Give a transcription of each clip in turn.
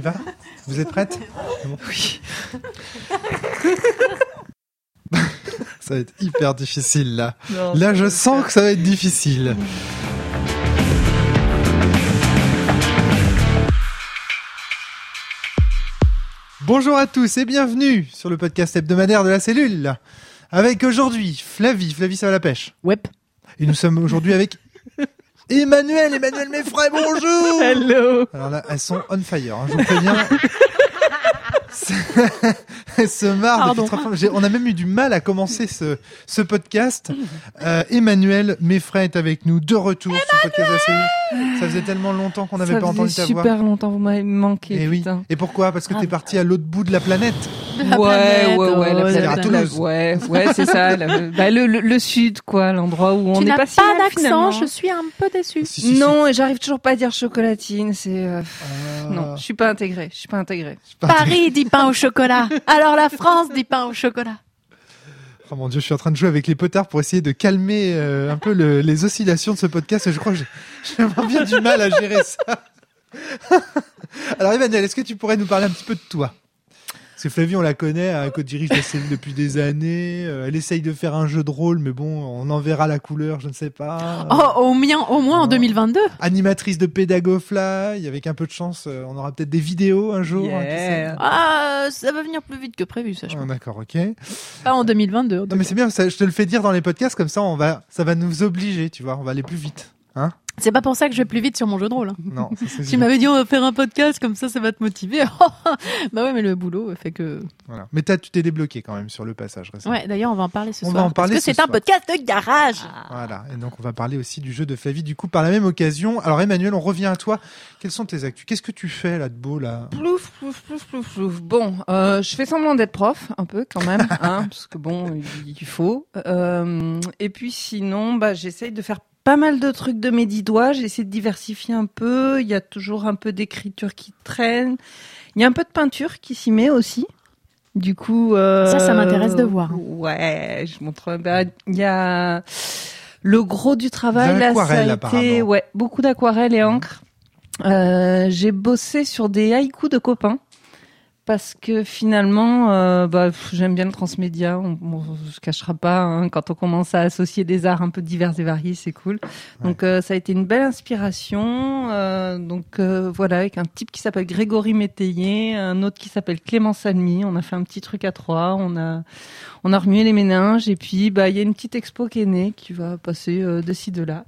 y va? Vous êtes prête? Oui. ça va être hyper difficile là. Non, Là, je sens faire. que ça va être difficile. Bonjour à tous et bienvenue sur le podcast hebdomadaire de la cellule. Avec aujourd'hui Flavie, Flavie ça va la pêche? Web. Et nous sommes aujourd'hui avec Emmanuel, Emmanuel Meffray, bonjour Hello. Alors là, elles sont on fire, hein, je vous préviens. Elles se marrent depuis trois fois. J'ai- On a même eu du mal à commencer ce, ce podcast. Euh, Emmanuel Meffray est avec nous, de retour sur le podcast de la cellule. Ça faisait tellement longtemps qu'on n'avait Ça pas entendu ta voix. super longtemps, vous m'avez manqué. Et oui. putain. Et pourquoi? Parce que Ah. t'es parti à l'autre bout de la planète. La ouais, planète, ouais, ouais, la oh, planète. à Toulouse. Ouais, ouais, c'est ça. la- bah, le, le, le sud, quoi, l'endroit où on Tu n'est n'as pas pas, si mal, d'accent, je suis un peu déçue. Si, si, si. Non, et j'arrive toujours pas à dire chocolatine. C'est euh, Ah. non, je suis pas intégrée. Je suis pas intégrée. Paris dit pain au chocolat. Alors la France dit pain au chocolat. Oh mon dieu, je suis en train de jouer avec les potards pour essayer de calmer euh, un peu le- les oscillations de ce podcast. Je crois que j'ai vraiment bien du mal à gérer ça. Alors Emmanuel, est-ce que tu pourrais nous parler un petit peu de toi? Parce que Flavie, on la connaît, hein, elle dirige la cellule depuis des années. euh, elle essaye de faire un jeu de rôle, mais bon, on en verra la couleur, je ne sais pas. Oh, au, mien, au moins en 2022. Animatrice de Pédagofly, avec un peu de chance, euh, on aura peut-être des vidéos un jour. hein. Ah, ça va venir plus vite que prévu, ça, je Ah. D'accord, ok. Non Pas en 2022. en tout mais c'est bien, ça, je te le fais dire dans les podcasts, comme ça on va, ça va nous obliger, tu vois, on va aller plus vite. Hein C'est pas pour ça que je vais plus vite sur mon jeu de rôle. hein. Non, ça, Tu m'avais dit on va faire un podcast comme ça, ça va te motiver. bah ouais, mais le boulot fait que. Voilà. Mais t'as- tu t'es débloqué quand même sur le passage récemment. Ouais, d'ailleurs, on va en parler ce On va soir. en parler parce que ce c'est un podcast de garage. Voilà. Et donc on va parler aussi du jeu de Flavie. Du coup, par la même occasion. Alors Emmanuel, on revient à toi. Quelles sont tes actus? Qu'est-ce que tu fais là de beau là? Plouf, plouf, plouf, plouf, plouf. Bon, euh, je fais semblant d'être prof, un peu quand même, hein, parce que bon, il il faut. Euh, et puis sinon, bah, j'essaye de faire pas mal de trucs de mes dix doigts. J'essaie de diversifier un peu. Il y a toujours un peu d'écriture qui traîne. Il y a un peu de peinture qui s'y met aussi. Du coup, euh, Ça, ça m'intéresse de voir. Ouais, je montre. bah, Il y a le gros du travail là, ça l'aquarelle, a été ouais, beaucoup d'aquarelle et encre. Euh, j'ai bossé sur des haïkus de copains parce que finalement, euh, bah, j'aime bien le transmédia. On, on se cachera pas hein, quand on commence à associer des arts un peu divers et variés, c'est cool. Donc euh, ça a été une belle inspiration. Euh, donc voilà, avec un type qui s'appelle Grégory Métayer, un autre qui s'appelle Clément Salmy. On a fait un petit truc à trois. On a on a remué les méninges et puis bah il y a une petite expo qui est née qui va passer de ci de là.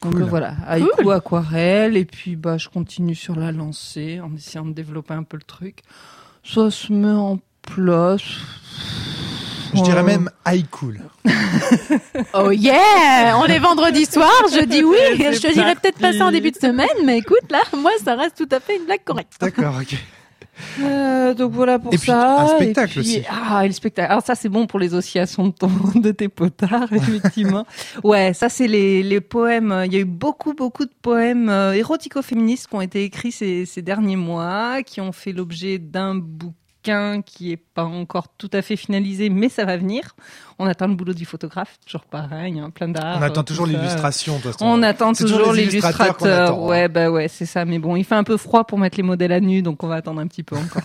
Donc Cool. voilà, haïku, aquarelle et puis bah je continue sur la lancée en essayant de développer un peu le truc. Ça se met en place. Je dirais Euh, même high cool. Oh yeah On est vendredi soir, je dis oui. Je te dirais peut-être parti. passer en début de semaine, mais écoute, là, moi, ça reste tout à fait une blague correcte. D'accord, ok. Euh, donc voilà pour Et puis, ça. un spectacle Et puis- aussi. Ah, et le spectacle. Alors ça, c'est bon pour les oscillations de ton, de tes potards, effectivement. ouais, ça c'est les, les poèmes. Il y a eu beaucoup, beaucoup de poèmes euh, érotico-féministes qui ont été écrits ces, ces derniers mois, qui ont fait l'objet d'un bouquin qui est pas encore tout à fait finalisé, mais ça va venir. On attend le boulot du photographe, toujours pareil, hein, plein d'art. On attend euh, toujours l'illustration. de toute façon. On attend toujours l'illustrateur. hein. Ouais, bah ouais, c'est ça. Mais bon, il fait un peu froid pour mettre les modèles à nu, donc on va attendre un petit peu encore.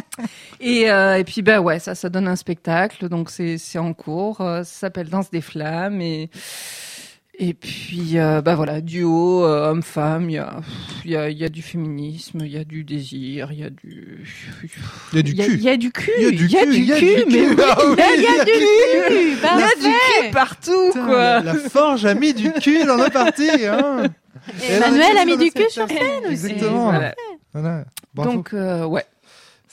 et, euh, et puis bah ouais, ça, ça donne un spectacle, donc c'est c'est en cours. Euh, ça s'appelle Danse des flammes et et puis euh, bah voilà, duo euh, homme-femme. Il y a il y a il y a du féminisme, il y a du désir, il y a du Il y a du cul. il y a du cul, Il y a du cul, il y a du mais cul. Ah oui, il y a du cul. Il y a du cul partout, Putain, quoi. La, la forge a mis du cul dans la partie. Hein. Et Emmanuel a mis du cul sur scène aussi. Exactement. Voilà. Donc euh, ouais.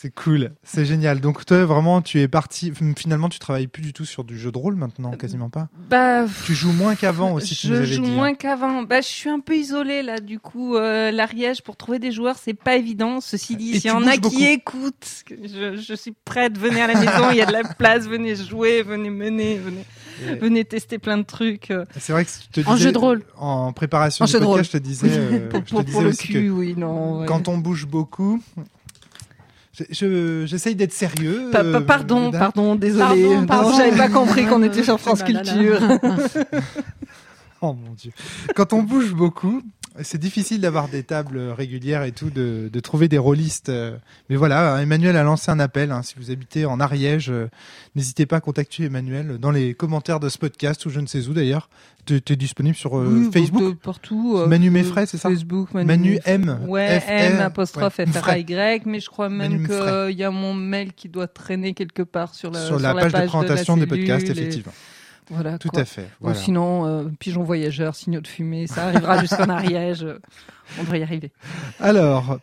C'est cool, c'est génial. Donc toi, vraiment, tu es parti. Finalement, tu travailles plus du tout sur du jeu de rôle maintenant, quasiment pas. Bah, Tu joues moins qu'avant aussi. tu nous je avais joue dit, hein. moins qu'avant. Bah, je suis un peu isolée là. Du coup, euh, l'Ariège pour trouver des joueurs, c'est pas évident. Ceci dit, s'il y en a beaucoup. qui écoutent, je, je suis prête. Venez à la maison, il y a de la place. Venez jouer, venez mener, venez, Et venez tester plein de trucs. euh, C'est vrai que je te En disais, jeu de rôle. En préparation En du jeu de podcast, je te disais, euh, pour je te pour, disais pour le cul, que oui, non. ouais. quand on bouge beaucoup, je- je- j'essaye d'être sérieux. Pa- euh, pa- pardon, pardon, désolé. Pardon, Non, pardon. j'avais pas compris qu'on était sur France. Culture. Oh mon dieu. Quand on bouge beaucoup, C'est difficile d'avoir des tables régulières et tout, de, de trouver des rôlistes. euh. Mais voilà, Emmanuel a lancé un appel. hein. Si vous habitez en Ariège, euh, n'hésitez pas à contacter Emmanuel dans les commentaires de ce podcast ou je ne sais où d'ailleurs. Tu es disponible sur euh, Oui, Facebook? de partout. euh, Manu euh, Meffray, c'est ça? Facebook, Manu, Manu. M. Ouais, F- M apostrophe ouais, F R. Y, mais je crois même qu'il y a mon mail qui doit traîner quelque part sur la, sur la page, de présentation la des podcasts, cellule et- effectivement. Voilà. Tout quoi. à fait. Ou sinon, euh, pigeon voyageur, signaux de fumée, ça arrivera jusqu'en Ariège. On devrait y arriver. Alors,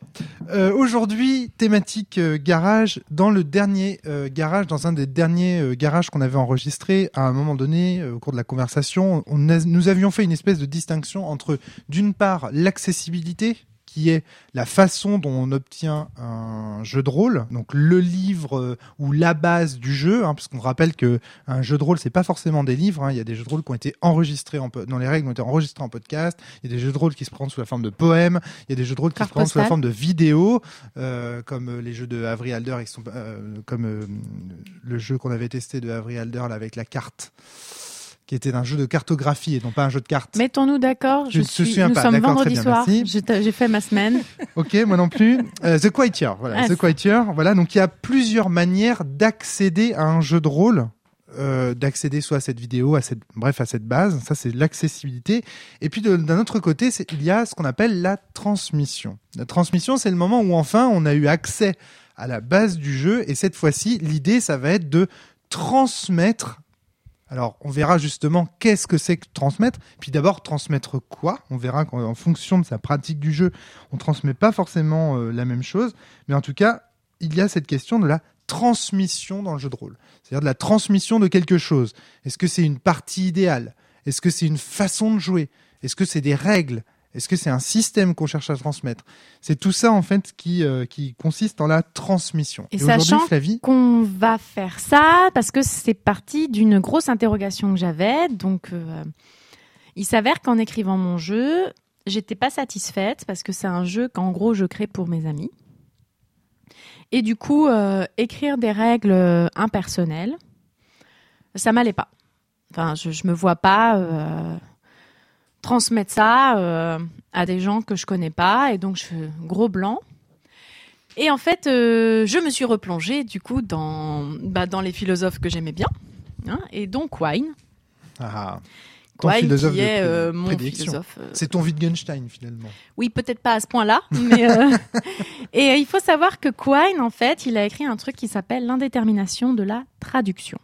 euh, aujourd'hui, thématique euh, garage. Dans le dernier euh, garage, dans un des derniers garages qu'on avait enregistré, à un moment donné, au cours de la conversation, on a- nous avions fait une espèce de distinction entre, d'une part, l'accessibilité qui est la façon dont on obtient un jeu de rôle, donc le livre euh, ou la base du jeu, hein, parce qu'on rappelle que un jeu de rôle c'est pas forcément des livres, hein, il y a des jeux de rôle qui ont été enregistrés en, dans les règles ont été enregistrés en podcast, il y a des jeux de rôle qui se prennent sous la forme de poèmes, il y a des jeux de rôle qui se prennent sous la forme de vidéos, euh, comme euh, les jeux de Avery Alder, qui sont, euh, comme euh, le jeu qu'on avait testé de Avery Alder là, avec la carte, qui était un jeu de cartographie et non pas un jeu de cartes. Mettons-nous d'accord. Je suis. Nous pas. sommes vendredi bien, soir. J'ai fait ma semaine. Ok, moi non plus. Euh, The Quiet Year, voilà. Ah, The Quiet Year, voilà. Donc il y a plusieurs manières d'accéder à un jeu de rôle, euh, d'accéder soit à cette vidéo, à cette, bref, à cette base. Ça, c'est l'accessibilité. Et puis d'un autre côté, il y a ce qu'on appelle la transmission. La transmission, c'est le moment où enfin on a eu accès à la base du jeu. Et cette fois-ci, l'idée, ça va être de transmettre. Alors, on verra justement qu'est-ce que c'est que transmettre. Puis d'abord, transmettre quoi? On verra qu'en en fonction de sa pratique du jeu, on transmet pas forcément euh, la même chose, mais en tout cas, il y a cette question de la transmission dans le jeu de rôle. C'est-à-dire de la transmission de quelque chose. Est-ce que c'est une partie idéale? Est-ce que c'est une façon de jouer? Est-ce que c'est des règles? Est-ce que c'est un système qu'on cherche à transmettre? C'est tout ça en fait qui, euh, qui consiste dans la transmission. Et aujourd'hui, sachant Flavie, Qu'on va faire ça parce que c'est parti d'une grosse interrogation que j'avais. Donc, euh, il s'avère qu'en écrivant mon jeu, j'étais pas satisfaite parce que c'est un jeu qu'en gros je crée pour mes amis. Et du coup, euh, écrire des règles impersonnelles, ça m'allait pas. Enfin, je, je me vois pas transmettre ça euh, à des gens que je connais pas, et donc je fais gros blanc. Et en fait, euh, je me suis replongée du coup dans, bah, dans les philosophes que j'aimais bien, hein, et donc Quine. ah, ton Quine philosophe qui est euh, mon philosophe. euh, c'est ton Wittgenstein finalement. oui, peut-être pas à ce point-là, mais et il faut savoir que Quine, en fait, il a écrit un truc qui s'appelle l'indétermination de la traduction.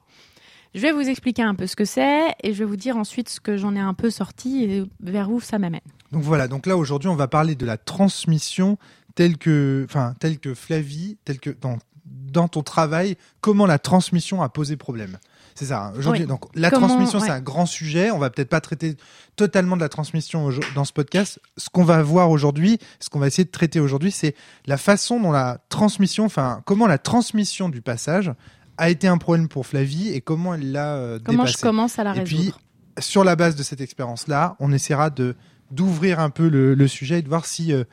Je vais vous expliquer un peu ce que c'est et je vais vous dire ensuite ce que j'en ai un peu sorti et vers où ça m'amène. Donc voilà, donc là aujourd'hui on va parler de la transmission telle que, enfin telle que Flavie, telle que dans, dans ton travail, comment la transmission a posé problème. C'est ça. hein. Aujourd'hui, Oui. donc la Comment- transmission c'est un grand sujet. On va peut-être pas traiter totalement de la transmission dans ce podcast. Ce qu'on va voir aujourd'hui, ce qu'on va essayer de traiter aujourd'hui, c'est la façon dont la transmission, enfin comment la transmission du passage a été un problème pour Flavie et comment elle l'a euh, Comment dépassé je commence à la Et résoudre puis, sur la base de cette expérience-là, on essaiera de d'ouvrir un peu le, le sujet et de voir si euh,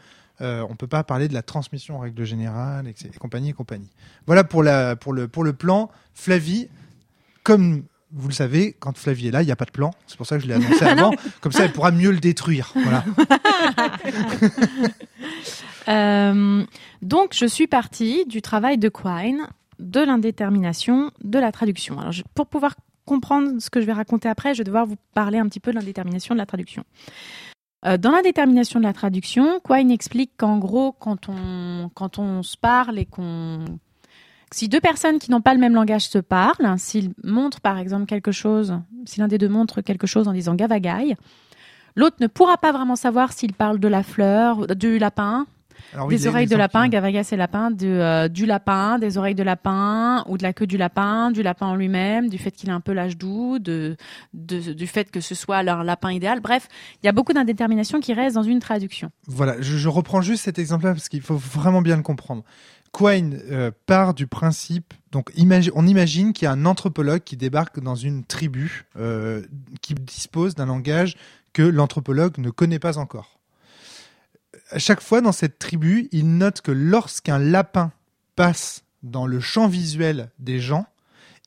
euh, on peut pas parler de la transmission en règle générale, et, et compagnie et compagnie. Voilà pour la pour le pour le plan. Flavie, comme vous le savez, quand Flavie est là, il n'y a pas de plan. C'est pour ça que je l'ai annoncé avant. Comme ça, elle pourra mieux le détruire. Voilà. Euh, donc, je suis partie du travail de Quine, de l'indétermination, de la traduction. Alors, pour pouvoir comprendre ce que je vais raconter après, je vais devoir vous parler un petit peu de l'indétermination de la traduction. Euh, dans l'indétermination de la traduction, Quine explique qu'en gros, quand on, quand on se parle et qu'on... Si deux personnes qui n'ont pas le même langage se parlent, s'ils montrent par exemple quelque chose, si l'un des deux montre quelque chose en disant gavagaï, l'autre ne pourra pas vraiment savoir s'il parle de la fleur, du lapin, Alors, oui, des les- oreilles de lapin, qui- Gavaga c'est lapin, de, euh, du lapin, des oreilles de lapin, ou de la queue du lapin, du lapin en lui-même, du fait qu'il a un peu l'âge doux, de, de- du fait que ce soit leur lapin idéal. Bref, il y a beaucoup d'indétermination qui reste dans une traduction. Voilà, je, je reprends juste cet exemple-là parce qu'il faut vraiment bien le comprendre. Quine euh, part du principe, donc imagi- on imagine qu'il y a un anthropologue qui débarque dans une tribu euh, qui dispose d'un langage que l'anthropologue ne connaît pas encore. À chaque fois dans cette tribu, il note que lorsqu'un lapin passe dans le champ visuel des gens,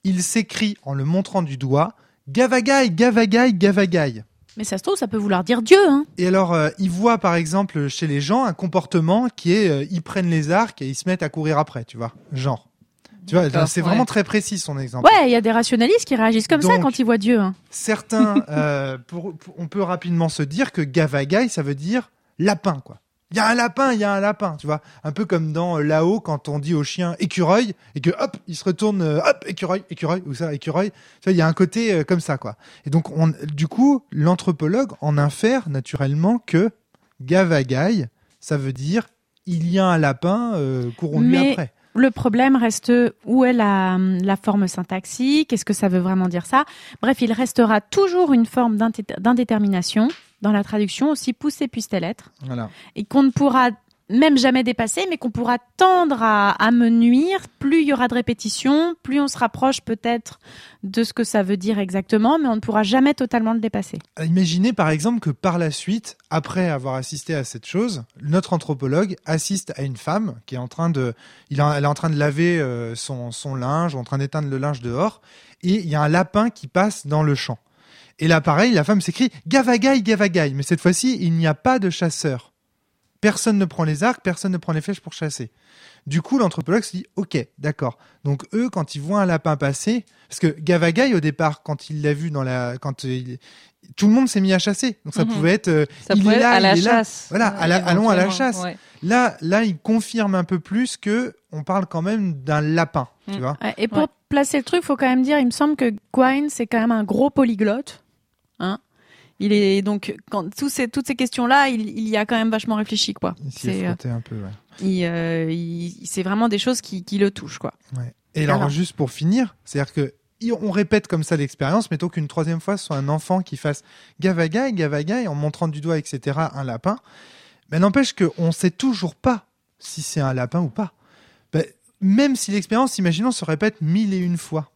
il s'écrit en le montrant du doigt Gavagai, Gavagai, Gavagai. Mais ça se trouve, ça peut vouloir dire Dieu. Hein. Et alors, euh, ils voient par exemple chez les gens un comportement qui est, euh, ils prennent les arcs et ils se mettent à courir après, tu vois, genre. Tu vois, c'est ouais. vraiment très précis son exemple. Ouais, il y a des rationalistes qui réagissent comme ça quand ils voient Dieu. Hein. Certains, euh, pour, pour- on peut rapidement se dire que Gavagai, ça veut dire lapin, quoi. Il y a un lapin, il y a un lapin, tu vois. Un peu comme dans euh, là-haut quand on dit au chien écureuil et que hop, il se retourne, euh, hop, écureuil, écureuil, ou ça, écureuil. Tu vois, il y a un côté euh, comme ça, quoi. Et donc, on, du coup, l'anthropologue en infère naturellement que Gavagai, ça veut dire il y a un lapin, euh, courons-lui Mais- après. Le problème reste où est la, la forme syntaxique, qu'est-ce que ça veut vraiment dire ça? Bref, il restera toujours une forme d'indé- d'indétermination dans la traduction, aussi poussée puisse-t-elle être, Voilà. et qu'on ne pourra même jamais dépasser, mais qu'on pourra tendre à, à me nuire. Plus il y aura de répétitions, plus on se rapproche peut-être de ce que ça veut dire exactement, mais on ne pourra jamais totalement le dépasser. Imaginez par exemple que par la suite, après avoir assisté à cette chose, notre anthropologue assiste à une femme qui est en train de, il a- elle est en train de laver euh, son, son linge, en train d'éteindre le linge dehors, et il y a un lapin qui passe dans le champ. Et là, pareil, la femme s'écrie Gavagai, Gavagai, mais cette fois-ci, il n'y a pas de chasseur. Personne ne prend les arcs, personne ne prend les flèches pour chasser. Du coup, l'anthropologue se dit Ok, d'accord. Donc eux, quand ils voient un lapin passer, parce que Gavagai au départ, quand il l'a vu dans la, quand il- tout le monde s'est mis à chasser. Donc ça Mhm. pouvait être, euh, Ça il pourrait est là, être à la il est là. chasse. Voilà, à la- allons à la chasse. Ouais. Là, là, il confirme un peu plus que on parle quand même d'un lapin, tu Mm. vois. Et pour Ouais. placer le truc, faut quand même dire, il me semble que Quine, c'est quand même un gros polyglotte. Il est donc quand tous ces, toutes ces questions-là, il, il y a quand même vachement réfléchi, quoi. Il s'y est C'est, euh, frotté un peu. Ouais. il, euh, il- c'est vraiment des choses qui, qui le touchent, quoi. Ouais. Et alors, Alors. juste pour finir, c'est-à-dire que on répète comme ça l'expérience, mettons qu'une troisième fois, ce soit un enfant qui fasse gavagai, gavagai, en montrant du doigt, etc., un lapin. Mais n'empêche qu'on ne sait toujours pas si c'est un lapin ou pas. Ben, même si l'expérience, imaginons, se répète mille et une fois.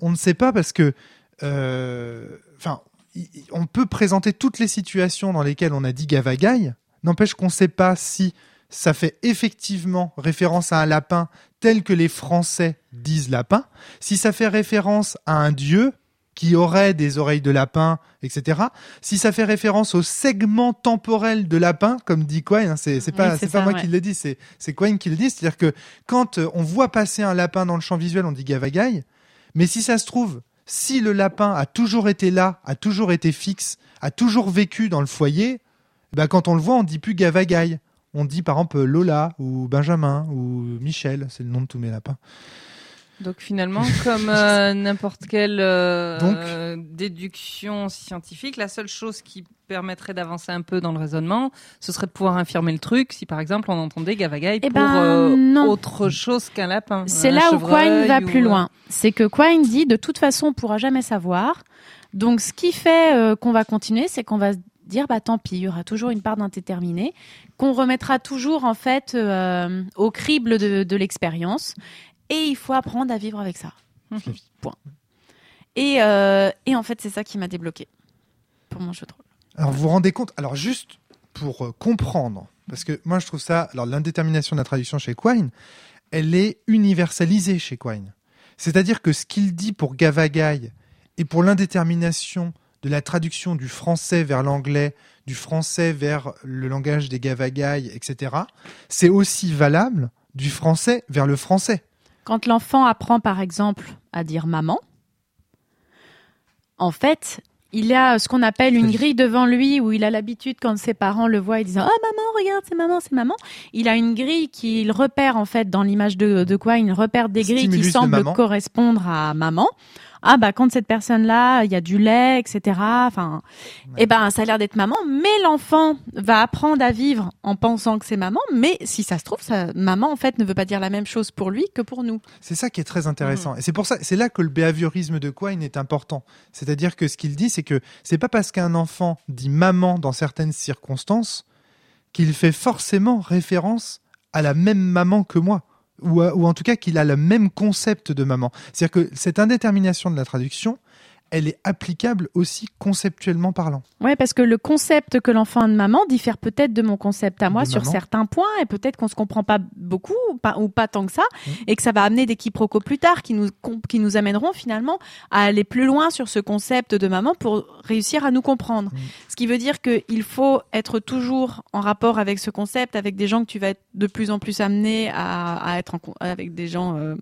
On ne sait pas parce que, euh, enfin, on peut présenter toutes les situations dans lesquelles on a dit gavagai. N'empêche qu'on ne sait pas si ça fait effectivement référence à un lapin tel que les Français disent lapin, si ça fait référence à un dieu qui aurait des oreilles de lapin, etc. Si ça fait référence au segment temporel de lapin, comme dit Quine, hein, c'est pas, Oui, c'est pas moi ouais. qui le dis, c'est Quine qui le dit. C'est-à-dire que quand euh, on voit passer un lapin dans le champ visuel, on dit gavagai. Mais si ça se trouve, si le lapin a toujours été là, a toujours été fixe, a toujours vécu dans le foyer, bah quand on le voit, on dit plus gavagai. On dit par exemple Lola ou Benjamin ou Michel, c'est le nom de tous mes lapins. Donc finalement, comme euh, n'importe quelle euh, Donc- euh, déduction scientifique, la seule chose qui permettrait d'avancer un peu dans le raisonnement, ce serait de pouvoir infirmer le truc si par exemple on entendait Gavagai Eh pour ben, euh, autre chose qu'un lapin. C'est là où Quine va ou, plus loin. C'est que Quine dit de toute façon on pourra jamais savoir. Donc ce qui fait euh, qu'on va continuer, c'est qu'on va se dire bah tant pis, il y aura toujours une part d'indéterminé qu'on remettra toujours en fait euh, au crible de, de l'expérience et il faut apprendre à vivre avec ça. Mhm. Point. Et, euh, et en fait c'est ça qui m'a débloqué pour mon jeu de rôle. Alors vous vous rendez compte Alors juste pour euh, comprendre, parce que moi je trouve ça, alors l'indétermination de la traduction chez Quine, elle est universalisée chez Quine. C'est-à-dire que ce qu'il dit pour Gavagai et pour l'indétermination de la traduction du français vers l'anglais, du français vers le langage des Gavagai, etc., c'est aussi valable du français vers le français. Quand l'enfant apprend par exemple à dire maman, en fait, il a ce qu'on appelle une grille devant lui où il a l'habitude quand ses parents le voient, ils disent "Oh maman, regarde, c'est maman, c'est maman." Il a une grille qu'il repère en fait dans l'image de de quoi? Il repère des grilles Stimulus qui semblent correspondre à maman. Ah bah quand cette personne-là, il y a du lait, etc. Enfin, Ouais. eh ben ça a l'air d'être maman, mais l'enfant va apprendre à vivre en pensant que c'est maman. Mais si ça se trouve, ça, maman en fait ne veut pas dire la même chose pour lui que pour nous. C'est ça qui est très intéressant. Et c'est pour ça, c'est là que le behaviorisme de Quine est important. C'est-à-dire que ce qu'il dit, c'est que c'est pas parce qu'un enfant dit maman dans certaines circonstances qu'il fait forcément référence à la même maman que moi. Ou, à- ou en tout cas qu'il a le même concept de maman. C'est-à-dire que cette indétermination de la traduction, elle est applicable aussi conceptuellement parlant. Ouais, parce que le concept que l'enfant a de maman diffère peut-être de mon concept à moi De sur maman. certains points, et peut-être qu'on se comprend pas beaucoup ou pas, ou pas tant que ça, Mhm. et que ça va amener des quiproquos plus tard qui nous qui nous amèneront finalement à aller plus loin sur ce concept de maman pour réussir à nous comprendre. Mhm. Ce qui veut dire qu'il faut être toujours en rapport avec ce concept, avec des gens que tu vas être de plus en plus amené à, à être en, avec des gens euh,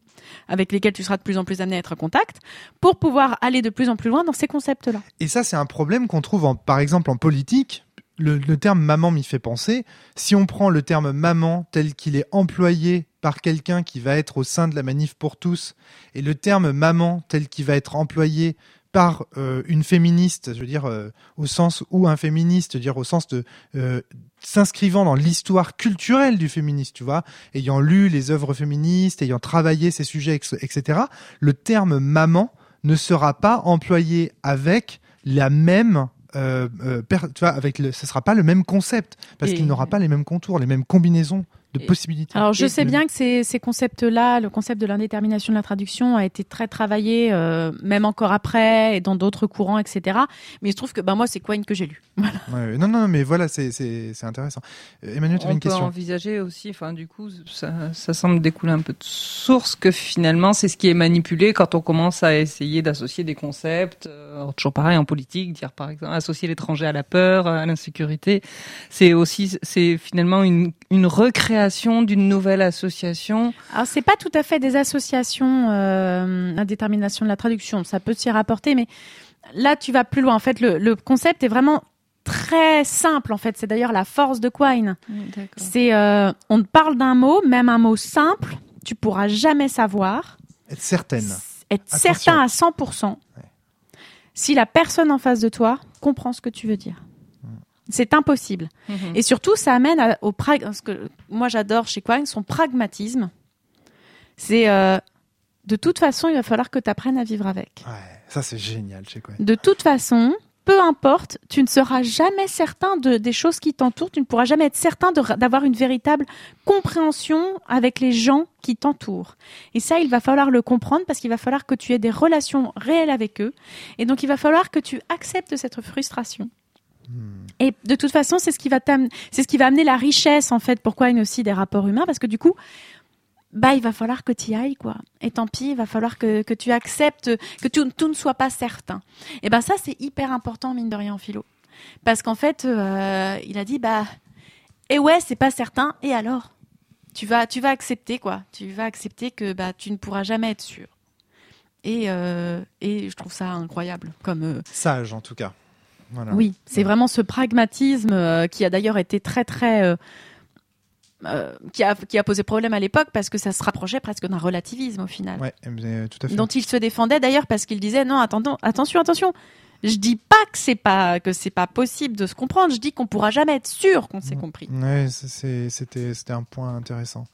avec lesquels tu seras de plus en plus amené à être en contact, pour pouvoir aller de plus en plus loin dans ces concepts-là. Et ça, c'est un problème qu'on trouve, en, par exemple, en politique. Le, terme maman m'y fait penser. Si on prend le terme maman tel qu'il est employé par quelqu'un qui va être au sein de la manif pour tous, et le terme maman tel qu'il va être employé par euh, une féministe, je veux dire euh, au sens où un féministe, je veux dire au sens de euh, s'inscrivant dans l'histoire culturelle du féminisme, tu vois, ayant lu les œuvres féministes, ayant travaillé ces sujets, etc. Le terme maman ne sera pas employé avec la même euh, euh, per- tu vois, avec le, ce sera pas le même concept parce qu'il n'aura pas les mêmes contours, les mêmes combinaisons de possibilités. Alors je sais le- bien que ces, ces concepts-là, le concept de l'indétermination de la traduction a été très travaillé, euh, même encore après, et dans d'autres courants, etc. Mais il se trouve que ben, moi, c'est Quine que j'ai lu. Ouais, ouais. non, non, mais voilà, c'est c'est c'est intéressant. Euh, Emmanuel, tu avais On une peut question. envisager aussi, enfin du coup, ça, ça semble découler un peu de source que finalement c'est ce qui est manipulé quand on commence à essayer d'associer des concepts. euh, toujours pareil en politique, dire par exemple associer l'étranger à la peur, à l'insécurité, c'est aussi c'est finalement une, une recréation d'une nouvelle association. Alors c'est pas tout à fait des associations, euh, l'indétermination de la traduction, ça peut s'y rapporter, mais là tu vas plus loin. En fait, le, le concept est vraiment très simple. En fait, c'est d'ailleurs la force de Quine. C'est euh, on te parle d'un mot, même un mot simple, tu pourras jamais savoir. Être certaine. être Attention. certain à 100% si la personne en face de toi comprend ce que tu veux dire. C'est impossible. Mhm. Et surtout, ça amène à- au prag... ce que moi j'adore chez Quine, son pragmatisme. C'est euh, de toute façon, il va falloir que tu apprennes à vivre avec. Ouais, ça c'est génial chez quoi. De toute façon, peu importe, tu ne seras jamais certain de, des choses qui t'entourent, tu ne pourras jamais être certain d'avoir une véritable compréhension avec les gens qui t'entourent. Et ça, il va falloir le comprendre parce qu'il va falloir que tu aies des relations réelles avec eux. Et donc, il va falloir que tu acceptes cette frustration. Et de toute façon, c'est ce qui va c'est ce qui va amener la richesse en fait. Pourquoi a aussi des rapports humains Parce que du coup, bah il va falloir que tu y ailles quoi. Et tant pis, il va falloir que, que tu acceptes que tout, ne soit pas certain. Et ben ça c'est hyper important mine de rien en philo. Parce qu'en fait, euh, il a dit bah et ouais c'est pas certain. Et alors? Tu vas tu vas accepter quoi. Tu vas accepter que bah tu ne pourras jamais être sûr. Et euh, et je trouve ça incroyable comme euh, Sage en tout cas. Voilà. oui, c'est vraiment ce pragmatisme euh, qui a d'ailleurs été très très euh, euh, qui a qui a posé problème à l'époque parce que ça se rapprochait presque d'un relativisme au final. Ouais, mais tout à fait. Dont il se défendait d'ailleurs parce qu'il disait non attendons attention attention je dis pas que c'est pas que c'est pas possible de se comprendre je dis qu'on pourra jamais être sûr qu'on s'est Mm. compris Ouais, c'était c'était un point intéressant.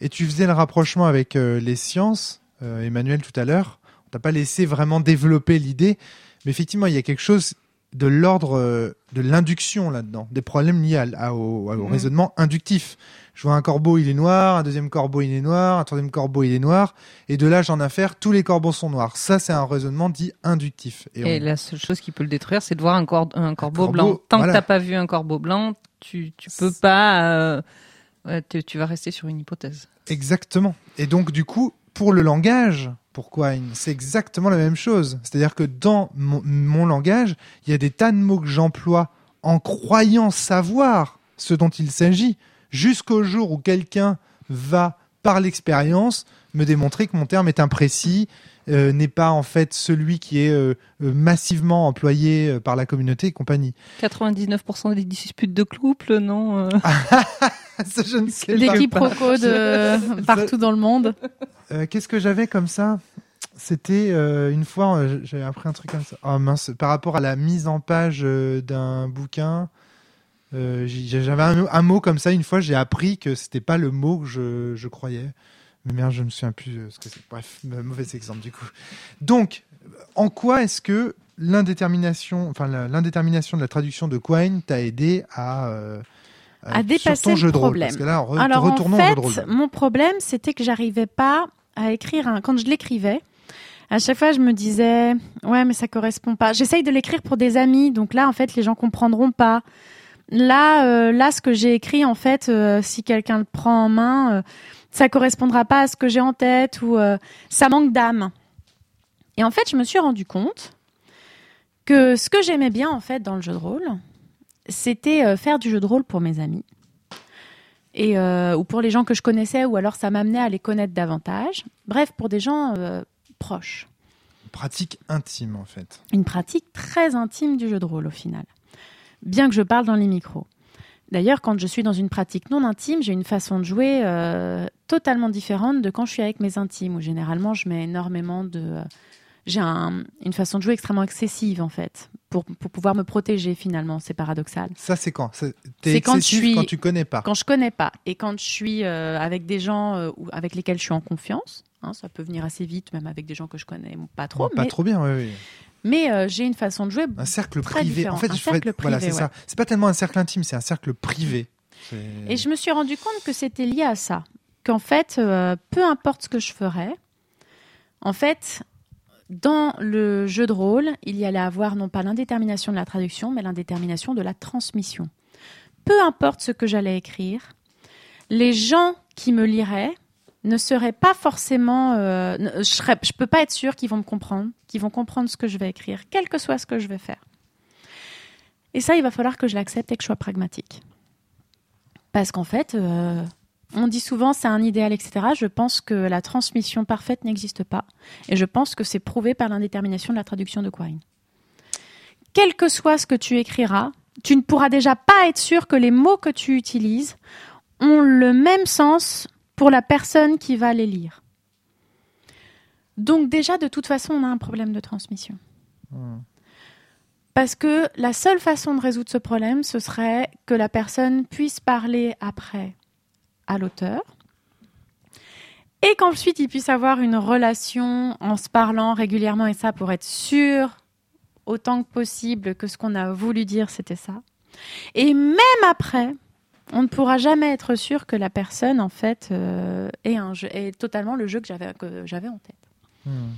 Et tu faisais le rapprochement avec les sciences, Emmanuel tout à l'heure. On t'a pas laissé vraiment développer l'idée, mais effectivement il y a quelque chose de l'ordre euh, de l'induction là-dedans, des problèmes liés à, à- au, au Mhm. raisonnement inductif. Je vois un corbeau, il est noir, un deuxième corbeau, il est noir, un troisième corbeau, il est noir, et de là j'en affaire, tous les corbeaux sont noirs. Ça, c'est un raisonnement dit inductif. Et on- la seule chose qui peut le détruire, c'est de voir un, cor- un corbeau corbeau, blanc. Tant voilà. que t'as pas vu un corbeau blanc, tu tu peux pas. euh, ouais, tu, tu vas rester sur une hypothèse. Exactement. Et donc, du coup, pour le langage, pour Quine, c'est exactement la même chose. C'est-à-dire que dans mon langage, il y a des tas de mots que j'emploie en croyant savoir ce dont il s'agit, jusqu'au jour où quelqu'un va, par l'expérience, me démontrer que mon terme est imprécis, euh, n'est pas en fait celui qui est euh, euh, massivement employé par la communauté et compagnie. 99% des disputes de couple, non Ça, je ne sais des pas. quiproquos de partout dans le monde Euh, Qu'est-ce que j'avais comme ça? C'était euh, une fois, euh, j'avais appris un truc comme ça. Oh mince, par rapport à la mise en page euh, d'un bouquin, j'avais un, un mot comme ça. Une fois, j'ai appris que c'était pas le mot que je, je croyais. Mais merde, je me souviens plus euh, ce que c'est. Bref, euh, mauvais exemple du coup. Donc, en quoi est-ce que l'indétermination, enfin l'indétermination de la traduction de Quine t'a aidé à euh, À sur dépasser ton le jeu de rôle? problème. Parce que là, re- Alors retournons en au jeu de rôle. fait, mon problème, c'était que j'arrivais pas à écrire un. Quand je l'écrivais, À chaque fois, je me disais, ouais, mais ça correspond pas. J'essaye de l'écrire pour des amis, donc là, en fait, les gens comprendront pas. Là, euh, là, ce que j'ai écrit, en fait, euh, si quelqu'un le prend en main, euh, ça correspondra pas à ce que j'ai en tête ou euh, ça manque d'âme. Et en fait, je me suis rendu compte que ce que j'aimais bien, en fait, dans le jeu de rôle, c'était euh, faire du jeu de rôle pour mes amis et euh, ou pour les gens que je connaissais ou alors ça m'amenait à les connaître davantage. Bref, pour des gens proches. Pratique intime, en fait. Une pratique très intime du jeu de rôle au final. Bien que je parle dans les micros. D'ailleurs, quand je suis dans une pratique non intime, j'ai une façon de jouer euh, totalement différente de quand je suis avec mes intimes, où généralement je mets énormément de... euh, j'ai un- une façon de jouer extrêmement excessive, en fait, pour, pour pouvoir me protéger finalement. C'est paradoxal. Ça, c'est quand? C'est- quand je suis- quand tu connais pas. Quand je connais pas et quand je suis euh, avec des gens ou avec lesquels je suis en confiance, hein, ça peut venir assez vite, même avec des gens que je connais pas trop, pas mais, trop bien, oui, oui. Mais, euh, j'ai une façon de jouer. Un cercle Très privé. différent. En fait, Un je ferais- cercle voilà, privé, c'est ça. C'est pas tellement un cercle intime, c'est un cercle privé. Et je me suis rendu compte que c'était lié à ça. Qu'en fait, euh, peu importe ce que je ferais, en fait, dans le jeu de rôle, il y allait avoir non pas l'indétermination de la traduction, mais l'indétermination de la transmission. Peu importe ce que j'allais écrire, les gens qui me liraient ne seraient pas forcément. euh, ne- je, je peux pas être sûre qu'ils vont me comprendre, qu'ils vont comprendre ce que je vais écrire, quel que soit ce que je vais faire. Et ça, il va falloir que je l'accepte et que je sois pragmatique. Parce qu'en fait, euh, on dit souvent c'est un idéal, etc. Je pense que la transmission parfaite n'existe pas. Et je pense que c'est prouvé par l'indétermination de la traduction de Quine. Quel que soit ce que tu écriras, tu ne pourras déjà pas être sûr que les mots que tu utilises ont le même sens pour la personne qui va les lire. Donc déjà, de toute façon, on a un problème de transmission. Hmm. Parce que la seule façon de résoudre ce problème, ce serait que la personne puisse parler après à l'auteur et qu'ensuite il puisse avoir une relation en se parlant régulièrement et ça pour être sûr autant que possible que ce qu'on a voulu dire c'était ça. Et même après, on ne pourra jamais être sûr que la personne en fait euh, un jeu, totalement le jeu que j'avais que j'avais en tête. Hmm.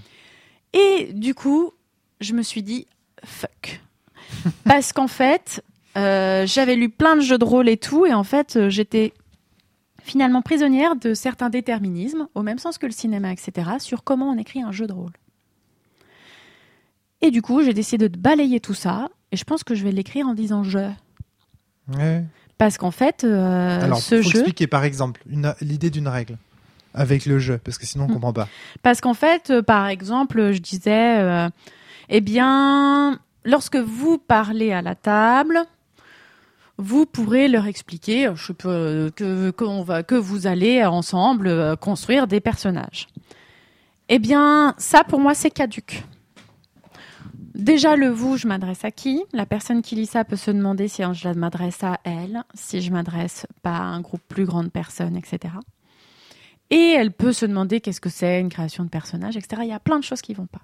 Et du coup, je me suis dit fuck. Parce qu'en fait, euh, j'avais lu plein de jeux de rôle et tout, et en fait, euh, j'étais finalement prisonnière de certains déterminismes, au même sens que le cinéma, etc., sur comment on écrit un jeu de rôle. Et du coup, j'ai décidé de balayer tout ça, et je pense que je vais l'écrire en disant je. Ouais. Parce qu'en fait, euh, Alors, ce faut jeu. expliquer par exemple l'idée d'une règle avec le jeu, parce que sinon on Hmm. comprend pas. Parce qu'en fait, euh, par exemple, je disais, euh, eh bien, lorsque vous parlez à la table, vous pourrez leur expliquer euh, je peux, que, va, que vous allez ensemble construire des personnages. Eh bien, ça pour moi, c'est caduque. Déjà, le vous, je m'adresse à qui? La personne qui lit ça peut se demander si je m'adresse à elle, si je m'adresse pas à un groupe plus grand de personnes, etc. Et elle peut se demander qu'est-ce que c'est une création de personnage, etc. Il y a plein de choses qui vont pas.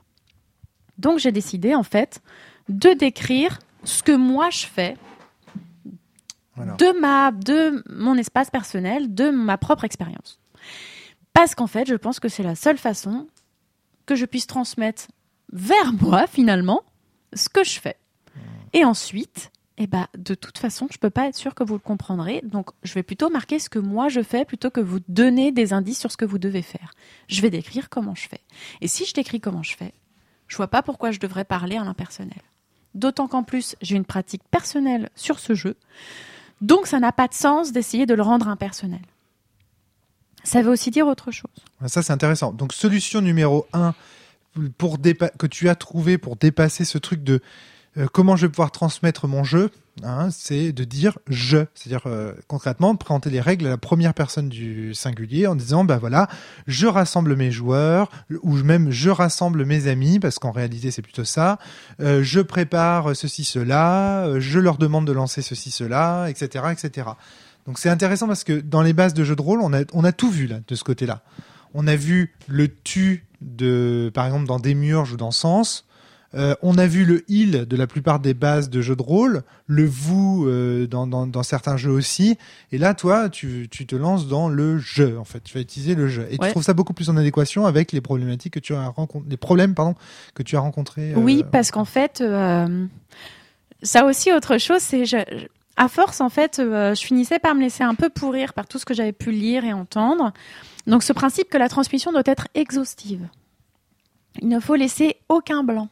Donc j'ai décidé en fait de décrire ce que moi je fais Voilà. de ma de mon espace personnel, de ma propre expérience. Parce qu'en fait, je pense que c'est la seule façon que je puisse transmettre vers moi finalement ce que je fais. Et ensuite, eh ben, de toute façon, je peux pas être sûre que vous le comprendrez. Donc, je vais plutôt marquer ce que moi je fais plutôt que vous donner des indices sur ce que vous devez faire. Je vais décrire comment je fais. Et si je décris comment je fais, je vois pas pourquoi je devrais parler à l'impersonnel. D'autant qu'en plus, j'ai une pratique personnelle sur ce jeu. Donc, ça n'a pas de sens d'essayer de le rendre impersonnel. Ça veut aussi dire autre chose. Ça c'est intéressant. Donc solution numéro un pour que tu as trouvé pour dépasser ce truc de euh, comment je vais pouvoir transmettre mon jeu, hein, c'est de dire je, c'est-à-dire euh, concrètement présenter les règles à la première personne du singulier en disant bah voilà, je rassemble mes joueurs ou même je rassemble mes amis parce qu'en réalité c'est plutôt ça. Euh, je prépare ceci cela, je leur demande de lancer ceci cela, etc., etc. Donc c'est intéressant parce que dans les bases de jeux de rôle, on a on a tout vu là de ce côté-là. On a vu le tu de, par exemple, dans Démiurge ou dans Sens, Euh, on a vu le il de la plupart des bases de jeux de rôle, le vous euh, dans, dans, dans certains jeux aussi. Et là, toi, tu, tu te lances dans le jeu, en fait. Tu vas utiliser le jeu. Et Ouais. tu trouves ça beaucoup plus en adéquation avec les problématiques que tu as rencontrés, les problèmes, pardon, que tu as rencontrés. euh, Oui, parce qu'en fait, ça aussi autre chose, c'est je- je- à force en fait, je finissais par me laisser un peu pourrir par tout ce que j'avais pu lire et entendre. Donc ce principe que la transmission doit être exhaustive. Il ne faut laisser aucun blanc.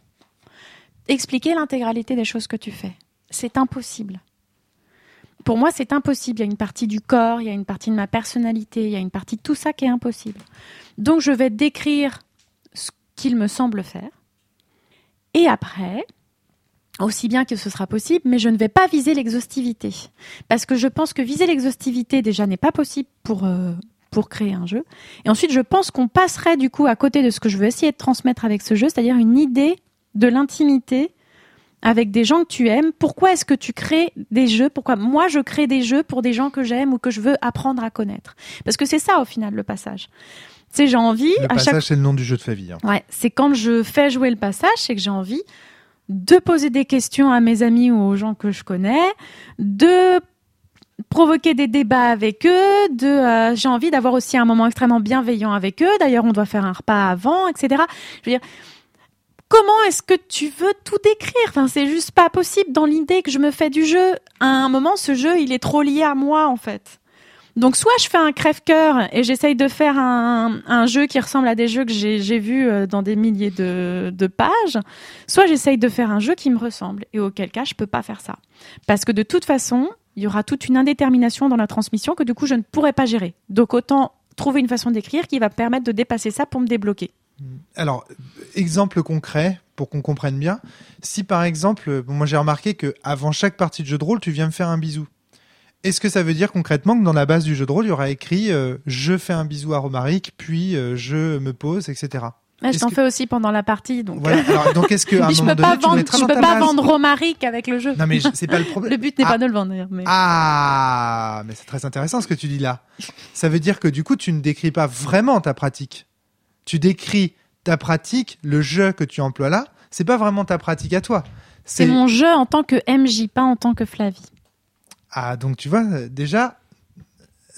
Expliquer l'intégralité des choses que tu fais, c'est impossible. Pour moi, c'est impossible. Il y a une partie du corps, il y a une partie de ma personnalité, il y a une partie de tout ça qui est impossible. Donc je vais décrire ce qu'il me semble faire. Et après, aussi bien que ce sera possible, mais je ne vais pas viser l'exhaustivité. Parce que je pense que viser l'exhaustivité, déjà, n'est pas possible pour, euh, pour créer un jeu. Et ensuite, je pense qu'on passerait, du coup, à côté de ce que je veux essayer de transmettre avec ce jeu, c'est-à-dire une idée de l'intimité avec des gens que tu aimes. Pourquoi est-ce que tu crées des jeux? Pourquoi moi, je crée des jeux pour des gens que j'aime ou que je veux apprendre à connaître? Parce que c'est ça, au final, le passage. Tu sais, j'ai envie, Le à chaque passage, c'est le nom du jeu de Favie. hein. Ouais, c'est quand je fais jouer le passage, c'est que j'ai envie de poser des questions à mes amis ou aux gens que je connais, de provoquer des débats avec eux, de euh, j'ai envie d'avoir aussi un moment extrêmement bienveillant avec eux. D'ailleurs, on doit faire un repas avant, etc. Je veux dire, comment est-ce que tu veux tout décrire? Enfin, c'est juste pas possible dans l'idée que je me fais du jeu. À un moment, ce jeu, il est trop lié à moi, en fait. Donc soit je fais un crève-cœur et j'essaye de faire un, jeu qui ressemble à des jeux que j'ai j'ai vus euh, dans des milliers de, de pages, soit j'essaye de faire un jeu qui me ressemble et auquel cas je peux pas faire ça. Parce que de toute façon, il y aura toute une indétermination dans la transmission que du coup je ne pourrai pas gérer. Donc autant trouver une façon d'écrire qui va permettre de dépasser ça pour me débloquer. Alors, exemple concret pour qu'on comprenne bien. Si par exemple, moi j'ai remarqué que avant chaque partie de jeu de rôle, tu viens me faire un bisou. Est-ce que ça veut dire concrètement que dans la base du jeu de rôle, il y aura écrit euh, je fais un bisou à Romaric, puis euh, je me pose, etc. Mais je t'en que- fais aussi pendant la partie, donc Voilà. Alors, donc est-ce qu'à un Mais je moment peux donné, pas tu vendre, je peux pas base vendre Romaric avec le jeu. Non mais je- c'est pas le problème. Le but n'est Ah. pas de le vendre. Mais... Ah, mais c'est très intéressant ce que tu dis là. Ça veut dire que du coup, tu ne décris pas vraiment ta pratique. Tu décris ta pratique, le jeu que tu emploies là, c'est pas vraiment ta pratique à toi. C'est mon jeu en tant que MJ, pas en tant que Flavie. Ah, donc tu vois, euh, déjà,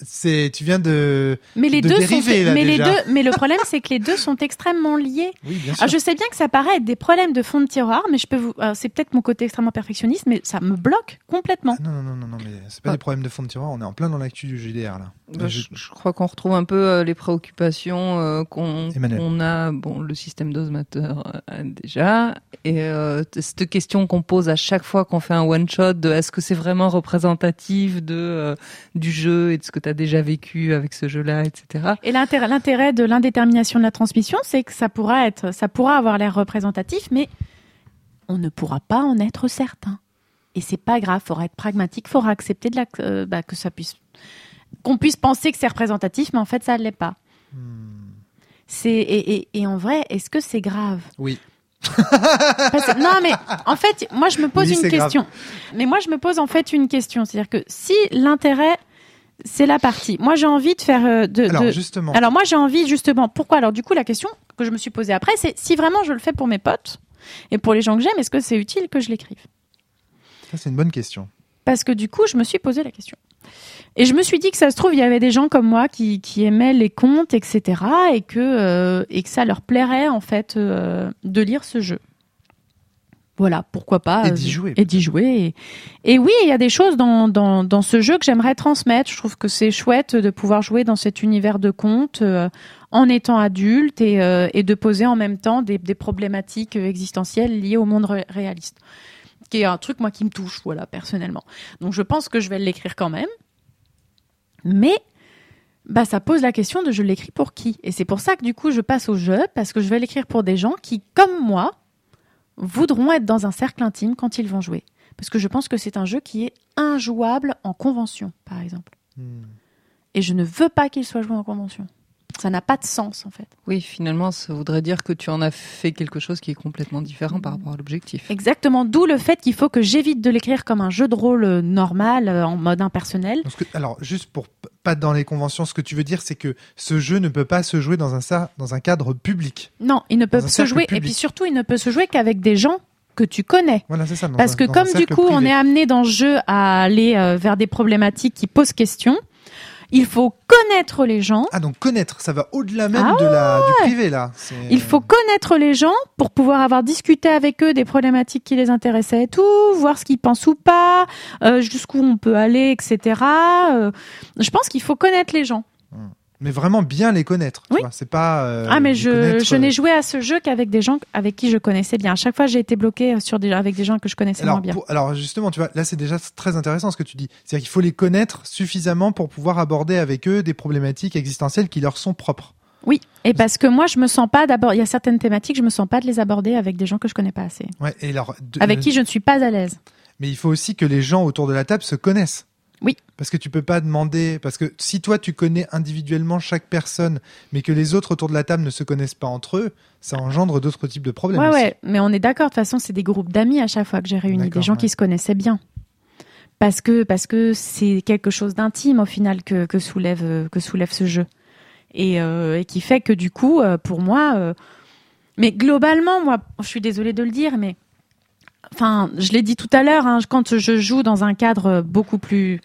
c'est, tu viens de, Mais les de deux dériver, sont, mais les deux, mais le problème c'est que les deux sont extrêmement liés. oui, bien sûr. Alors je sais bien que ça paraît être des problèmes de fond de tiroir, mais je peux vous, alors, c'est peut-être mon côté extrêmement perfectionniste, mais ça me bloque complètement. Ah, non, non, non, non, non, mais c'est pas Ah. des problèmes de fond de tiroir, on est en plein dans l'actu du GDR là. Bah, Je- crois qu'on retrouve un peu euh, les préoccupations euh, qu'on a, bon, le système d'osmateur euh, déjà, et euh, cette question qu'on pose à chaque fois qu'on fait un one shot de est-ce que c'est vraiment représentatif de euh, du jeu et de ce que tu as déjà vécu avec ce jeu-là, etc. Et l'intérêt, l'intérêt de l'indétermination de la transmission, c'est que ça pourra être, ça pourra avoir l'air représentatif, mais on ne pourra pas en être certain. Et c'est pas grave, faudra être pragmatique, faudra accepter de la, euh, bah, que ça puisse, qu'on puisse penser que c'est représentatif, mais en fait ça ne l'est pas. Hmm. C'est et, et, et en vrai, est-ce que c'est grave? Oui. Parce non, mais en fait, moi, je me pose Oui, une grave. question. Mais moi, je me pose en fait une question. C'est-à-dire que si l'intérêt, c'est la partie. Moi, j'ai envie de faire euh, de. Alors de- justement, Alors, moi, j'ai envie justement. Pourquoi? Alors, du coup, la question que je me suis posée après, c'est si vraiment je le fais pour mes potes et pour les gens que j'aime, est-ce que c'est utile que je l'écrive? Ça c'est une bonne question. Parce que du coup, je me suis posé la question. Et je me suis dit que ça se trouve, il y avait des gens comme moi qui, qui aimaient les contes, etc. Et que, euh, et que ça leur plairait, en fait, euh, de lire ce jeu. Voilà, pourquoi pas. Et euh, d'y jouer, Et d'y jouer. Et, et oui, il y a des choses dans, dans, dans ce jeu que j'aimerais transmettre. Je trouve que c'est chouette de pouvoir jouer dans cet univers de contes euh, en étant adulte et, et de poser en même temps des, des problématiques existentielles liées au monde ré- réaliste. Qui est un truc, moi, qui me touche, voilà, personnellement. Donc je pense que je vais l'écrire quand même. Mais bah, ça pose la question de je l'écris pour qui? Et c'est pour ça que du coup, je passe au jeu, parce que je vais l'écrire pour des gens qui, comme moi, voudront être dans un cercle intime quand ils vont jouer. Parce que je pense que c'est un jeu qui est injouable en convention, par exemple. Hmm. Et je ne veux pas qu'il soit joué en convention. Ça n'a pas de sens, en fait. Oui, finalement, ça voudrait dire que tu en as fait quelque chose qui est complètement différent par rapport à l'objectif. Exactement, d'où le fait qu'il faut que j'évite de l'écrire comme un jeu de rôle euh, normal, euh, en mode impersonnel. Parce que, alors, juste pour pas dans les conventions. Ce que tu veux dire, c'est que ce jeu ne peut pas se jouer dans un, ça, dans un cadre public. Non, il ne peut se jouer. Et puis surtout, il ne peut se jouer qu'avec des gens que tu connais. Voilà, c'est ça. Parce un- que comme du coup, on est amené dans ce jeu à aller euh, vers des problématiques qui posent question, il faut connaître les gens. Ah, donc connaître, ça va au-delà même Ah de la, du privé, là. Il faut connaître les gens pour pouvoir avoir discuté avec eux des problématiques qui les intéressaient et tout, voir ce qu'ils pensent ou pas, euh, jusqu'où on peut aller, etc. Euh, je pense qu'il faut connaître les gens. Mais vraiment bien les connaître. Oui. C'est pas. euh, ah, mais je, je euh, n'ai joué à ce jeu qu'avec des gens avec qui je connaissais bien. À chaque fois, j'ai été bloquée sur des, avec des gens que je connaissais Alors, moins bien. pour- alors justement, tu vois, là c'est déjà très intéressant ce que tu dis. C'est-à-dire qu'il faut les connaître suffisamment pour pouvoir aborder avec eux des problématiques existentielles qui leur sont propres. Oui, et parce que moi, je me sens pas d'abord. Il y a certaines thématiques, je me sens pas de les aborder avec des gens que je connais pas assez, Ouais, et alors, de- avec qui je ne suis pas à l'aise. Mais il faut aussi que les gens autour de la table se connaissent. Oui. Parce que tu peux pas demander, parce que si toi tu connais individuellement chaque personne, mais que les autres autour de la table ne se connaissent pas entre eux, ça engendre d'autres types de problèmes. Ouais, aussi. ouais, mais on est d'accord. De toute façon, c'est des groupes d'amis à chaque fois que j'ai réuni, des gens ouais. qui se connaissaient bien. Parce que parce que c'est quelque chose d'intime au final que, que soulève euh, que soulève ce jeu et, euh, et qui fait que du coup euh, pour moi, euh, mais globalement moi, je suis désolée de le dire, mais enfin je l'ai dit tout à l'heure, hein, quand je joue dans un cadre beaucoup plus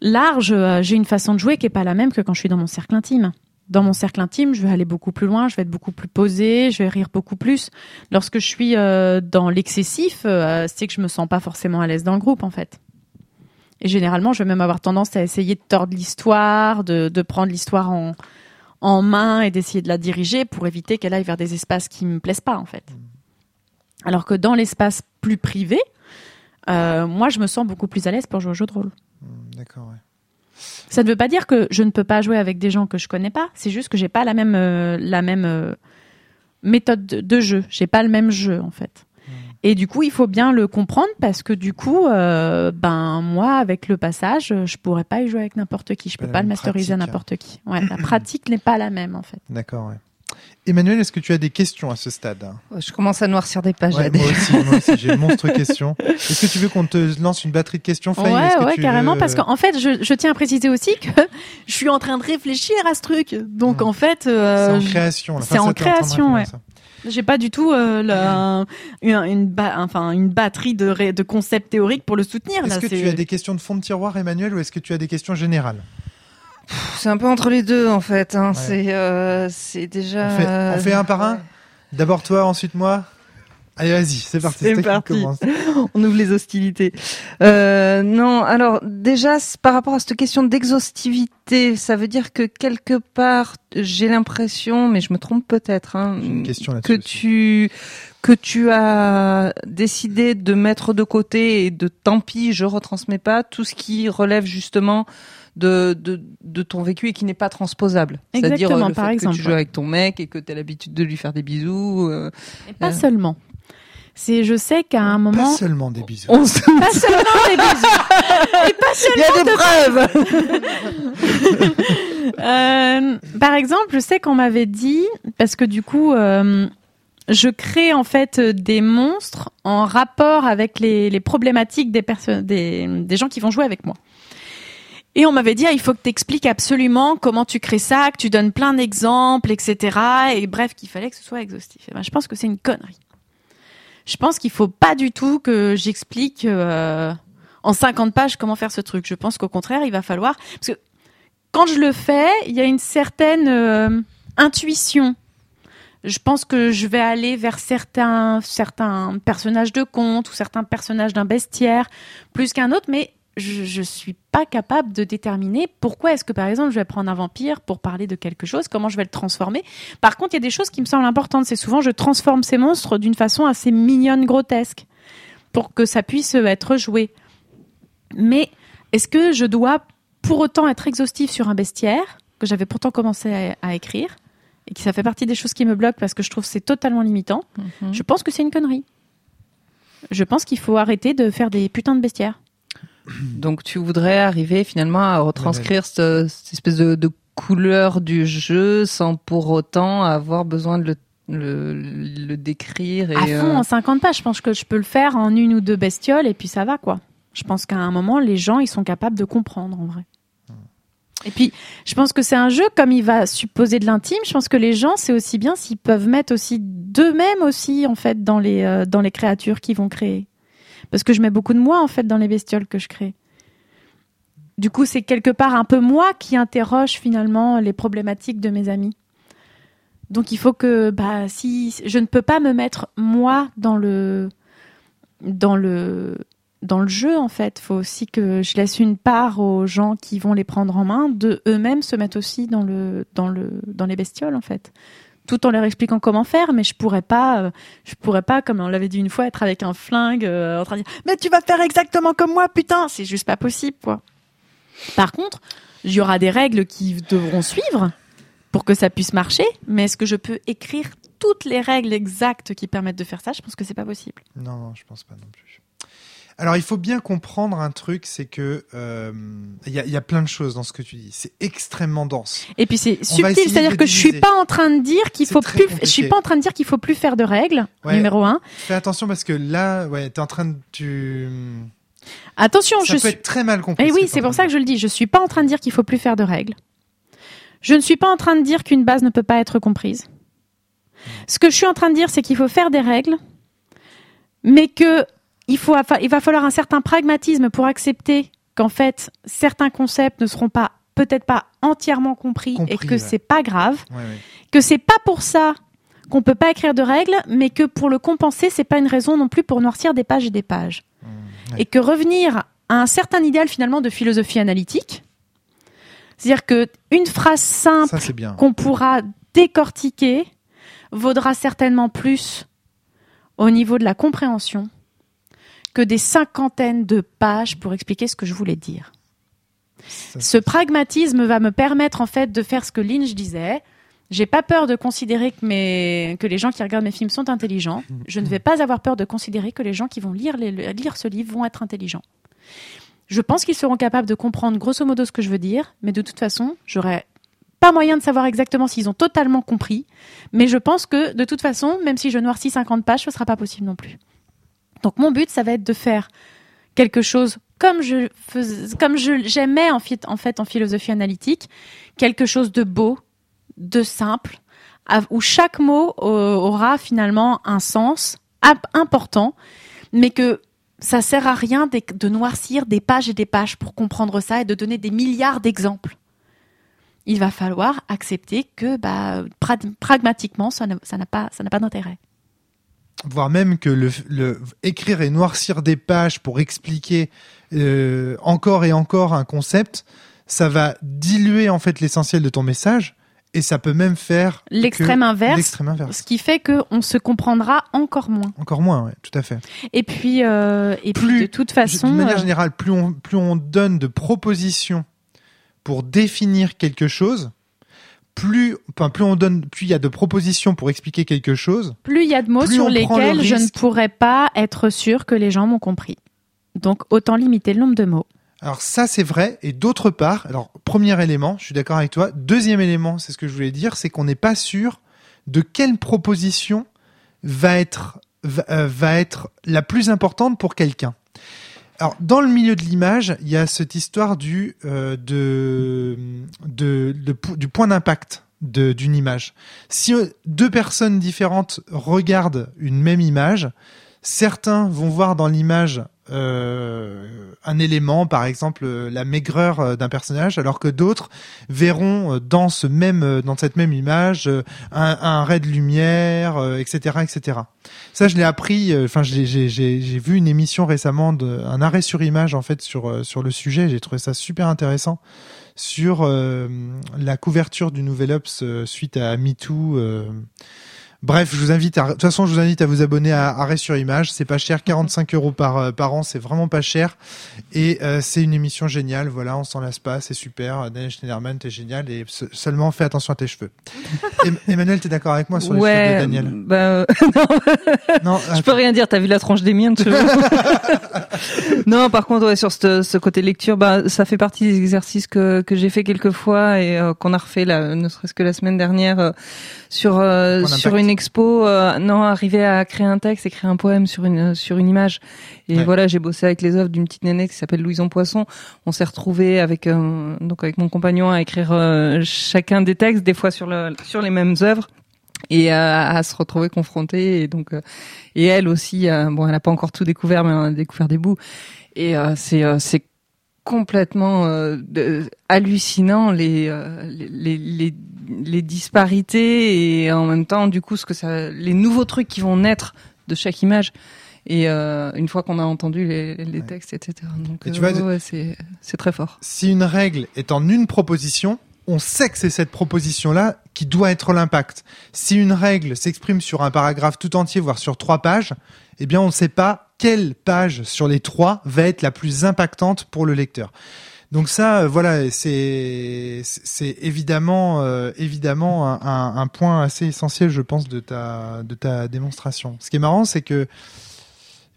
large, euh, j'ai une façon de jouer qui est pas la même que quand je suis dans mon cercle intime. Dans mon cercle intime, je vais aller beaucoup plus loin, je vais être beaucoup plus posée, je vais rire beaucoup plus. Lorsque je suis euh, dans l'excessif, euh, c'est que je me sens pas forcément à l'aise dans le groupe en fait. Et généralement, je vais même avoir tendance à essayer de tordre l'histoire, de, de prendre l'histoire en, en main et d'essayer de la diriger pour éviter qu'elle aille vers des espaces qui me plaisent pas en fait. Alors que dans l'espace plus privé, euh, moi, je me sens beaucoup plus à l'aise pour jouer au jeu de rôle. Hmm, D'accord, ouais. Ça ne veut pas dire que je ne peux pas jouer avec des gens que je connais pas. C'est juste que j'ai pas la même euh, la même euh, méthode de, jeu. J'ai pas le même jeu en fait. Et du coup, il faut bien le comprendre parce que du coup, ben moi, avec le passage, je pourrais pas y jouer avec n'importe qui. Je Pas peux pas le masteriser à pratique. n'importe qui. Ouais, la pratique n'est pas la même en fait. D'accord, ouais. Emmanuel, est-ce que tu as des questions à ce stade? Je commence à noircir des pages. Ouais, moi aussi, moi aussi, j'ai une monstre question. Est-ce que tu veux qu'on te lance une batterie de questions, Faye Ouais, que carrément. veux- Parce qu'en fait, je, je tiens à préciser aussi que je suis en train de réfléchir à ce truc. Donc Mm. en fait, c'est euh, en je- création. là. c'est Enfin, en création, ouais. J'ai pas du tout euh, la- une, une, ba- enfin, une batterie de, de concepts théoriques pour le soutenir. Est-ce que c'est- tu as des questions de fond de tiroir, Emmanuel, ou est-ce que tu as des questions générales? C'est un peu entre les deux en fait. Hein. Ouais. C'est euh, c'est déjà. on fait, on fait un par un D'abord toi, ensuite moi Allez, vas-y, c'est parti. C'est. On ouvre les hostilités. Euh, non, alors déjà par rapport à cette question d'exhaustivité, ça veut dire que quelque part j'ai l'impression, mais je me trompe peut-être, hein, J'ai une question que aussi. tu que tu as décidé de mettre de côté et de tant pis, je retransmets pas tout ce qui relève justement de, de, de ton vécu et qui n'est pas transposable. C'est-à-dire euh, Exactement, le par fait exemple, que tu joues avec ton mec et que tu as l'habitude de lui faire des bisous. euh, Et pas Euh. seulement. C'est, je sais qu'à un Pas moment, seulement des bisous. on se... pas seulement des bisous. Il y a des preuves Euh, par exemple, je sais qu'on m'avait dit parce que du coup, euh, je crée en fait des monstres en rapport avec les, les problématiques des personnes, des, des gens qui vont jouer avec moi. Et on m'avait dit, ah, il faut que tu expliques absolument comment tu crées ça, que tu donnes plein d'exemples, etc. Et bref, qu'il fallait que ce soit exhaustif. Et ben, je pense que c'est une connerie. Je pense qu'il faut pas du tout que j'explique euh, en 50 pages comment faire ce truc. Je pense qu'au contraire, il va falloir... Parce que quand je le fais, il y a une certaine euh, intuition. Je pense que je vais aller vers certains, certains personnages de conte ou certains personnages d'un bestiaire plus qu'un autre, mais je, je suis pas capable de déterminer pourquoi est-ce que par exemple je vais prendre un vampire pour parler de quelque chose, comment je vais le transformer. Par contre, il y a des choses qui me semblent importantes. C'est souvent je transforme ces monstres d'une façon assez mignonne, grotesque, pour que ça puisse être joué. Mais est-ce que je dois pour autant être exhaustif sur un bestiaire que j'avais pourtant commencé à, à écrire et qui ça fait partie des choses qui me bloquent parce que je trouve que c'est totalement limitant? Je pense que c'est une connerie. Je pense qu'il faut arrêter de faire des putains de bestiaires. Donc tu voudrais arriver finalement à retranscrire ce- cette espèce de, de couleur du jeu sans pour autant avoir besoin de le, le, le décrire et À fond, euh, en 50 pages, je pense que je peux le faire en une ou deux bestioles et puis ça va quoi. Je pense qu'à un moment, les gens, ils sont capables de comprendre en vrai. Et puis, je pense que c'est un jeu, comme il va supposer de l'intime, je pense que les gens, c'est aussi bien s'ils peuvent mettre aussi d'eux-mêmes aussi, en fait, dans les, euh, dans les créatures qu'ils vont créer. Parce que je mets beaucoup de moi, en fait, dans les bestioles que je crée. Du coup, c'est quelque part un peu moi qui interroge finalement les problématiques de mes amis. Donc il faut que, bah, si je ne peux pas me mettre moi dans le, dans le, dans le jeu en fait. Faut aussi que je laisse une part aux gens qui vont les prendre en main de eux-mêmes se mettre aussi dans le, dans le, dans les bestioles en fait. Tout en leur expliquant comment faire, mais je pourrais pas, euh, je pourrais pas, comme on l'avait dit une fois, être avec un flingue euh, en train de dire mais tu vas faire exactement comme moi, putain, c'est juste pas possible quoi. Par contre, il y aura des règles qui devront suivre pour que ça puisse marcher, mais est-ce que je peux écrire toutes les règles exactes qui permettent de faire ça? Je pense que c'est pas possible. Non, non, je pense pas non plus. Alors, il faut bien comprendre un truc, c'est que euh, il y, a, y, a, plein de choses dans ce que tu dis. C'est extrêmement dense. Et puis c'est subtil, c'est-à-dire que je suis pas en train de dire qu'il faut plus. Je suis pas en train de dire qu'il faut plus faire de règles. Ouais, numéro un. Fais attention parce que là, ouais, t'es en train de tu. Attention, ça je peut suis. être très mal compris. Et oui, c'est pour ça que je le dis. Je suis pas en train de dire qu'il faut plus faire de règles. Je ne suis pas en train de dire qu'une base ne peut pas être comprise. Ce que je suis en train de dire, c'est qu'il faut faire des règles, mais que il, faut, il va falloir un certain pragmatisme pour accepter qu'en fait, certains concepts ne seront pas peut-être pas entièrement compris, Compris, et que ouais. c'est pas grave, Ouais, ouais. que c'est pas pour ça qu'on peut pas écrire de règles, mais que pour le compenser, c'est pas une raison non plus pour noircir des pages et des pages. Mmh. Et que revenir à un certain idéal finalement de philosophie analytique, c'est-à-dire que une phrase simple qu'on pourra décortiquer vaudra certainement plus au niveau de la compréhension que des cinquantaines de pages pour expliquer ce que je voulais dire. Ça, Ce pragmatisme va me permettre en fait de faire ce que Lynch disait. J'ai pas peur de considérer que, mes... que les gens qui regardent mes films sont intelligents. Je ne vais pas avoir peur de considérer que les gens qui vont lire, les... lire ce livre vont être intelligents. Je pense qu'ils seront capables de comprendre grosso modo ce que je veux dire, mais de toute façon, j'aurais pas moyen de savoir exactement s'ils ont totalement compris. Mais je pense que de toute façon, même si je noircis 50 pages, ce sera pas possible non plus. Donc mon but, ça va être de faire quelque chose comme je comme je j'aimais en, fait en philosophie analytique, quelque chose de beau, de simple, où chaque mot aura finalement un sens important, mais que ça sert à rien de, noircir des pages et des pages pour comprendre ça et de donner des milliards d'exemples. Il va falloir accepter que bah, pra- pragmatiquement, ça n'a pas, ça n'a pas d'intérêt. Voire même que le, le écrire et noircir des pages pour expliquer euh, encore et encore un concept, ça va diluer en fait l'essentiel de ton message et ça peut même faire que- L'extrême inverse, inverse. ce qui fait qu'on se comprendra encore moins. Encore moins, ouais, tout à fait. Et puis, euh, et puis Plus- de toute façon, de manière euh, générale, plus on, plus on donne de propositions pour définir quelque chose, plus, enfin, plus on donne, plus il y a de propositions pour expliquer quelque chose, plus il y a de mots sur le lesquels je ne pourrais pas être sûr que les gens m'ont compris. Donc autant limiter le nombre de mots. Alors ça c'est vrai et d'autre part, alors premier élément, je suis d'accord avec toi. Deuxième élément, c'est ce que je voulais dire, c'est qu'on n'est pas sûr de quelle proposition va être va, euh, va être la plus importante pour quelqu'un. Alors dans le milieu de l'image, il y a cette histoire du euh, du point d'impact d'une image. Si euh, deux personnes différentes regardent une même image, certains vont voir dans l'image euh, un élément, par exemple euh, la maigreur euh, d'un personnage, alors que d'autres verront euh, dans ce même dans cette même image un, un ray de lumière, etc., etc. Ça, je l'ai appris. Enfin, j'ai vu une émission récemment, de, un arrêt sur image en fait sur sur le sujet. J'ai trouvé ça super intéressant sur euh, la couverture du Nouvel Ops suite à MeToo. euh, Bref, je vous invite à, de toute façon, je vous invite à vous abonner à Arrêt sur Image. C'est pas cher, 45 euros par, euh, par an, c'est vraiment pas cher. Et euh, c'est une émission géniale, voilà, on s'en lasse pas, c'est super. Daniel Schneiderman, t'es génial et se- seulement fais attention à tes cheveux. Em- Emmanuel, t'es d'accord avec moi sur les cheveux de Daniel? bah, euh, Non, je peux rien dire. T'as vu la tranche des miens de cheveux Non, par contre, ouais, sur ce, ce côté lecture, bah, ça fait partie des exercices que que j'ai fait quelques fois et euh, qu'on a refait là, ne serait-ce que la semaine dernière, sur sur une expo, euh, non, arriver à créer un texte, écrire un poème sur une sur une image. Et Ouais. voilà, j'ai bossé avec les œuvres d'une petite nénette qui s'appelle Louison Poisson. On s'est retrouvés avec euh, donc avec mon compagnon à écrire euh, chacun des textes, des fois sur le sur les mêmes œuvres et à, à se retrouver confrontés et donc et elle aussi bon elle a pas encore tout découvert mais elle a découvert des bouts et c'est c'est complètement euh, de- hallucinant les, euh, les, les les les disparités et en même temps du coup ce que ça les nouveaux trucs qui vont naître de chaque image et euh, une fois qu'on a entendu les, les Ouais. textes etc donc Et tu vois, ouais, ouais, c'est c'est très fort Si une règle est en une proposition, on sait que c'est cette proposition-là qui doit être l'impact. Si une règle s'exprime sur un paragraphe tout entier, voire sur trois pages, eh bien, on ne sait pas quelle page sur les trois va être la plus impactante pour le lecteur? Donc ça, euh, voilà, c'est c'est évidemment euh, évidemment un, un- un point assez essentiel, je pense, de ta de ta démonstration. Ce qui est marrant, c'est que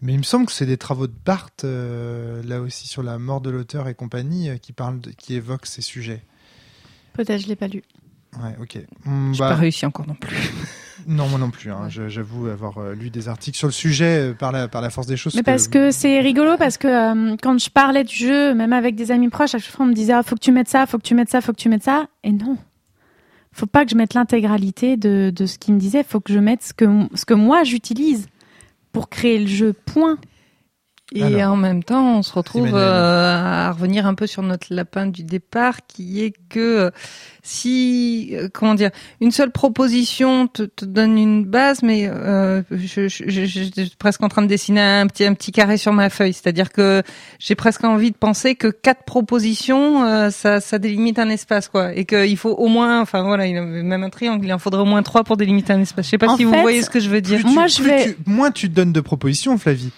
mais il me semble que c'est des travaux de Barthes, euh, là aussi sur la mort de l'auteur et compagnie, euh, qui parlent, de, qui évoquent ces sujets. Peut-être je l'ai pas lu. Ouais, ok. Hum, j'ai bah, pas réussi encore non plus non, moi non plus. Hein, J'avoue avoir euh, lu des articles sur le sujet euh, par la par la force des choses. Mais parce que c'est rigolo parce que euh, quand je parlais du jeu, même avec des amis proches, à chaque fois on me disait ah, faut que tu mettes ça, faut que tu mettes ça, faut que tu mettes ça. Et non, faut pas que je mette l'intégralité de, de ce qu'il me disait. Faut que je mette ce que ce que moi j'utilise pour créer le jeu. Point. Et Alors, en même temps, on se retrouve euh, à revenir un peu sur notre lapin du départ, qui est que euh, si, euh, comment dire, une seule proposition te, te donne une base, mais euh, je, je, je- je suis presque en train de dessiner un petit, un petit carré sur ma feuille. C'est-à-dire que j'ai presque envie de penser que quatre propositions, euh, ça, ça délimite un espace, quoi, et qu'il faut au moins, enfin voilà, il y a même un triangle, il en faudrait au moins trois pour délimiter un espace. Je sais pas En si vous voyez ce que je veux dire. tu- Moi, je vais- tu- moins tu donnes de propositions, Flavie.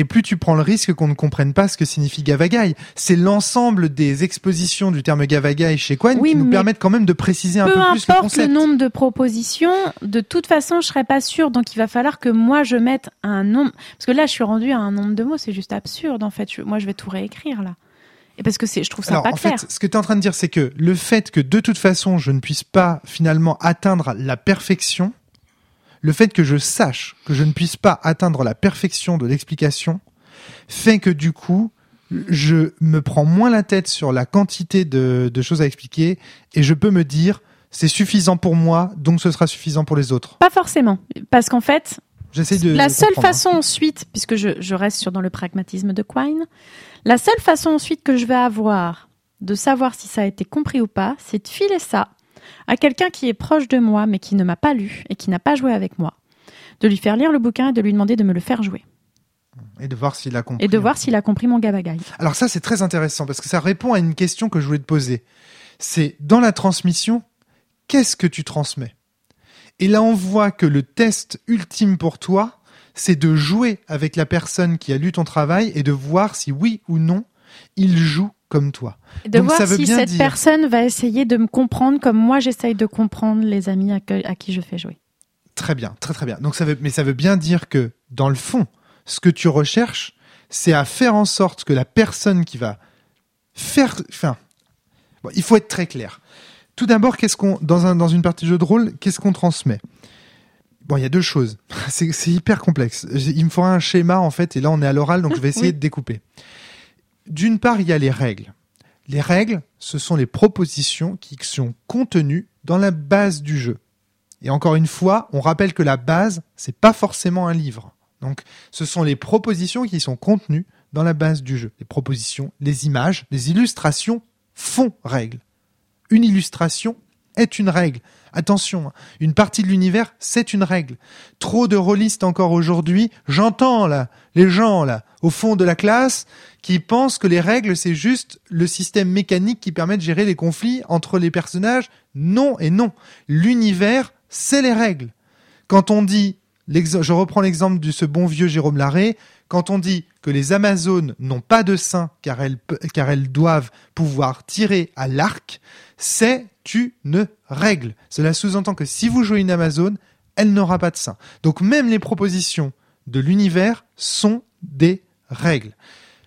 Et plus tu prends le risque qu'on ne comprenne pas ce que signifie gavagai. C'est l'ensemble des expositions du terme gavagai chez Quine Oui, qui nous permettent quand même de préciser un Peu peu plus le importe le, concept. nombre de propositions, de toute façon je serais pas sûre. Donc il va falloir que moi je mette un nombre. Parce que là je suis rendue à un nombre de mots, c'est juste absurde en fait. Je- moi je vais tout réécrire là. Et parce que c'est, je trouve ça Alors, pas en clair. fait, ce que tu es en train de dire, c'est que le fait que de toute façon, je ne puisse pas finalement atteindre la perfection, le fait que je sache que je ne puisse pas atteindre la perfection de l'explication, fait que du coup, je me prends moins la tête sur la quantité de, de choses à expliquer et je peux me dire, c'est suffisant pour moi, donc ce sera suffisant pour les autres. Pas forcément, parce qu'en fait, de. la seule hein. façon ensuite, puisque je, je reste sur dans le pragmatisme de Quine, la seule façon ensuite que je vais avoir de savoir si ça a été compris ou pas, c'est de filer ça à quelqu'un qui est proche de moi mais qui ne m'a pas lu et qui n'a pas joué avec moi, de lui faire lire le bouquin et de lui demander de me le faire jouer Et de voir s'il a compris. et de voir s'il a compris mon gavagai. Alors ça, c'est très intéressant parce que ça répond à une question que je voulais te poser. C'est dans la transmission, qu'est-ce que tu transmets? Et là, on voit que le test ultime pour toi, c'est de jouer avec la personne qui a lu ton travail et de voir si oui ou non il joue comme toi. Et de Donc, voir ça veut si bien cette dire- personne va essayer de me comprendre comme moi j'essaye de comprendre les amis à, que- à qui je fais jouer. Très bien, très très bien. Donc ça veut, mais ça veut bien dire que dans le fond, ce que tu recherches, c'est à faire en sorte que la personne qui va faire, enfin, bon, il faut être très clair. Tout d'abord, qu'est-ce qu'on dans un dans une partie de jeu de rôle, qu'est-ce qu'on transmet? Bon, il y a deux choses. C'est hyper complexe. Il me faudra un schéma en fait, et là on est à l'oral, donc je vais essayer Oui. de découper. D'une part, il y a les règles. Les règles, ce sont les propositions qui sont contenues dans la base du jeu. Et encore une fois, on rappelle que la base, c'est pas forcément un livre. Donc, ce sont les propositions qui sont contenues dans la base du jeu. Les propositions, les images, les illustrations font règle. Une illustration est une règle. Attention, hein, une partie de l'univers, c'est une règle. Trop de rôlistes encore aujourd'hui, j'entends là, les gens là, au fond de la classe, qui pensent que les règles, c'est juste le système mécanique qui permet de gérer les conflits entre les personnages. Non et non. L'univers, c'est les règles. Quand on dit, je reprends l'exemple de ce bon vieux Jérôme Larré, quand on dit que les Amazones n'ont pas de sein car elles, pe- car elles doivent pouvoir tirer à l'arc, c'est une règle. Cela sous-entend que si vous jouez une Amazone, elle n'aura pas de sein. Donc même les propositions de l'univers sont des règles.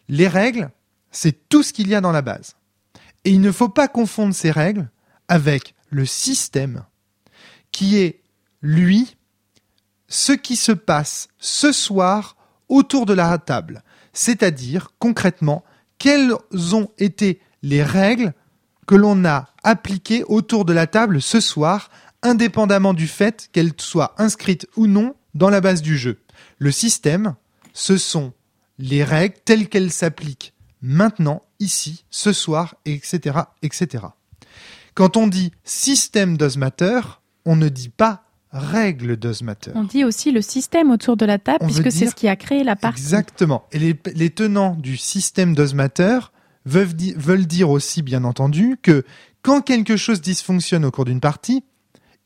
Les règles, c'est tout ce qu'il y a dans la base. Et il ne faut pas confondre ces règles avec le système qui est, lui, ce qui se passe ce soir autour de la table. C'est-à-dire, concrètement, quelles ont été les règles que l'on a appliquées autour de la table ce soir, indépendamment du fait qu'elles soient inscrites ou non dans la base du jeu. Le système, ce sont les règles telles qu'elles s'appliquent maintenant, ici, ce soir, etc., etc. Quand on dit système does matter, on ne dit pas règle does matter. On dit aussi le système autour de la table, On puisque c'est ce qui a créé la partie. Exactement. Et les, les tenants du système veulent, di- veulent dire aussi, bien entendu, que quand quelque chose dysfonctionne au cours d'une partie,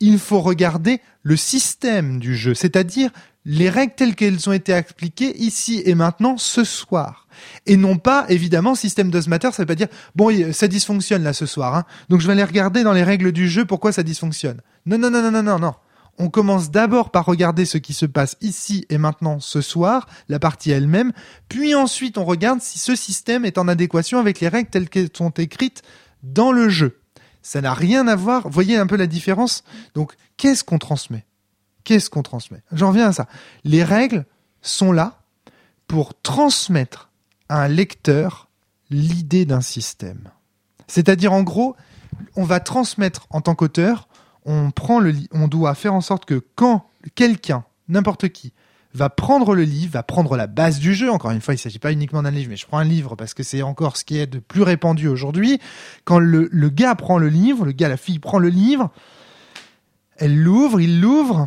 il faut regarder le système du jeu, c'est-à-dire les règles telles qu'elles ont été appliquées ici et maintenant ce soir. Et non pas, évidemment, système does matter, ça veut pas dire, bon, ça dysfonctionne là ce soir, hein, donc je vais aller regarder dans les règles du jeu pourquoi ça dysfonctionne. Non, non, non, non, non, non, non. On commence d'abord par regarder ce qui se passe ici et maintenant ce soir, la partie elle-même, puis ensuite on regarde si ce système est en adéquation avec les règles telles qu'elles sont écrites dans le jeu. Ça n'a rien à voir, voyez un peu la différence? Donc, qu'est-ce qu'on transmet? Qu'est-ce qu'on transmet? J'en reviens à ça. Les règles sont là pour transmettre à un lecteur l'idée d'un système. C'est-à-dire, en gros, on va transmettre en tant qu'auteur, on prend le on doit faire en sorte que quand quelqu'un, n'importe qui, va prendre le livre, va prendre la base du jeu. Encore une fois, il ne s'agit pas uniquement d'un livre, mais je prends un livre parce que c'est encore ce qui est de plus répandu aujourd'hui. Quand le, le gars prend le livre, le gars, la fille prend le livre, elle l'ouvre, il l'ouvre,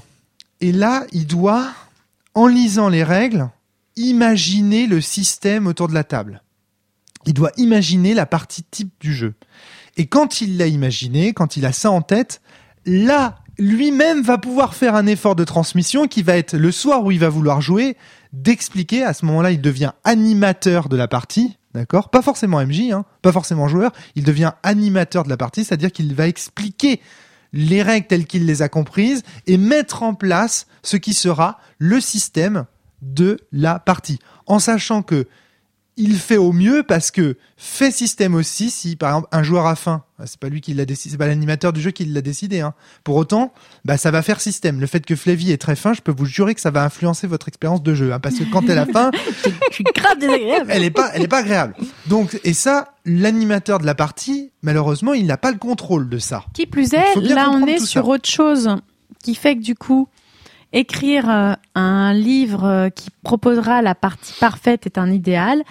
et là, il doit, en lisant les règles, imaginer le système autour de la table. Il doit imaginer la partie type du jeu. Et quand il l'a imaginé, quand il a ça en tête, là, lui-même va pouvoir faire un effort de transmission qui va être le soir où il va vouloir jouer, d'expliquer. À ce moment-là, il devient animateur de la partie, d'accord? Pas forcément MJ, hein, pas forcément joueur. Il devient animateur de la partie, c'est-à-dire qu'il va expliquer les règles telles qu'il les a comprises et mettre en place ce qui sera le système de la partie. En sachant que il fait au mieux parce que fait système aussi si par exemple un joueur a faim ah, c'est pas lui qui l'a décidé c'est pas l'animateur du jeu qui l'a décidé hein. pour autant bah ça va faire système le fait que Flavie est très fin je peux vous jurer que ça va influencer votre expérience de jeu hein, parce que quand elle a faim Je suis grave désagréable. elle est pas elle est pas agréable donc et ça l'animateur de la partie malheureusement il n'a pas le contrôle de ça Qui plus est, là on est sur ça. autre chose qui fait que du coup, écrire euh, un livre euh, qui proposera la partie parfaite est un idéal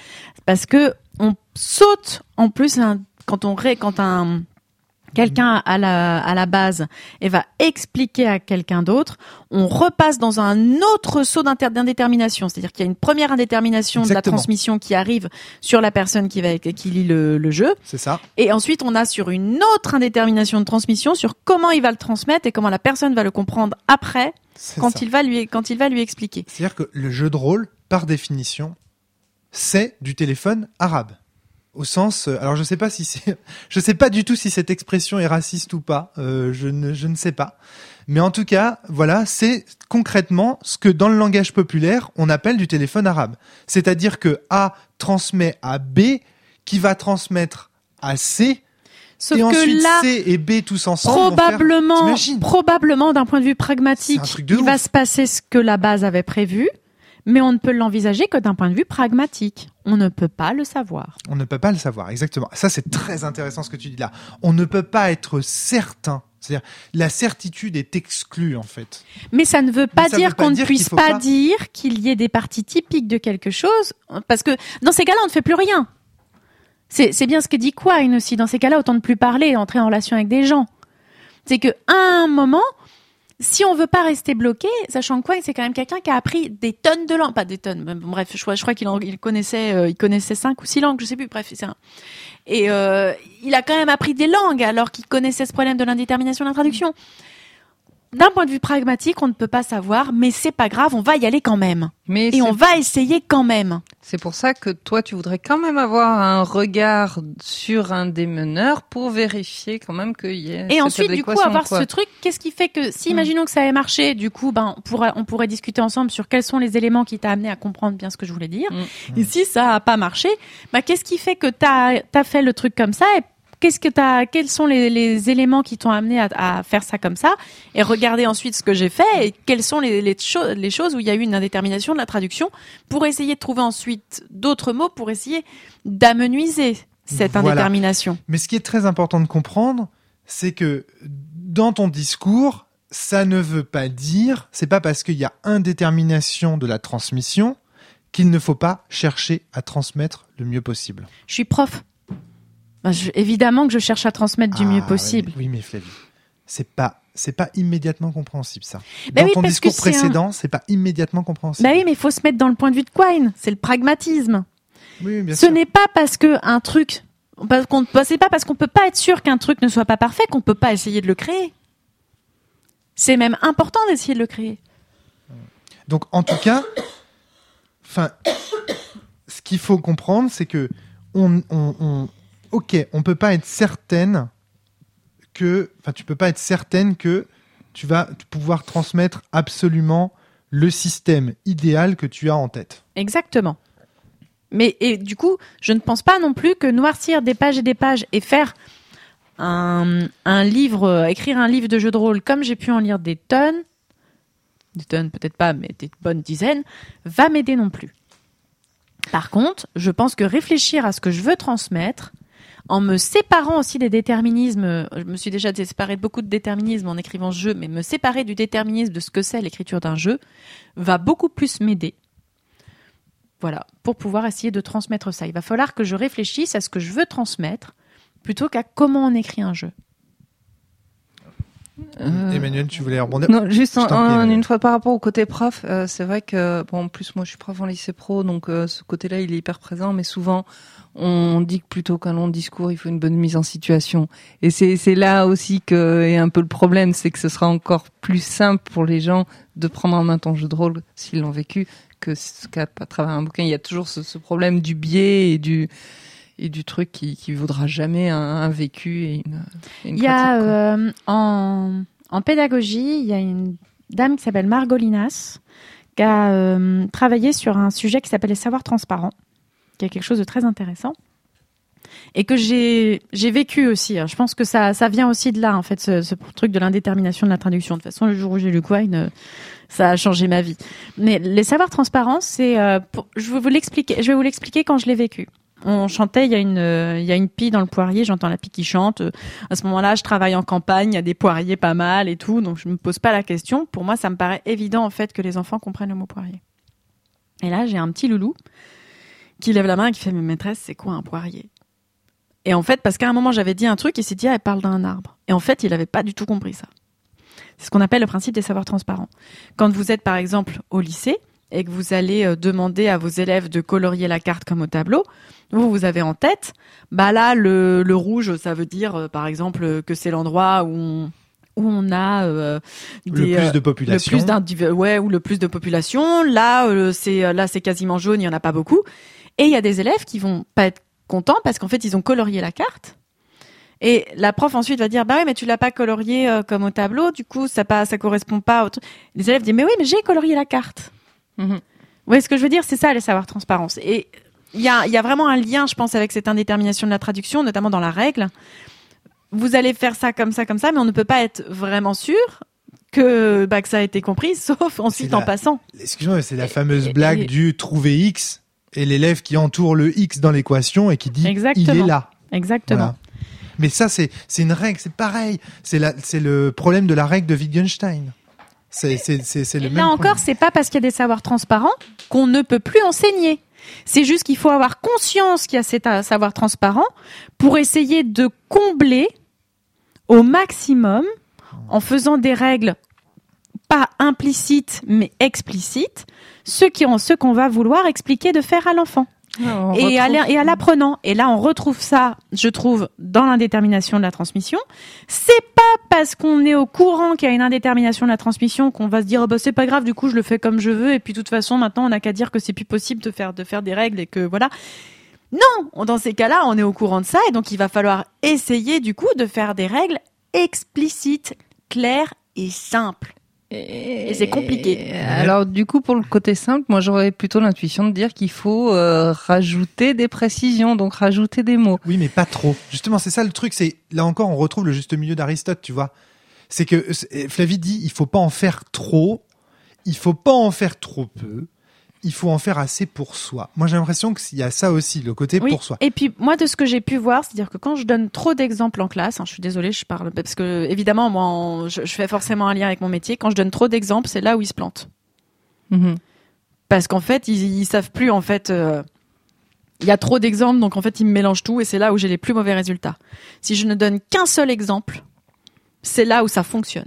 parce que on saute en plus un- quand on ré, quand un quelqu'un à la, à la base et va expliquer à quelqu'un d'autre, on repasse dans un autre saut d'indétermination. C'est-à-dire qu'il y a une première indétermination de la transmission qui arrive sur la personne qui va qui lit le- le jeu. c'est ça Et ensuite, on a sur une autre indétermination de transmission sur comment il va le transmettre et comment la personne va le comprendre après quand ça. il va lui quand il va lui expliquer. C'est-à-dire que le jeu de rôle, par définition, c'est du téléphone arabe. Au sens, euh, alors je sais pas si c'est, je sais pas du tout si cette expression est raciste ou pas. euh, je ne, je ne sais pas. Mais en tout cas, voilà, c'est concrètement ce que dans le langage populaire on appelle du téléphone arabe. C'est-à-dire que A transmet à B, qui va transmettre à C, Sauf et que ensuite là, C et B tous ensemble. vont faire- probablement, probablement d'un point de vue pragmatique, de il va se passer ce que la base avait prévu, mais on ne peut l'envisager que d'un point de vue pragmatique. On ne peut pas le savoir. On ne peut pas le savoir, exactement. Ça, c'est très intéressant ce que tu dis là. On ne peut pas être certain. C'est-à-dire, la certitude est exclue, en fait. Mais ça ne veut pas dire qu'on ne puisse pas, pas- dire qu'il y ait des parties typiques de quelque chose, parce que dans ces cas-là, on ne fait plus rien. C'est bien ce que dit Quine aussi. Dans ces cas-là, autant ne plus parler entrer en relation avec des gens. C'est que à un moment, si on veut pas rester bloqué, sachant que c'est quand même quelqu'un qui a appris des tonnes de langues, pas des tonnes. mais bon, bref, je crois, je crois qu'il connaissait, euh, il connaissait cinq ou six langues, je sais plus. Bref, c'est. Et euh, il a quand même appris des langues alors qu'il connaissait ce problème de l'indétermination de la traduction. D'un point de vue pragmatique, on ne peut pas savoir, mais c'est pas grave, on va y aller quand même. Mais Et on va essayer quand même. c'est pour ça que toi, tu voudrais quand même avoir un regard sur un des meneurs pour vérifier quand même qu'il y ait Et cette ensuite, du coup, avoir quoi. ce truc, qu'est-ce qui fait que, si Mm. imaginons que ça ait marché, du coup, ben, on pourrait, on pourrait discuter ensemble sur quels sont les éléments qui t'a amené à comprendre bien ce que je voulais dire. Mm. Et si ça a pas marché, bah, qu'est-ce qui fait que t'as, as fait le truc comme ça et qu'est-ce que t'as, quels sont les, les éléments qui t'ont amené à, à faire ça comme ça, et regarder ensuite ce que j'ai fait et quelles sont les, les, cho- les choses où il y a eu une indétermination de la traduction pour essayer de trouver ensuite d'autres mots pour essayer d'amenuiser cette Voilà. indétermination. Mais ce qui est très important de comprendre, c'est que dans ton discours, ça ne veut pas dire, c'est pas parce qu'il y a indétermination de la transmission qu'il ne faut pas chercher à transmettre le mieux possible. Je suis prof. Ben, je- évidemment que je cherche à transmettre du Ah, mieux ouais, possible. oui, mais Flavie, c'est pas, c'est pas immédiatement compréhensible ça. Bah Dans oui, ton parce que discours c'est un- précédent, c'est pas immédiatement compréhensible. Bah oui, mais il faut se mettre dans le point de vue de Quine. C'est le pragmatisme. Oui, bien Ce n'est pas parce que un truc, qu'on, c'est pas parce qu'on peut pas être sûr qu'un truc ne soit pas parfait qu'on peut pas essayer de le créer. C'est même important d'essayer de le créer. Donc, en tout cas, enfin, ce qu'il faut comprendre, c'est que on, on, on- ok, on peut pas être certaine que, enfin, tu peux pas être certaine que tu vas pouvoir transmettre absolument le système idéal que tu as en tête. Exactement. Mais et du coup, je ne pense pas non plus que noircir des pages et des pages et faire un, livre, euh, écrire un livre de jeu de rôle comme j'ai pu en lire des tonnes, des tonnes peut-être pas, mais des bonnes dizaines, va m'aider non plus. Par contre, je pense que réfléchir à ce que je veux transmettre, en me séparant aussi des déterminismes, je me suis déjà séparée de beaucoup de déterminismes en écrivant ce jeu, mais me séparer du déterminisme de ce que c'est l'écriture d'un jeu, va beaucoup plus m'aider. Voilà, pour pouvoir essayer de transmettre ça. Il va falloir que je réfléchisse à ce que je veux transmettre plutôt qu'à comment on écrit un jeu. Euh, Emmanuel, tu voulais rebondir? Non, juste une fois par rapport au côté prof, euh, c'est vrai que bon, en plus moi je suis prof en lycée pro, donc euh, ce côté-là il est hyper présent, mais souvent on dit que plutôt qu'un long discours, il faut une bonne mise en situation. Et c'est là aussi que est un peu le problème, c'est que ce sera encore plus simple pour les gens de prendre en main ton jeu de rôle s'ils l'ont vécu que ce qu'à à travers un bouquin. Il y a toujours ce, ce problème du biais et du et du truc qui qui vaudra jamais un, un vécu et une, et une Il y a euh, en, en pédagogie, il y a une dame qui s'appelle Margolinas qui a euh, travaillé sur un sujet qui s'appelle les savoirs transparents, qui est quelque chose de très intéressant et que j'ai vécu aussi. hein. Je pense que ça ça vient aussi de là en fait ce, truc de l'indétermination de la traduction. De toute façon, le jour où j'ai lu Quine, euh, ça a changé ma vie. Mais les savoirs transparents, c'est euh, je vais vous l'expliquer. Je vais vous l'expliquer quand je l'ai vécu. On chantait, il y a une euh, il y a une pie dans le poirier, j'entends la pie qui chante. À ce moment-là, je travaille en campagne, il y a des poiriers pas mal et tout, donc je me pose pas la question. Pour moi, ça me paraît évident en fait que les enfants comprennent le mot poirier. Et là, j'ai un petit loulou qui lève la main et qui fait mais maîtresse, c'est quoi un poirier? Et en fait, parce qu'à un moment j'avais dit un truc, il s'est dit ah, elle parle d'un arbre. Et en fait, il avait pas du tout compris ça. C'est ce qu'on appelle le principe des savoirs transparents. Quand vous êtes par exemple au lycée et que vous allez euh, demander à vos élèves de colorier la carte comme au tableau, vous vous avez en tête, bah là le, le rouge, ça veut dire euh, par exemple euh, que c'est l'endroit où on, où on a euh, le plus de le population. plus d'indiv- ouais ou le plus de population. Là, euh, c'est là c'est quasiment jaune, il y en a pas beaucoup. Et il y a des élèves qui vont pas être contents parce qu'en fait ils ont colorié la carte. Et la prof ensuite va dire bah oui mais tu l'as pas colorié euh, comme au tableau, du coup ça pas ça correspond pas au truc. Les élèves disent mais oui mais j'ai colorié la carte. Mhm. Vous voyez ce que je veux dire? C'est ça les savoirs transparence. Et il y a, il y a vraiment un lien, je pense, avec cette indétermination de la traduction, notamment dans la règle. Vous allez faire ça comme ça, comme ça, mais on ne peut pas être vraiment sûr que, bah, que ça a été compris, sauf ensuite en la- passant. Excuse-moi, mais c'est la fameuse et- blague et- du trouver X et l'élève qui entoure le X dans l'équation et qui dit Exactement. il est là. Exactement. Voilà. Mais ça, c'est une règle, c'est pareil. C'est le problème de la règle de Wittgenstein. C'est le Et même là encore, problème. c'est pas parce qu'il y a des savoirs transparents qu'on ne peut plus enseigner. C'est juste qu'il faut avoir conscience qu'il y a ces ta- savoirs transparents pour essayer de combler au maximum en faisant des règles pas implicites mais explicites ce qui ce qu'on va vouloir expliquer de faire à l'enfant et à, retrouve- l'in- et à l'apprenant. Et là, on retrouve ça, je trouve, dans l'indétermination de la transmission. C'est pas parce qu'on est au courant qu'il y a une indétermination de la transmission qu'on va se dire, oh bah, c'est pas grave, du coup, je le fais comme je veux. Et puis, de toute façon, maintenant, on n'a qu'à dire que c'est plus possible de faire, de faire des règles et que voilà. Non! On- Dans ces cas-là, on est au courant de ça. Et donc, il va falloir essayer, du coup, de faire des règles explicites, claires et simples. Et c'est compliqué. Alors du coup, pour le côté simple, moi j'aurais plutôt l'intuition de dire qu'il faut euh, rajouter des précisions, donc rajouter des mots. Oui, mais pas trop. Justement, c'est ça le truc. C'est là encore, on retrouve le juste milieu d'Aristote, tu vois. C'est que Flavie dit, il faut pas en faire trop, il faut pas en faire trop peu. Il faut en faire assez pour soi. Moi, j'ai l'impression qu'il y a ça aussi, le côté Oui. pour soi. Et puis moi, de ce que j'ai pu voir, c'est-à-dire que quand je donne trop d'exemples en classe, hein, je suis désolée, je parle parce que évidemment, moi, je, je fais forcément un lien avec mon métier. Quand je donne trop d'exemples, c'est là où ils se plantent, Mhm. parce qu'en fait, ils, ils savent plus en fait. euh, il y a trop d'exemples, donc en fait, ils me mélangent tout, et c'est là où j'ai les plus mauvais résultats. Si je ne donne qu'un seul exemple, c'est là où ça fonctionne.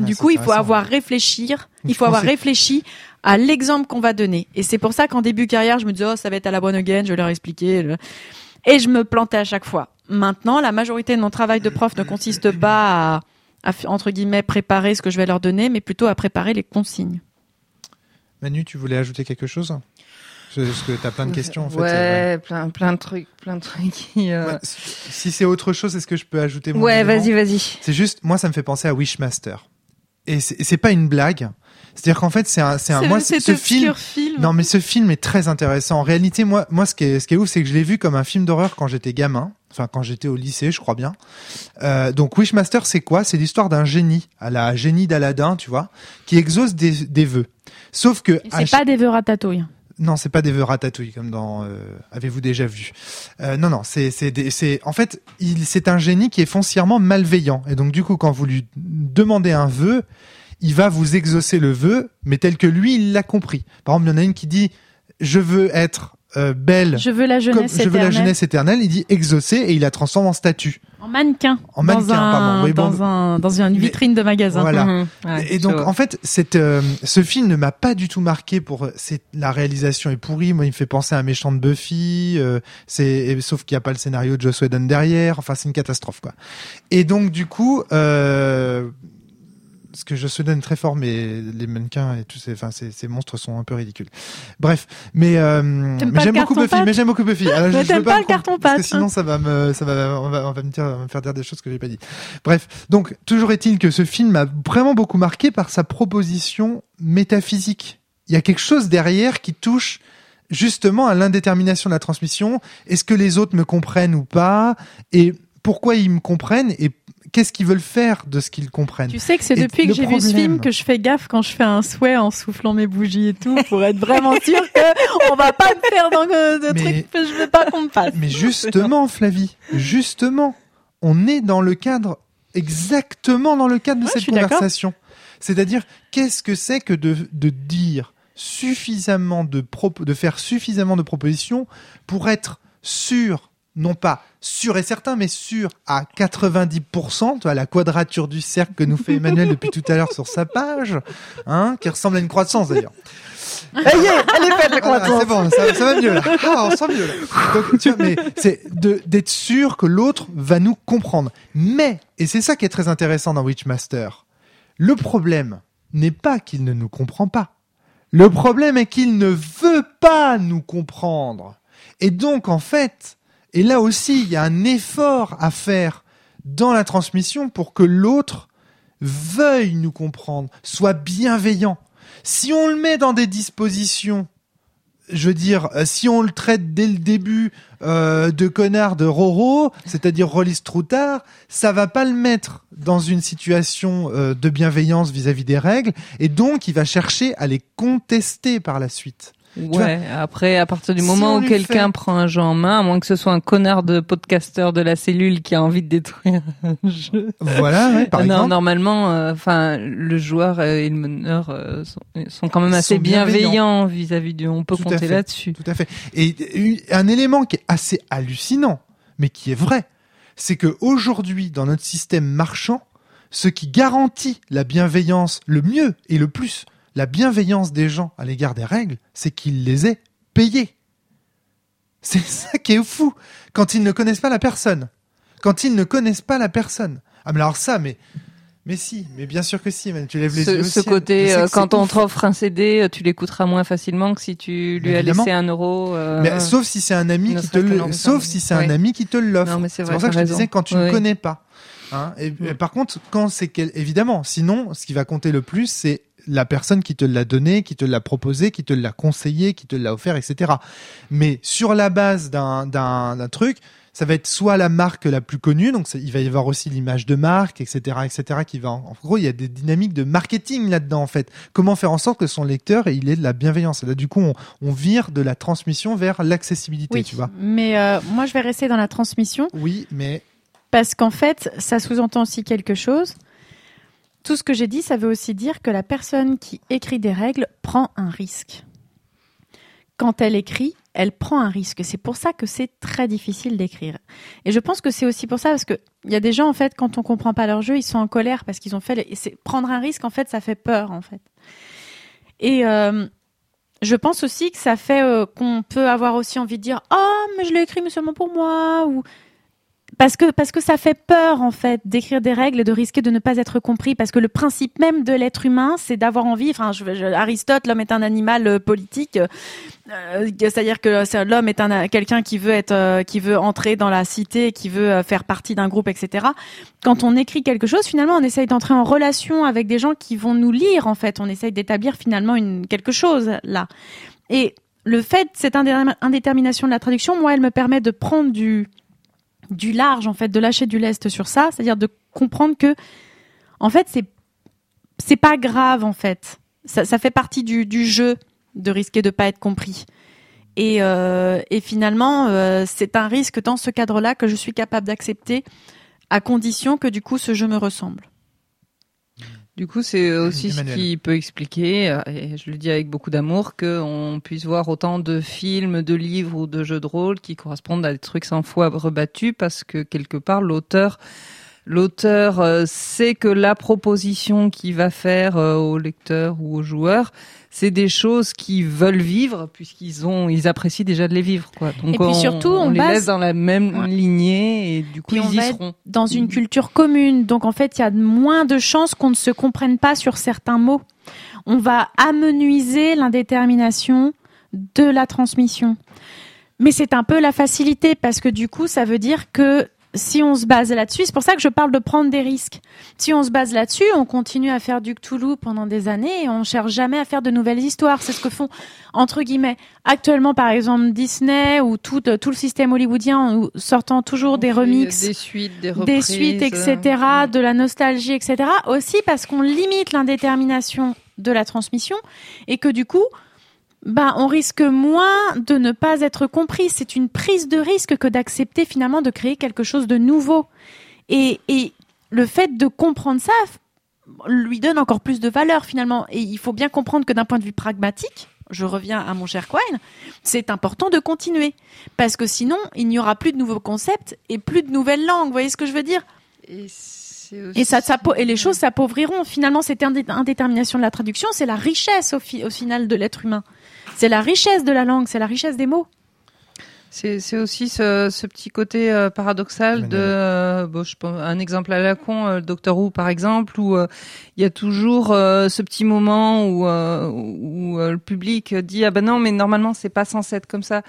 Ouais, du coup, il faut avoir réfléchir, il faut avoir réfléchi à l'exemple qu'on va donner. Et c'est pour ça qu'en début de carrière, je me disais, oh, ça va être à la bonne again, je vais leur expliquer. Et je me plantais à chaque fois. Maintenant, la majorité de mon travail de prof ne consiste pas à, à, entre guillemets, préparer ce que je vais leur donner, mais plutôt à préparer les consignes. Manu, tu voulais ajouter quelque chose? Parce que tu as plein de questions en fait. Ouais, plein, plein de trucs, plein de trucs. qui, euh, Ouais, Si c'est autre chose, est-ce que je peux ajouter mon Ouais, vas-y, vas-y. C'est juste, moi, ça me fait penser à Wishmaster. Et c'est et c'est pas une blague. C'est-à-dire qu'en fait, c'est un, c'est un, moi, ce film, film. non, mais ce film est très intéressant. En réalité, moi, moi, ce qui est, ce qui est ouf, c'est que je l'ai vu comme un film d'horreur quand j'étais gamin. Enfin, quand j'étais au lycée, je crois bien. Euh, donc, Wishmaster, c'est quoi? C'est l'histoire d'un génie, à la génie d'Aladin, tu vois, qui exauce des, des vœux. Sauf que, c'est pas des vœux ratatouille. non, c'est pas des vœux ratatouille comme dans euh, Avez-vous déjà vu euh, Non, non, c'est c'est en fait il c'est un génie qui est foncièrement malveillant et donc du coup quand vous lui demandez un vœu, il va vous exaucer le vœu, mais tel que lui il l'a compris. Par exemple, il y en a une qui dit je veux être euh, belle. Je veux la comme jeunesse je veux la éternelle. jeunesse éternelle, il dit exaucer et il la transforme en statue. En mannequin. En mannequin, dans un, pardon. Oui, bon. dans, un, dans une Mais- vitrine de magasin. Voilà. Mhm. Ouais, et donc en fait, cette, euh, ce film ne m'a pas du tout marqué pour c'est la réalisation est pourrie. Moi, il me fait penser à un méchant de Buffy. euh, c'est sauf qu'il n'y a pas le scénario de Joss Whedon derrière. Enfin, c'est une catastrophe quoi. Et donc du coup, parce que Joss Whedon est très fort, mais les mannequins et tous ces, enfin ces, ces monstres sont un peu ridicules. Bref, mais, euh, mais j'aime beaucoup Buffy. Mais j'aime beaucoup Buffy. Alors, je- Mais je veux pas le carton Parce que pâte, sinon, hein. ça va me, ça va, on va, on va me dire, on va me faire dire des choses que j'ai pas dit. Bref, donc toujours est-il que ce film m'a vraiment beaucoup marqué par sa proposition métaphysique. Il y a quelque chose derrière qui touche justement à l'indétermination de la transmission. Est-ce que les autres me comprennent ou pas? Et pourquoi ils me comprennent? Et qu'est-ce qu'ils veulent faire de ce qu'ils comprennent Tu sais que c'est depuis que j'ai vu ce film que je fais gaffe quand je fais un souhait en soufflant mes bougies et tout pour être vraiment sûr que on va pas me faire dans de, Mais- trucs que je veux pas qu'on me fasse. Mais justement, Flavie, justement, on est dans le cadre, exactement dans le cadre de Ouais, cette conversation. C'est-à-dire, qu'est-ce que c'est que de, de dire suffisamment de propos, de faire suffisamment de propositions pour être sûr, non pas sûr et certain, mais sûr à 90%, tu vois, la quadrature du cercle que nous fait Emmanuel depuis tout à l'heure sur sa page, hein, qui ressemble à une croissance d'ailleurs. Ça y est, elle est faite la Voilà, croissance. c'est bon, ça, ça va mieux là. Ah, on sent mieux là. Donc, tu vois, mais c'est d'être sûr que l'autre va nous comprendre. Mais, et c'est ça qui est très intéressant dans Witchmaster, le problème n'est pas qu'il ne nous comprend pas. Le problème est qu'il ne veut pas nous comprendre. Et donc, en fait, et là aussi, il y a un effort à faire dans la transmission pour que l'autre veuille nous comprendre, soit bienveillant. Si on le met dans des dispositions, je veux dire, euh, si on le traite dès le début euh, de connard de Roro, c'est-à-dire Rollis Troutard, ça va pas le mettre dans une situation euh, de bienveillance vis-à-vis des règles, et donc il va chercher à les contester par la suite. Ouais, après, à partir du moment où quelqu'un fait- prend un jeu en main, à moins que ce soit un connard de podcasteur de la cellule qui a envie de détruire un jeu. Voilà, ouais, par non, exemple. normalement, euh, enfin, le joueur et le meneur euh, sont, sont quand même assez bienveillants. vis-à-vis du. On peut Tout compter là-dessus. Tout à fait. Et un élément qui est assez hallucinant, mais qui est vrai, c'est que aujourd'hui, dans notre système marchand, ce qui garantit la bienveillance le mieux et le plus, la bienveillance des gens à l'égard des règles, c'est qu'ils les aient payés. C'est ça qui est fou. Quand ils ne connaissent pas la personne. Quand ils ne connaissent pas la personne. Ah, mais alors ça, mais, mais si, mais bien sûr que si, mais tu lèves les Ce, yeux. ce côté, euh, quand on t'offre un CD, euh, tu l'écouteras moins facilement que si tu lui as laissé un euro. euh, Mais sauf si c'est un ami qui te le, sauf si c'est un ami qui te l'offre. C'est pour ça que je te disais quand tu ne connais pas. Hein. Et, et par contre, quand c'est quel... évidemment, sinon, ce qui va compter le plus, c'est la personne qui te l'a donné, qui te l'a proposé, qui te l'a conseillé, qui te l'a offert, etc. Mais sur la base d'un truc, ça va être soit la marque la plus connue, donc il va y avoir aussi l'image de marque, etc., etc., qui va, en, en gros, il y a des dynamiques de marketing là-dedans, en fait. Comment faire en sorte que son lecteur, il ait de la bienveillance. Et là, du coup, on, on vire de la transmission vers l'accessibilité, Oui, tu vois. mais euh, moi je vais rester dans la transmission Oui, mais parce qu'en fait, ça sous-entend aussi quelque chose. Tout ce que j'ai dit, ça veut aussi dire que la personne qui écrit des règles prend un risque. Quand elle écrit, elle prend un risque. C'est pour ça que c'est très difficile d'écrire. Et je pense que c'est aussi pour ça parce que il y a des gens en fait quand on comprend pas leur jeu, ils sont en colère parce qu'ils ont fait. prendre un risque en fait, ça fait peur en fait. Et euh, je pense aussi que ça fait euh, qu'on peut avoir aussi envie de dire oh mais je l'ai écrit mais seulement pour moi ou parce que parce que ça fait peur en fait d'écrire des règles de risquer de ne pas être compris. Parce que le principe même de l'être humain c'est d'avoir envie enfin je, je- Aristote l'homme est un animal euh, politique euh, c'est-à-dire que l'homme est un quelqu'un qui veut être euh, qui veut entrer dans la cité qui veut euh, faire partie d'un groupe etc quand on écrit quelque chose finalement on essaye d'entrer en relation avec des gens qui vont nous lire en fait. On essaye d'établir finalement une quelque chose là. Et le fait cette indé- indétermination de la traduction moi elle me permet de prendre du du large en fait de lâcher du lest sur ça c'est-à-dire de comprendre que en fait c'est c'est pas grave en fait. Ça, ça fait partie du, du jeu de risquer de pas être compris. Et, euh, et finalement euh, c'est un risque dans ce cadre-là que je suis capable d'accepter à condition que du coup ce jeu me ressemble Du coup, c'est aussi Emmanuel. ce qui peut expliquer, euh, et je le dis avec beaucoup d'amour, qu'on puisse voir autant de films, de livres ou de jeux de rôle qui correspondent à des trucs 100 fois rebattus parce que quelque part l'auteur l'auteur euh, sait que la proposition qu'il va faire euh, au lecteur ou au joueur, c'est des choses qu'ils veulent vivre puisqu'ils ont ils apprécient déjà de les vivre quoi. Donc Et puis on, surtout, on on les base- laisse dans la même Ouais. lignée et du coup Puis on ils y va être seront. dans une Mhm. culture commune. Donc en fait, il y a moins de chances qu'on ne se comprenne pas sur certains mots. On va amenuiser l'indétermination de la transmission. Mais c'est un peu la facilité parce que du coup, ça veut dire que si on se base là-dessus, c'est pour ça que je parle de prendre des risques. Si on se base là-dessus, on continue à faire du Cthulhu pendant des années et on cherche jamais à faire de nouvelles histoires. C'est ce que font, entre guillemets, actuellement, par exemple, Disney ou tout, tout le système hollywoodien sortant toujours des remixes des suites, des suites, etc., euh, de la nostalgie, etc. Aussi parce qu'on limite l'indétermination de la transmission et que du coup, ben, on risque moins de ne pas être compris. C'est une prise de risque que d'accepter finalement de créer quelque chose de nouveau. Et, et le fait de comprendre ça lui donne encore plus de valeur finalement. Et il faut bien comprendre que d'un point de vue pragmatique, je reviens à mon cher Quine, c'est important de continuer. Parce que sinon, il n'y aura plus de nouveaux concepts et plus de nouvelles langues. Vous voyez ce que je veux dire? Et, ça, ça et les choses s'appauviriront. Finalement, cette indé- indétermination de la traduction, c'est la richesse au, fi- au final de l'être humain. C'est la richesse de la langue, c'est la richesse des mots. C'est aussi ce, ce petit côté euh, paradoxal de, euh, bon, je pense, un exemple à la con, euh, le Docteur Who par exemple, où euh, il y a toujours euh, ce petit moment où, euh, où euh, le public dit ah ben non mais normalement c'est pas censé être comme ça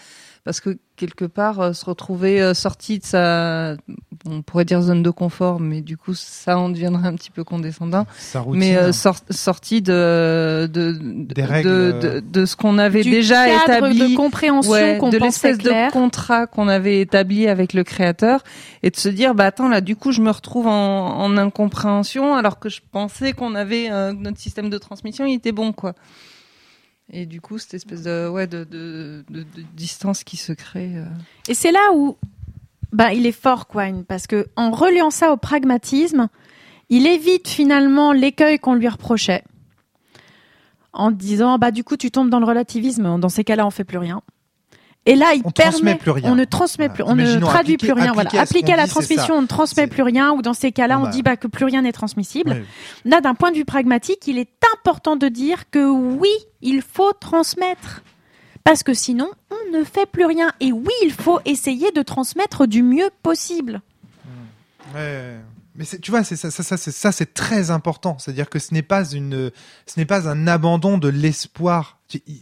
parce que quelque part euh, se retrouver euh, sorti de sa, on pourrait dire zone de confort, mais du coup ça en deviendrait un petit peu condescendant. sa routine. Mais euh, sor- sorti de de, de, Des règles, de, euh, de, de ce qu'on avait Du déjà cadre établi de compréhension Ouais, qu'on de l'espèce de contrat qu'on avait établi avec le créateur et de se dire bah attends là du coup je me retrouve en, en incompréhension alors que je pensais qu'on avait euh, notre système de transmission il était bon quoi et du coup cette espèce de ouais de, de, de, distance qui se crée euh. Et c'est là où bah, il est fort, Quine, parce que en reliant ça au pragmatisme, il évite finalement l'écueil qu'on lui reprochait. En disant, bah, du coup, tu tombes dans le relativisme, dans ces cas-là, on fait plus rien. Et là, il On permet, transmet plus rien. on ne transmet Voilà. plus, on ne traduit appliquer- plus rien. Voilà. appliquer Appliqué à la dit, transmission, on ne transmet plus rien, ou dans ces cas-là, on bah. dit bah, que plus rien n'est transmissible. Ouais. Là, d'un point de vue pragmatique, il est important de dire que oui, il faut transmettre. Parce que sinon, on ne fait plus rien. Et oui, il faut essayer de transmettre du mieux possible. Ouais. Mais tu vois, ça, ça, c'est ça, c'est très important. C'est-à-dire que ce n'est pas une, ce n'est pas un abandon de l'espoir.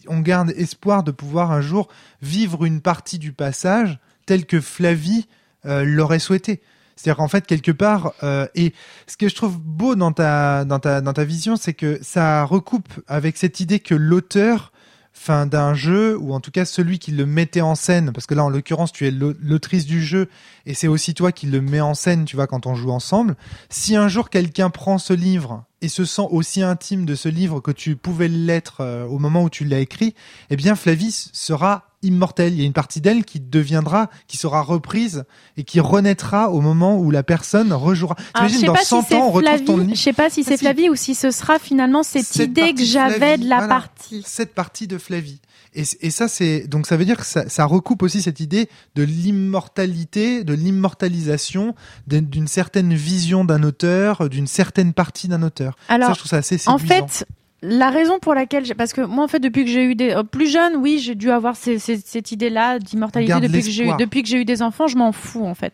On garde espoir de pouvoir un jour vivre une partie du passage tel que Flavie euh, l'aurait souhaité. C'est-à-dire qu'en fait, quelque part, euh, et ce que je trouve beau dans ta, dans ta, dans ta vision, c'est que ça recoupe avec cette idée que l'auteur fin d'un jeu ou en tout cas celui qui le mettait en scène parce que là en l'occurrence tu es l'au- l'autrice du jeu et c'est aussi toi qui le mets en scène tu vois quand on joue ensemble si un jour quelqu'un prend ce livre et se sent aussi intime de ce livre que tu pouvais l'être euh, au moment où tu l'as écrit eh bien Flavie sera immortelle il y a une partie d'elle qui deviendra qui sera reprise et qui renaîtra au moment où la personne rejouera T'imagines sais dans pas 100 si c'est ans on retrouve Flavie, ton je sais pas si c'est. Flavie ou si ce sera finalement cette Cette idée que j'avais de la voilà. partie. cette partie de Flavie. Et, et ça, c'est donc ça veut dire que ça, ça recoupe aussi cette idée de l'immortalité, de l'immortalisation d'une certaine vision d'un auteur, d'une certaine partie d'un auteur. ça, Alors, je trouve ça assez en séduisant. fait, la raison pour laquelle, parce que moi, en fait, depuis que j'ai eu des euh, plus jeune, oui, j'ai dû avoir ces- ces- cette idée-là d'immortalité depuis que j'ai eu, depuis que j'ai eu des enfants, je m'en fous en fait.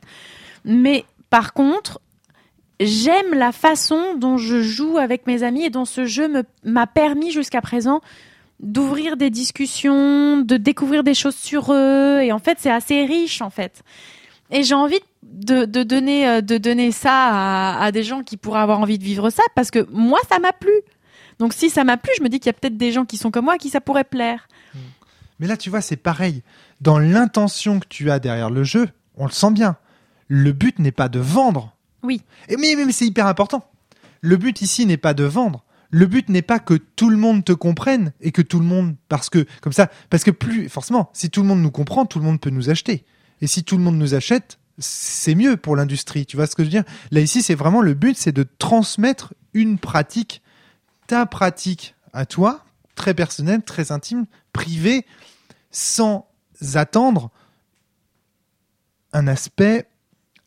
Mais par contre, j'aime la façon dont je joue avec mes amis et dont ce jeu m'a permis jusqu'à présent d'ouvrir des discussions, de découvrir des choses sur eux. Et en fait, c'est assez riche en fait. Et j'ai envie de, de donner euh, de donner ça à, à des gens qui pourraient avoir envie de vivre ça parce que moi, ça m'a plu. Donc si ça m'a plu, je me dis qu'il y a peut-être des gens qui sont comme moi à qui ça pourrait plaire. Mais là, tu vois, c'est pareil. Dans l'intention que tu as derrière le jeu, on le sent bien. Le but n'est pas de vendre. Oui. Et mais, mais, mais c'est hyper important. Le but ici n'est pas de vendre. Le but n'est pas que tout le monde te comprenne et que tout le monde, parce que comme ça, parce que plus forcément, si tout le monde nous comprend, tout le monde peut nous acheter. Et si tout le monde nous achète, c'est mieux pour l'industrie. Tu vois ce que je veux dire? Là ici, c'est vraiment le but, c'est de transmettre une pratique, ta pratique à toi, très personnelle, très intime, privée, sans attendre un aspect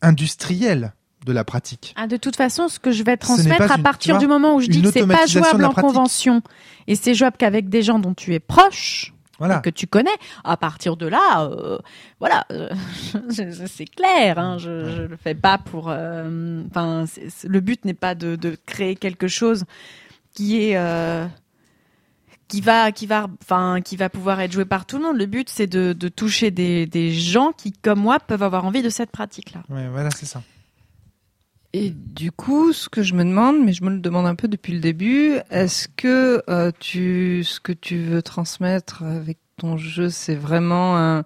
industriel de la pratique. Ah, de toute façon, ce que je vais transmettre à une- partir vois, du moment où je dis que c'est pas jouable en convention et c'est jouable qu'avec des gens dont tu es proche, Voilà. que tu connais, à partir de là, euh, voilà, euh, c'est clair. Hein, je, je le fais pas pour. euh, Enfin, le but n'est pas de, de créer quelque chose qui est qui va qui va enfin qui va pouvoir être joué par tout le monde. Le but c'est de, de toucher des, des gens qui, comme moi, peuvent avoir envie de cette pratique là. Ouais, voilà, c'est ça. Et du coup, ce que je me demande, mais je me le demande un peu depuis le début, est-ce que euh, tu, ce que tu veux transmettre avec ton jeu, c'est vraiment un,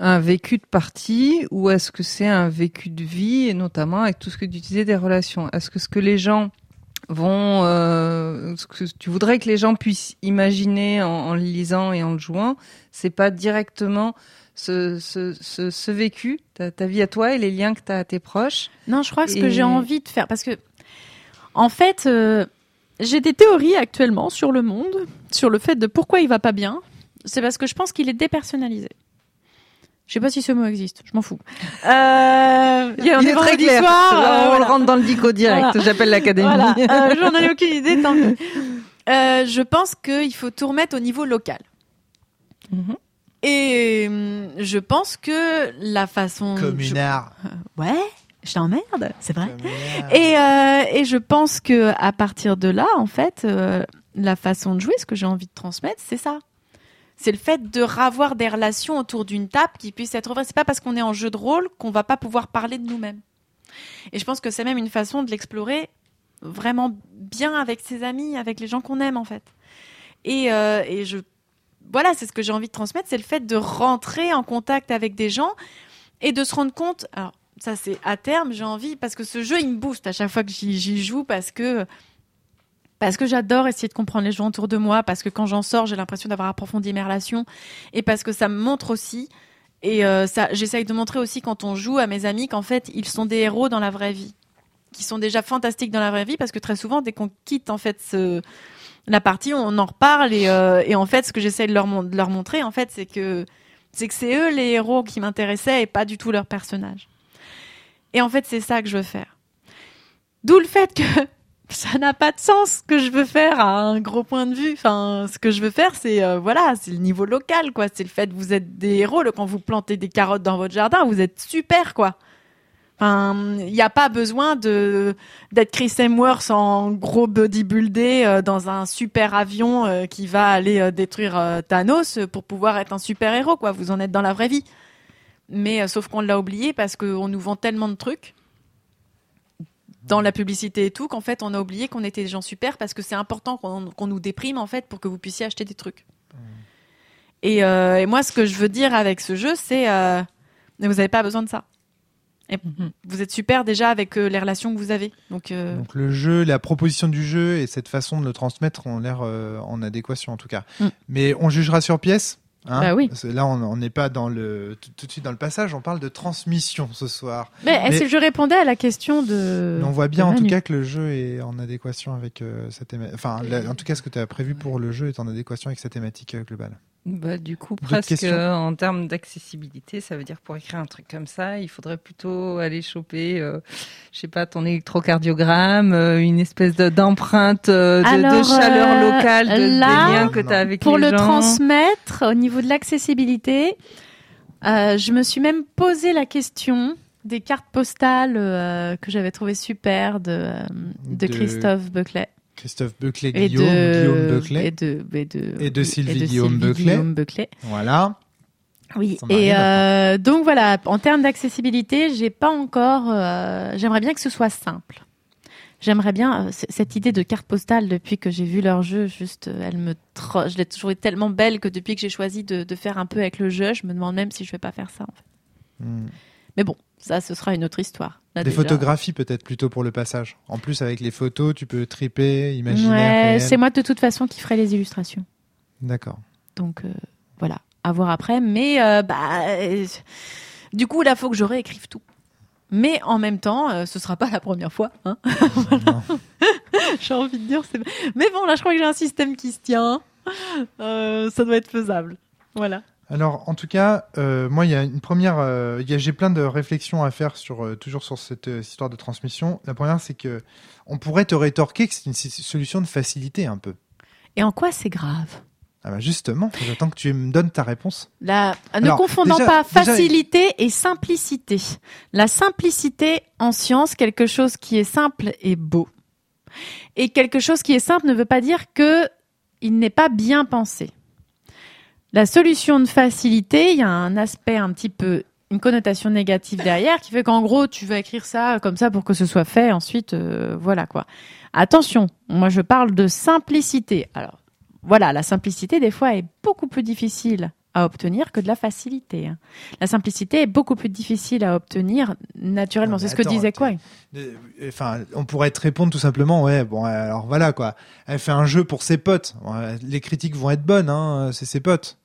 un vécu de partie ou est-ce que c'est un vécu de vie et notamment avec tout ce que tu disais des relations? Est-ce que ce que les gens vont, euh, ce que tu voudrais que les gens puissent imaginer en, le lisant et en le jouant, c'est pas directement ce, ce, ce, ce vécu, ta, ta vie à toi et les liens que tu as à tes proches Non, je crois que ce que j'ai envie de faire, parce que, en fait, euh, j'ai des théories actuellement sur le monde, sur le fait de pourquoi il va pas bien. C'est parce que je pense qu'il est dépersonnalisé. Je sais pas si ce mot existe, je m'en fous. Euh, il y a un Il est très clair. soir, euh, on voilà. le rentre dans le dico direct. Voilà. J'appelle l'académie. Voilà, euh, j'en avais aucune idée. Tant pis. Euh, je pense qu'il faut tout remettre au niveau local. Mhm. Et euh, je pense que la façon. je- Communard. Ouais, je t'emmerde, c'est vrai. Et, euh, et je pense que à partir de là, en fait, euh, la façon de jouer, ce que j'ai envie de transmettre, c'est ça. C'est le fait de ravoir des relations autour d'une table qui puissent être vraies. C'est pas parce qu'on est en jeu de rôle qu'on va pas pouvoir parler de nous-mêmes. Et je pense que c'est même une façon de l'explorer vraiment bien avec ses amis, avec les gens qu'on aime en fait. Et, euh, et je, voilà, c'est ce que j'ai envie de transmettre, c'est le fait de rentrer en contact avec des gens et de se rendre compte. Alors ça c'est à terme, j'ai envie parce que ce jeu il me booste à chaque fois que j'y joue parce que parce que j'adore essayer de comprendre les gens autour de moi, parce que quand j'en sors, j'ai l'impression d'avoir approfondi mes relations, et parce que ça me montre aussi, et euh, ça, j'essaye de montrer aussi quand on joue à mes amis qu'en fait, ils sont des héros dans la vraie vie, qui sont déjà fantastiques dans la vraie vie, parce que très souvent, dès qu'on quitte en fait ce, la partie, on en reparle, et, euh, et en fait, ce que j'essaye de leur, montrer, en fait, c'est que c'est eux les héros qui m'intéressaient et pas du tout leur personnage. Et en fait, c'est ça que je veux faire. D'où le fait que ça n'a pas de sens ce que je veux faire à un gros point de vue. Enfin, ce que je veux faire, c'est euh, voilà, c'est le niveau local, quoi. C'est le fait que vous êtes des héros. Quand vous plantez des carottes dans votre jardin, vous êtes super, quoi. Enfin, il n'y a pas besoin de d'être Chris Hemsworth en gros bodybuildé euh, dans un super avion euh, qui va aller euh, détruire euh, Thanos pour pouvoir être un super héros, quoi. Vous en êtes dans la vraie vie. Mais sauf qu'on l'a oublié parce qu'on nous vend tellement de trucs dans la publicité et tout qu'en fait on a oublié qu'on était des gens super parce que c'est important qu'on nous déprime en fait pour que vous puissiez acheter des trucs. Et, euh, et moi, ce que je veux dire avec ce jeu, c'est mais vous n'avez pas besoin de ça. Et Mhm. vous êtes super déjà avec euh, les relations que vous avez. Donc, euh, Donc le jeu, la proposition du jeu et cette façon de le transmettre ont l'air euh, en adéquation en tout cas. Mm. Mais on jugera sur pièce. Hein Bah oui. Là, on n'est pas dans le tout, de suite dans le passage. On parle de transmission ce soir. mais est-ce que je répondais à la question de. Mais on voit bien en tout cas que le jeu est en adéquation avec sa thématique. Enfin, la- en tout cas, ce que tu as prévu pour le jeu est en adéquation avec sa thématique globale. Bah, du coup, presque euh, en termes d'accessibilité, ça veut dire pour écrire un truc comme ça, il faudrait plutôt aller choper, euh, je sais pas, ton électrocardiogramme, euh, une espèce de- d'empreinte euh, de, chaleur locale, de, là, des liens que tu as avec Pour les le gens. transmettre, au niveau de l'accessibilité, euh, je me suis même posé la question des cartes postales euh, que j'avais trouvées super de, euh, de, De Christophe Buckley. Christophe Buckley, Et Guillaume, de, Guillaume Buckley. Et de, et de, Et de Sylvie et Guillaume Sylvie Buckley. Guillaume Buckley. Voilà. Oui, et euh, donc voilà, en termes d'accessibilité, j'ai pas encore. euh, J'aimerais bien que ce soit simple. J'aimerais bien euh, cette idée de carte postale depuis que j'ai vu leur jeu. Juste, elle me, je l'ai trouvée tellement belle que depuis que j'ai choisi de, de faire un peu avec le jeu, je me demande même si je vais pas faire ça. En fait. Mm. Mais bon, ça, ce sera une autre histoire. Des déjà. photographies peut-être plutôt pour le passage. En plus, avec les photos, tu peux triper, imaginer. Ouais, c'est moi de toute façon qui ferai les illustrations. D'accord. Donc euh, voilà, à voir après. Mais euh, bah, euh, du coup, là, faut que je réécrive tout. Mais en même temps, euh, ce sera pas la première fois. Hein j'ai envie de dire. Mais bon, là, je crois que j'ai un système qui se tient. Euh, ça doit être faisable. Voilà. Alors, en tout cas, euh, moi, il y a une première, euh, j'ai plein de réflexions à faire sur euh, toujours sur cette histoire de transmission. La première, c'est que on pourrait te rétorquer que c'est une solution de facilité un peu. Et en quoi c'est grave? Ah bah justement, j'attends que tu me donnes ta réponse. La... Ne Alors, confondons déjà- pas déjà- facilité et simplicité. La simplicité en science, quelque chose qui est simple est beau. Et quelque chose qui est simple ne veut pas dire que il n'est pas bien pensé. La solution de facilité, il y a un aspect un petit peu, une connotation négative derrière qui fait qu'en gros, tu vas écrire ça comme ça pour que ce soit fait. Ensuite, euh, voilà quoi. Attention, moi je parle de simplicité. Alors, voilà, la simplicité des fois est beaucoup plus difficile à obtenir que de la facilité. La simplicité est beaucoup plus difficile à obtenir naturellement. C'est ce que disait quoi Enfin, on pourrait te répondre tout simplement, ouais, bon, alors voilà quoi. Elle fait un jeu pour ses potes. Les critiques vont être bonnes, hein, c'est ses potes.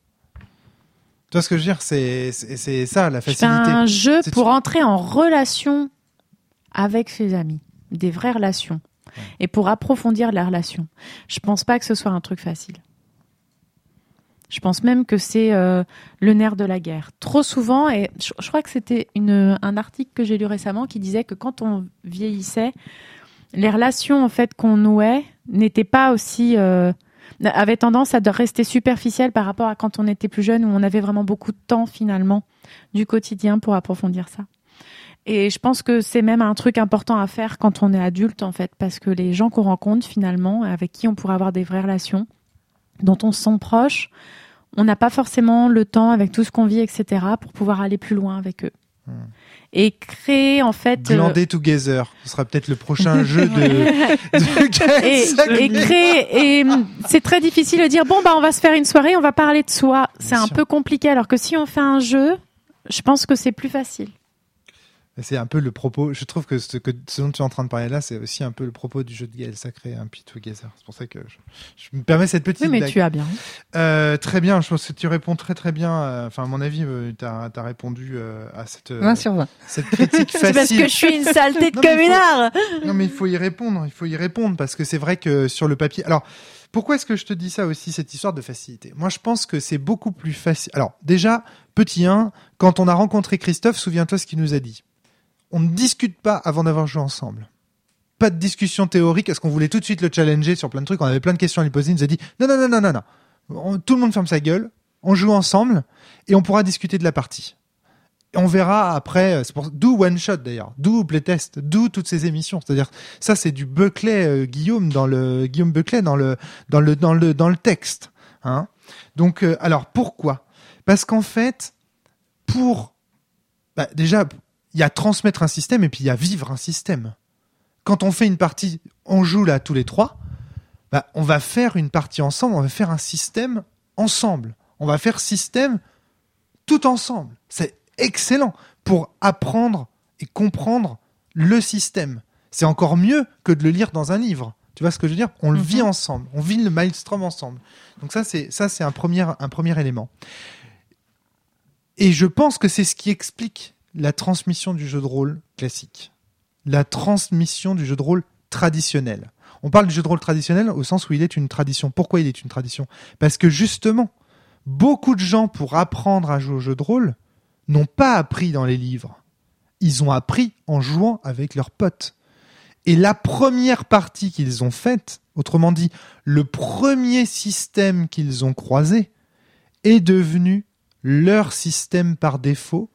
Tu vois ce que je veux dire? C'est c'est c'est ça la facilité. un jeu C'est- pour entrer en relation avec ses amis, des vraies relations, et pour approfondir la relation. Je pense pas que ce soit un truc facile. Je pense même que c'est euh, le nerf de la guerre. Trop souvent, et je, crois que c'était un article que j'ai lu récemment qui disait que quand on vieillissait, les relations en fait qu'on nouait n'étaient pas aussi euh, avaient tendance à rester superficielles par rapport à quand on était plus jeune où on avait vraiment beaucoup de temps finalement du quotidien pour approfondir ça. Et je pense que c'est même un truc important à faire quand on est adulte en fait parce que les gens qu'on rencontre finalement avec qui on pourrait avoir des vraies relations dont on se sent proche, on n'a pas forcément le temps avec tout ce qu'on vit etc pour pouvoir aller plus loin avec eux. Hmm. Et créer en fait euh, Glander Together, ce sera peut-être le prochain jeu de, de et, créer et hum, c'est très difficile de dire bon bah on va se faire une soirée on va parler de soi c'est un sûr. peu compliqué alors que si on fait un jeu je pense que c'est plus facile C'est un peu le propos. Je trouve que ce, que ce dont tu es en train de parler là, c'est aussi un peu le propos du jeu de Gaël Sacré, un Pit Together. C'est pour ça que je, je me permets cette petite oui mais blague. tu as bien Euh, très bien, je pense que tu réponds très très bien. euh, Enfin, à mon avis, tu as, répondu euh, à cette, euh, 20 sur 20. cette critique c'est parce facile. que je suis une saleté de communard Non, mais il faut y répondre. Il faut y répondre parce que c'est vrai que sur le papier. Alors, pourquoi est-ce que je te dis ça aussi, cette histoire de facilité? Moi, je pense que c'est beaucoup plus facile. Alors, déjà, petit 1, quand on a rencontré Christophe, souviens-toi ce qu'il nous a dit. On ne discute pas avant d'avoir joué ensemble. Pas de discussion théorique, parce qu'on voulait tout de suite le challenger sur plein de trucs. On avait plein de questions à lui poser. Il nous a dit non, non, non, non, non, non. On- tout le monde ferme sa gueule. On joue ensemble et on pourra discuter de la partie. On verra après, euh, d'où One Shot d'ailleurs, d'où Playtest, d'où toutes ces émissions. C'est-à-dire, ça c'est du Buckley euh, Guillaume dans le Guillaume Buckley dans le dans le dans le dans le texte. Hein Donc, euh, alors pourquoi? Parce qu'en fait, pour bah, déjà, il y a transmettre un système et puis il y a vivre un système. quand on fait une partie, on joue là tous les trois, bah, on va faire une partie ensemble, on va faire un système ensemble. On va faire système tout ensemble. C'est excellent pour apprendre et comprendre le système. C'est encore mieux que de le lire dans un livre. Tu vois ce que je veux dire? On le vit Mhm. ensemble, on vit le maelstrom ensemble. Donc ça, c'est ça, c'est un premier, un premier élément. Et je pense que c'est ce qui explique la transmission du jeu de rôle classique, la transmission du jeu de rôle traditionnel. On parle du jeu de rôle traditionnel au sens où il est une tradition. Pourquoi il est une tradition? Parce que justement, beaucoup de gens, pour apprendre à jouer au jeu de rôle, n'ont pas appris dans les livres. Ils ont appris en jouant avec leurs potes. Et la première partie qu'ils ont faite, autrement dit, le premier système qu'ils ont croisé, est devenu leur système par défaut,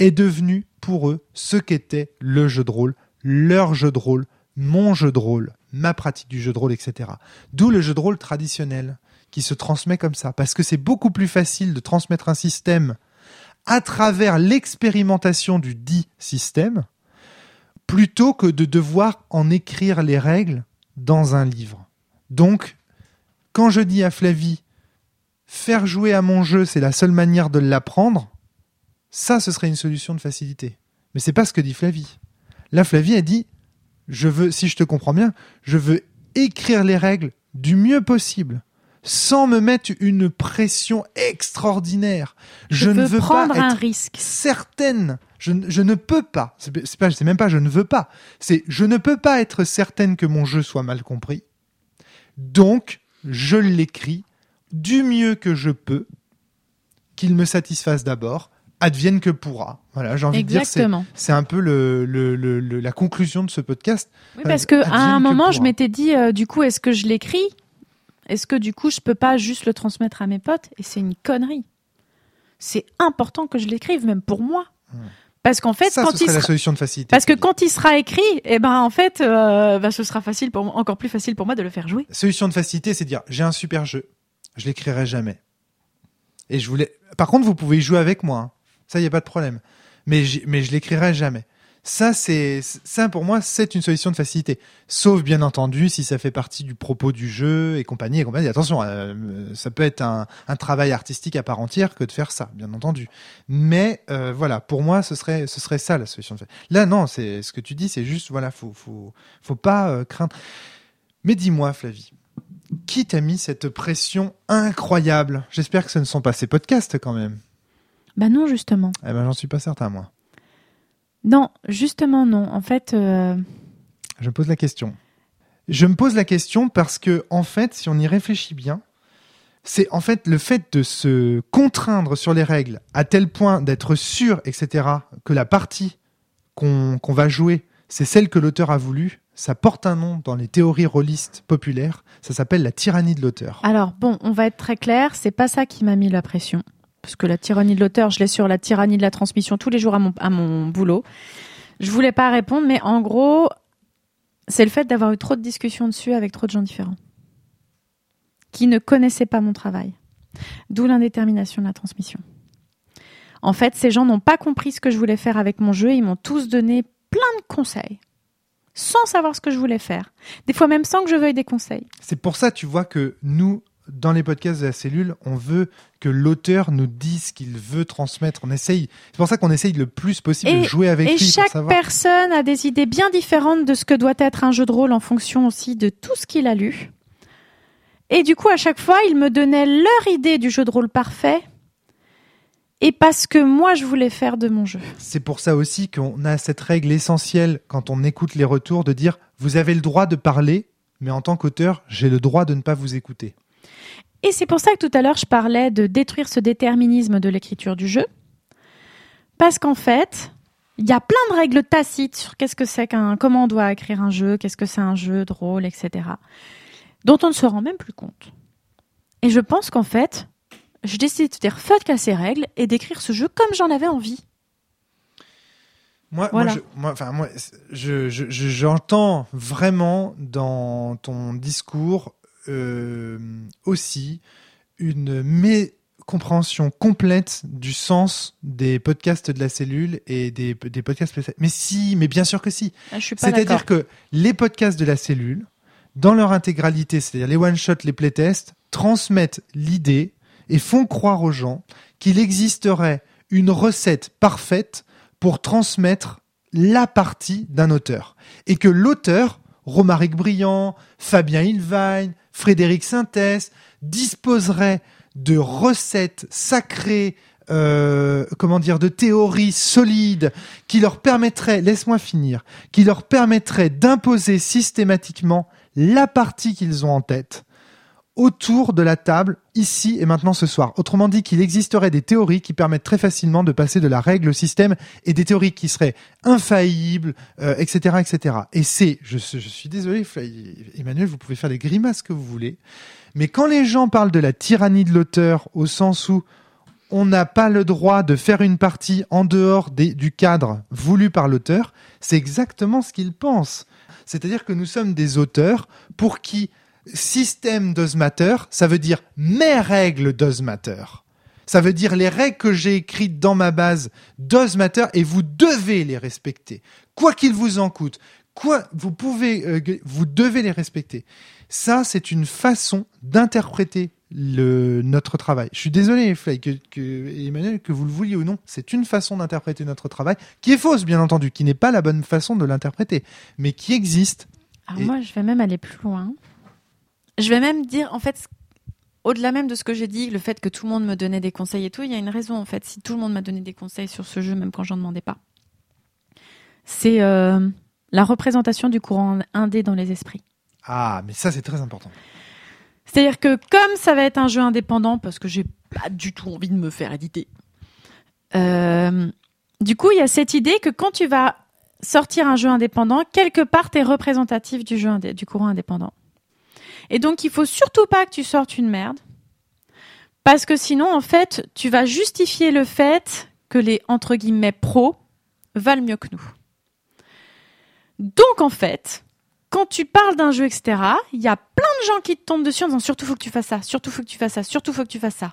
est devenu pour eux ce qu'était le jeu de rôle, leur jeu de rôle, mon jeu de rôle, ma pratique du jeu de rôle, etc. D'où le jeu de rôle traditionnel qui se transmet comme ça, parce que c'est beaucoup plus facile de transmettre un système à travers l'expérimentation du dit système, plutôt que de devoir en écrire les règles dans un livre. Donc, quand je dis à Flavie, faire jouer à mon jeu, c'est la seule manière de l'apprendre, ça, ce serait une solution de facilité. Mais c'est pas ce que dit Flavie. Là, Flavie a dit, je veux, si je te comprends bien, je veux écrire les règles du mieux possible, sans me mettre une pression extraordinaire. Je, Je, ne veux prendre pas un être risque. certaine. Je, ne- je ne peux pas. C'est pas, c'est même pas je ne veux pas. C'est je ne peux pas être certaine que mon jeu soit mal compris. Donc, je l'écris du mieux que je peux, qu'il me satisfasse d'abord, advienne que pourra. Voilà, j'ai envie de dire, c'est, Exactement. c'est un peu le, le- le- la conclusion de ce podcast. Oui, parce que advienne à un que moment, je m'étais dit, euh, du coup, est-ce que je l'écris? Est-ce que du coup, je peux pas juste le transmettre à mes potes? Et c'est une connerie. C'est important que je l'écrive, même pour moi. Parce qu'en fait, Hmm. ça, quand ce il serait la sera... solution de facilité. Parce que quand il sera écrit, eh ben en fait, euh, bah, ce sera facile pour encore plus facile pour moi de le faire jouer. Solution de facilité, c'est dire j'ai un super jeu, je l'écrirai jamais. Et je voulais. Par contre, vous pouvez y jouer avec moi. Ça, il y a pas de problème. Mais mais je l'écrirai jamais. Ça, c'est ça pour moi, c'est une solution de facilité. Sauf bien entendu si ça fait partie du propos du jeu et compagnie et compagnie. Attention, euh, ça peut être un, un travail artistique à part entière que de faire ça, bien entendu. Mais euh, voilà, pour moi, ce serait ce serait ça la solution. De facilité. Là, non, c'est ce que tu dis, c'est juste voilà, faut faut faut pas euh, craindre. Mais dis-moi, Flavie, qui t'a mis cette pression incroyable? J'espère que ce ne sont pas ces podcasts quand même. Bah non, justement. Eh ben, j'en suis pas certain, moi. Non, justement non. En fait, euh, Je me pose la question. Je me pose la question parce que, en fait, si on y réfléchit bien, c'est en fait le fait de se contraindre sur les règles à tel point d'être sûr, etc., que la partie qu'on qu'on va jouer, c'est celle que l'auteur a voulu. Ça porte un nom dans les théories rôlistes populaires. Ça s'appelle la tyrannie de l'auteur. alors bon, on va être très clair, c'est pas ça qui m'a mis la pression. Parce que la tyrannie de l'auteur, je l'ai sur la tyrannie de la transmission tous les jours à mon, à mon boulot. Je voulais pas répondre, mais en gros, c'est le fait d'avoir eu trop de discussions dessus avec trop de gens différents. Qui ne connaissaient pas mon travail. D'où l'indétermination de la transmission. En fait, ces gens n'ont pas compris ce que je voulais faire avec mon jeu. Ils m'ont tous donné plein de conseils. Sans savoir ce que je voulais faire. Des fois même sans que je veuille des conseils. C'est pour ça, tu vois, que nous, dans les podcasts de la cellule, on veut que l'auteur nous dise ce qu'il veut transmettre. On essaye. C'est pour ça qu'on essaye le plus possible de jouer avec Et lui pour chaque savoir. personne a des idées bien différentes de ce que doit être un jeu de rôle en fonction aussi de tout ce qu'il a lu. Et du coup, à chaque fois, ils me donnaient leur idée du jeu de rôle parfait. Et parce que moi, je voulais faire de mon jeu. C'est pour ça aussi qu'on a cette règle essentielle quand on écoute les retours de dire vous avez le droit de parler, mais en tant qu'auteur, j'ai le droit de ne pas vous écouter. Et c'est pour ça que tout à l'heure, je parlais de détruire ce déterminisme de l'écriture du jeu. Parce qu'en fait, il y a plein de règles tacites sur qu'est-ce que c'est qu'un, comment on doit écrire un jeu, qu'est-ce que c'est un jeu de rôle, etc. dont on ne se rend même plus compte. Et je pense qu'en fait, je décide de dire fuck à ces règles et d'écrire ce jeu comme j'en avais envie. Moi, Voilà. moi, je- moi, enfin, moi, je, je- je- j'entends vraiment dans ton discours aussi une compréhension complète du sens des podcasts de la cellule et des, des podcasts. Mais si, mais bien sûr que si. Ah, C'est-à-dire que les podcasts de la cellule, dans leur intégralité, c'est-à-dire les one-shots, les playtests, transmettent l'idée et font croire aux gens qu'il existerait une recette parfaite pour transmettre la partie d'un auteur. Et que l'auteur, Romaric Briand, Fabien Ilvain, Frédéric Sintès, disposerait de recettes sacrées, euh, comment dire, de théories solides qui leur permettraient, laisse-moi finir, qui leur permettraient d'imposer systématiquement la partie qu'ils ont en tête autour de la table, ici et maintenant ce soir. Autrement dit, qu'il existerait des théories qui permettent très facilement de passer de la règle au système et des théories qui seraient infaillibles, euh, etc., etc. Et c'est, je, suis désolé, Emmanuel, vous pouvez faire les grimaces que vous voulez, mais quand les gens parlent de la tyrannie de l'auteur au sens où on n'a pas le droit de faire une partie en dehors du cadre voulu par l'auteur, c'est exactement ce qu'ils pensent. C'est-à-dire que nous sommes des auteurs pour qui système does matter, ça veut dire mes règles does matter. Ça veut dire les règles que j'ai écrites dans ma base does matter et vous devez les respecter. Quoi qu'il vous en coûte, quoi, vous pouvez, euh, vous devez les respecter. Ça, c'est une façon d'interpréter le, notre travail. Je suis désolé, Fly, que, que, Emmanuel, que vous le vouliez ou non, c'est une façon d'interpréter notre travail qui est fausse, bien entendu, qui n'est pas la bonne façon de l'interpréter, mais qui existe. Alors Et- moi, je vais même aller plus loin. Je vais même dire, en fait, au-delà même de ce que j'ai dit, le fait que tout le monde me donnait des conseils et tout, il y a une raison, en fait. Si tout le monde m'a donné des conseils sur ce jeu, même quand j'en demandais pas, c'est euh, la représentation du courant indé dans les esprits. Ah, mais ça, c'est très important. C'est-à-dire que comme ça va être un jeu indépendant, parce que j'ai pas du tout envie de me faire éditer, euh, du coup, il y a cette idée que quand tu vas sortir un jeu indépendant, quelque part, tu es représentatif du, jeu indé- du courant indépendant. Et donc, il faut surtout pas que tu sortes une merde, parce que sinon, en fait, tu vas justifier le fait que les, entre guillemets, pros valent mieux que nous. Donc, en fait, quand tu parles d'un jeu, etc., il y a plein de gens qui te tombent dessus en disant surtout faut que tu fasses ça, surtout faut que tu fasses ça, surtout faut que tu fasses ça.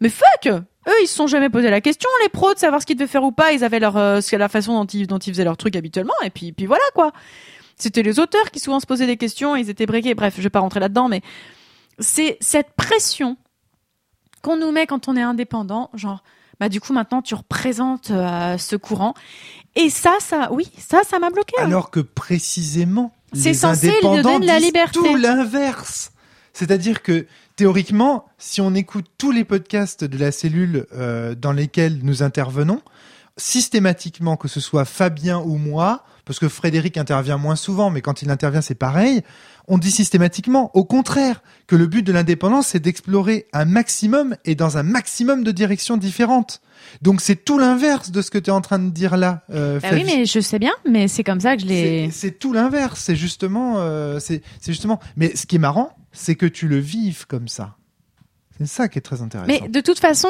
Mais fuck Eux, ils se sont jamais posé la question, les pros, de savoir ce qu'ils devaient faire ou pas. Ils avaient leur, euh, la façon dont ils, dont ils faisaient leur truc habituellement, et puis, puis voilà quoi. C'était les auteurs qui souvent se posaient des questions, ils étaient breakés. Bref, je vais pas rentrer là-dedans, mais c'est cette pression qu'on nous met quand on est indépendant, genre, bah du coup maintenant tu représentes euh, ce courant. Et ça, ça, oui, ça, ça m'a bloqué. hein. Alors que précisément, C'est les censé lui donner de la liberté. tout l'inverse. C'est-à-dire que théoriquement, si on écoute tous les podcasts de la cellule euh, dans lesquels nous intervenons, systématiquement, que ce soit Fabien ou moi, parce que Frédéric intervient moins souvent, mais quand il intervient, c'est pareil, on dit systématiquement, au contraire, que le but de l'indépendance, c'est d'explorer un maximum et dans un maximum de directions différentes. Donc c'est tout l'inverse de ce que tu es en train de dire là. Euh, Bah oui, mais je sais bien, mais c'est comme ça que je l'ai. c'est tout l'inverse. C'est justement, euh, c'est justement. Mais ce qui est marrant, c'est que tu le vives comme ça. C'est ça qui est très intéressant. Mais de toute façon,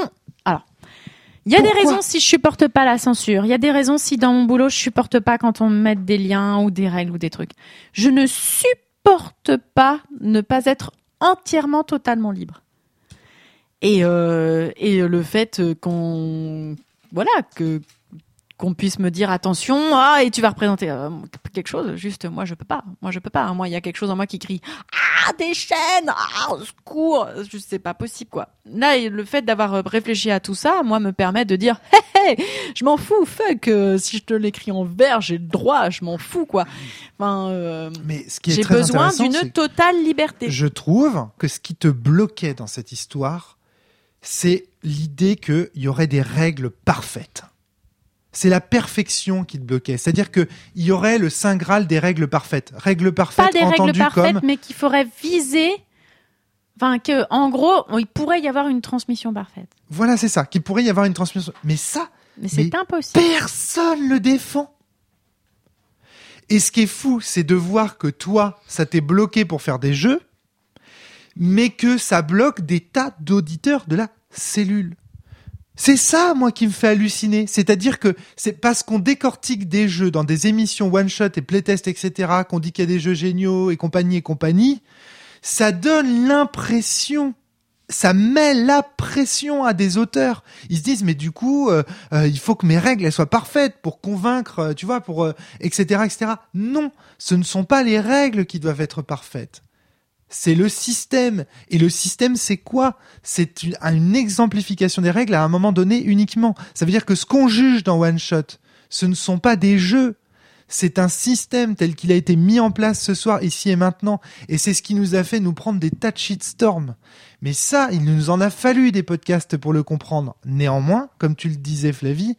il y a des raisons si je supporte pas la censure. Il y a des raisons si dans mon boulot je supporte pas quand on me met des liens ou des règles ou des trucs. Je ne supporte pas ne pas être entièrement, totalement libre. Et, euh, et le fait qu'on, voilà, que qu'on puisse me dire attention, ah et tu vas représenter euh, quelque chose. Juste, moi je peux pas. Moi je peux pas. hein. Moi il y a quelque chose en moi qui crie ah des chaînes, ah au secours. Je sais pas possible quoi. Là le fait d'avoir euh, réfléchi à tout ça, moi me permet de dire hé hé, je m'en fous, fuck. euh, si je te l'écris en vert, j'ai le droit, je m'en fous quoi. Enfin, euh, Mais ce qui est j'ai très besoin d'une c'est totale liberté. je trouve que ce qui te bloquait dans cette histoire, c'est l'idée qu'il y aurait des règles parfaites. C'est la perfection qui te bloquait. C'est-à-dire qu'il y aurait le saint graal des règles parfaites. Règles parfaites Pas des règles parfaites, comme mais qu'il faudrait viser. Enfin, que, en gros, il pourrait y avoir une transmission parfaite. voilà, c'est ça, qu'il pourrait y avoir une transmission. Mais ça, Mais c'est impossible. Personne le défend. Et ce qui est fou, c'est de voir que toi, ça t'est bloqué pour faire des jeux, mais que ça bloque des tas d'auditeurs de la cellule. C'est ça, moi, qui me fait halluciner. C'est-à-dire que c'est parce qu'on décortique des jeux dans des émissions one-shot et playtest, etc., qu'on dit qu'il y a des jeux géniaux et compagnie et compagnie, ça donne l'impression, ça met la pression à des auteurs. Ils se disent mais du coup euh, euh, il faut que mes règles elles soient parfaites pour convaincre, euh, tu vois, pour euh, etc etc. Non, ce ne sont pas les règles qui doivent être parfaites. C'est le système. Et le système, c'est quoi? C'est une, exemplification des règles à un moment donné uniquement. Ça veut dire que ce qu'on juge dans One Shot, ce ne sont pas des jeux. C'est un système tel qu'il a été mis en place ce soir, ici et maintenant. Et c'est ce qui nous a fait nous prendre des tas de shitstorms. Mais ça, il nous en a fallu des podcasts pour le comprendre. Néanmoins, comme tu le disais Flavie,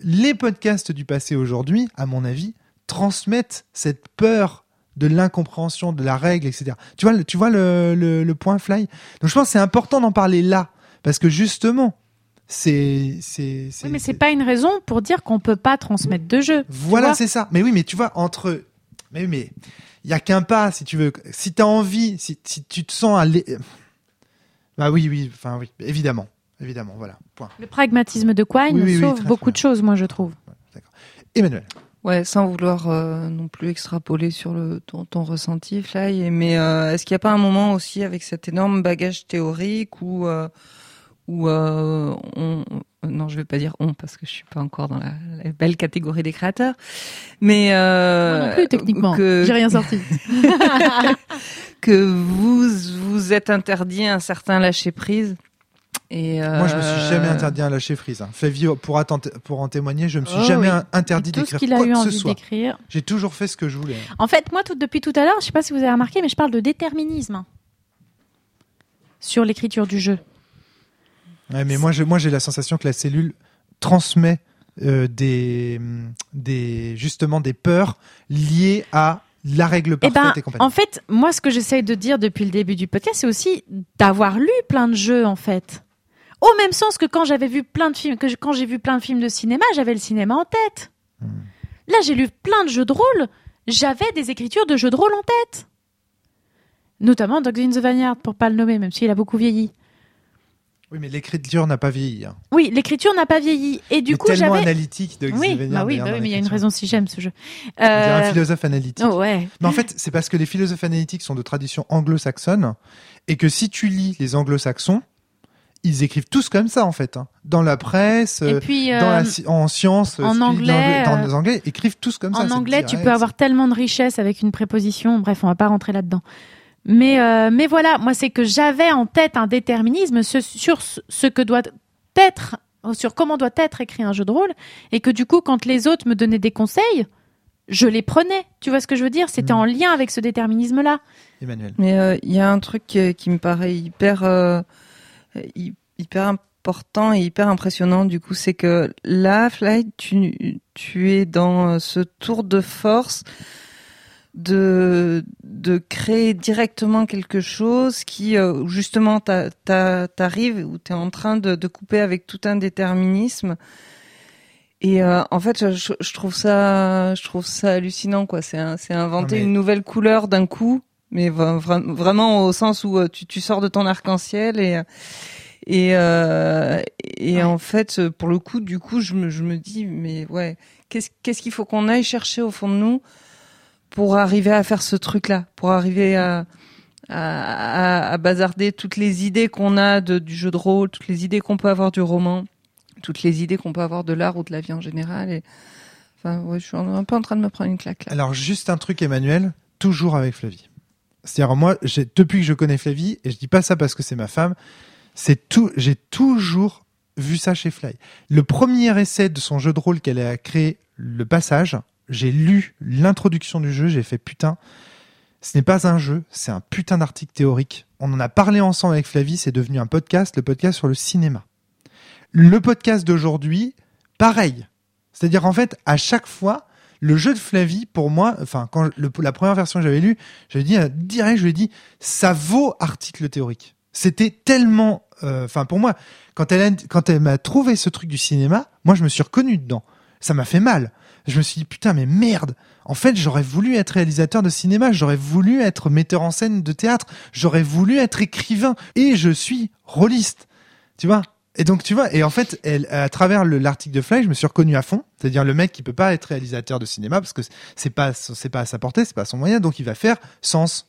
les podcasts du passé aujourd'hui, à mon avis, transmettent cette peur de l'incompréhension de la règle, etc. Tu vois, le- tu vois le, le, le point fly? Donc je pense que c'est important d'en parler là. Parce que justement, c'est... c'est, Oui, mais c'est pas une raison pour dire qu'on peut pas transmettre de jeu. Voilà, c'est ça. Mais oui, mais tu vois, entre. Mais oui, mais il y a qu'un pas, si tu veux. Si t'as envie, si, si tu te sens aller. Bah oui, oui, enfin oui, évidemment. Évidemment, voilà. Point. Le pragmatisme de Quine Oui, oui, sauve beaucoup de choses, moi, je trouve. Emmanuel. Ouais, sans vouloir euh, non plus extrapoler sur le ton, ton ressenti, Fly. Mais euh, est-ce qu'il n'y a pas un moment aussi avec cet énorme bagage théorique où euh, où on non, je vais pas dire on parce que je suis pas encore dans la, la belle catégorie des créateurs, mais euh, Moi non plus, techniquement. que J'ai rien sorti. que vous vous êtes interdit un certain lâcher prise. Et euh, Moi, je me suis jamais interdit un lâcher prise. Hein. T'en- pour en témoigner, je me suis Oh jamais oui. interdit ce d'écrire quoi eu que ce envie soit. d'écrire. J'ai toujours fait ce que je voulais. En fait, moi, tout, depuis tout à l'heure, je sais pas si vous avez remarqué, mais je parle de déterminisme sur l'écriture du jeu. Ouais, mais moi, je- moi, j'ai la sensation que la cellule transmet euh, des, des, justement, des peurs liées à la règle Eh parfaite ben, et compagnie. en fait, moi, ce que j'essaye de dire depuis le début du podcast, c'est aussi d'avoir lu plein de jeux, en fait. Au même sens que quand j'avais vu plein de films, que je- quand j'ai vu plein de films de cinéma, j'avais le cinéma en tête. Hmm. Là, j'ai lu plein de jeux de rôle, j'avais des écritures de jeux de rôle en tête. Notamment Dogs in the Vineyard, pour pas le nommer, même s'il a beaucoup vieilli. Oui, mais l'écriture n'a pas vieilli. Hein. Oui, l'écriture n'a pas vieilli. Et du Il est coup, tellement j'avais. analytique de Oui, bah oui, bah oui, mais il y a une raison si j'aime ce jeu. On dirait un Euh, philosophe analytique. oh, ouais. Mais en fait, c'est parce que les philosophes analytiques sont de tradition anglo-saxonne et que si tu lis les anglo-saxons, ils écrivent tous comme ça en fait. hein. Dans la presse, Et euh, dans euh, la en sciences, en anglais, dans euh, les anglais, écrivent tous comme ça. En anglais, tu peux avoir tellement de richesse avec une préposition. Bref, on va pas rentrer là-dedans. Mais, euh, mais voilà, moi, c'est que j'avais en tête un déterminisme ce- sur ce que doit être, sur comment doit être écrit un jeu de rôle, et que du coup, quand les autres me donnaient des conseils, je les prenais. Tu vois ce que je veux dire? C'était Mm. en lien avec ce déterminisme-là. Emmanuel. Mais euh, il y a un truc qui, qui me paraît hyper, euh, hy- hyper important et hyper impressionnant. Du coup, c'est que là, Fly, tu, tu es dans euh, ce tour de force de, de créer directement quelque chose qui, euh, justement, t'a- t'a- t'arrives, où tu es en train de, de couper avec tout un déterminisme. Et euh, en fait, je, je trouve ça, je trouve ça hallucinant, quoi. C'est inventer mais- une nouvelle couleur d'un coup, mais vra- vra- vraiment au sens où euh, tu, tu sors de ton arc-en-ciel et et euh, et Ouais. en fait, pour le coup, du coup, je me, je me dis, mais ouais, qu'est-ce qu'il faut qu'on aille chercher au fond de nous pour arriver à faire ce truc-là, pour arriver à à, à- à bazarder toutes les idées qu'on a de, du jeu de rôle, toutes les idées qu'on peut avoir du roman, toutes les idées qu'on peut avoir de l'art ou de la vie en général. Et enfin, ouais, je suis un peu en train de me prendre une claque là. Alors juste un truc, Emmanuel, toujours avec Flavie. C'est-à-dire moi, depuis que je connais Flavie, et je dis pas ça parce que c'est ma femme, c'est tout, j'ai toujours vu ça chez Fly. Le premier essai de son jeu de rôle qu'elle a créé, le passage, j'ai lu l'introduction du jeu, j'ai fait putain, ce n'est pas un jeu, c'est un putain d'article théorique. On en a parlé ensemble avec Flavie, c'est devenu un podcast, le podcast sur le cinéma. Le podcast d'aujourd'hui, pareil. C'est-à-dire en fait, à chaque fois, le jeu de Flavie, pour moi, enfin, quand le- la première version que j'avais lue, j'avais dit, euh, direct, je lui ai dit, ça vaut article théorique. C'était tellement, euh, enfin, pour moi, quand elle, quand elle m'a trouvé ce truc du cinéma, moi, je me suis reconnu dedans. Ça m'a fait mal. Je me suis dit, putain, mais merde. En fait, j'aurais voulu être réalisateur de cinéma, j'aurais voulu être metteur en scène de théâtre, j'aurais voulu être écrivain, et je suis rôliste. Tu vois? Et donc, tu vois, et en fait, elle, à travers le- l'article de Fly, je me suis reconnu à fond. C'est-à-dire le mec qui peut pas être réalisateur de cinéma parce que c'est pas, c'est pas à sa portée, c'est pas à son moyen, donc il va faire sens.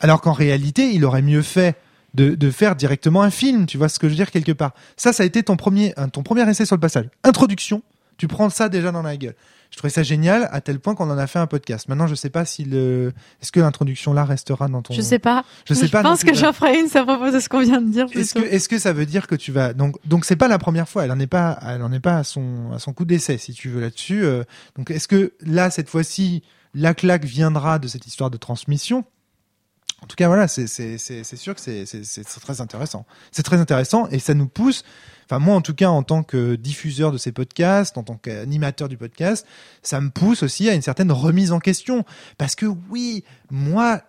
Alors qu'en réalité, il aurait mieux fait de, de faire directement un film. Tu vois ce que je veux dire quelque part. Ça, ça a été ton premier, ton premier essai sur le passage. Introduction. Tu prends ça déjà dans la gueule. Je trouvais ça génial à tel point qu'on en a fait un podcast. Maintenant, je sais pas si le, est-ce que l'introduction là restera dans ton. Je sais pas. Je sais pas. non pense que j'en ferai une à propos de ce qu'on vient de dire. Est-ce que, est-ce que ça veut dire que tu vas donc donc c'est pas la première fois. Elle en est pas, elle en est pas à son à son coup d'essai si tu veux là-dessus. euh. donc est-ce que là cette fois-ci la claque viendra de cette histoire de transmission? En tout cas voilà, c'est sûr que c'est très intéressant. C'est très intéressant et ça nous pousse. Enfin moi en tout cas en tant que diffuseur de ces podcasts, en tant qu'animateur du podcast, ça me pousse aussi à une certaine remise en question parce que oui, moi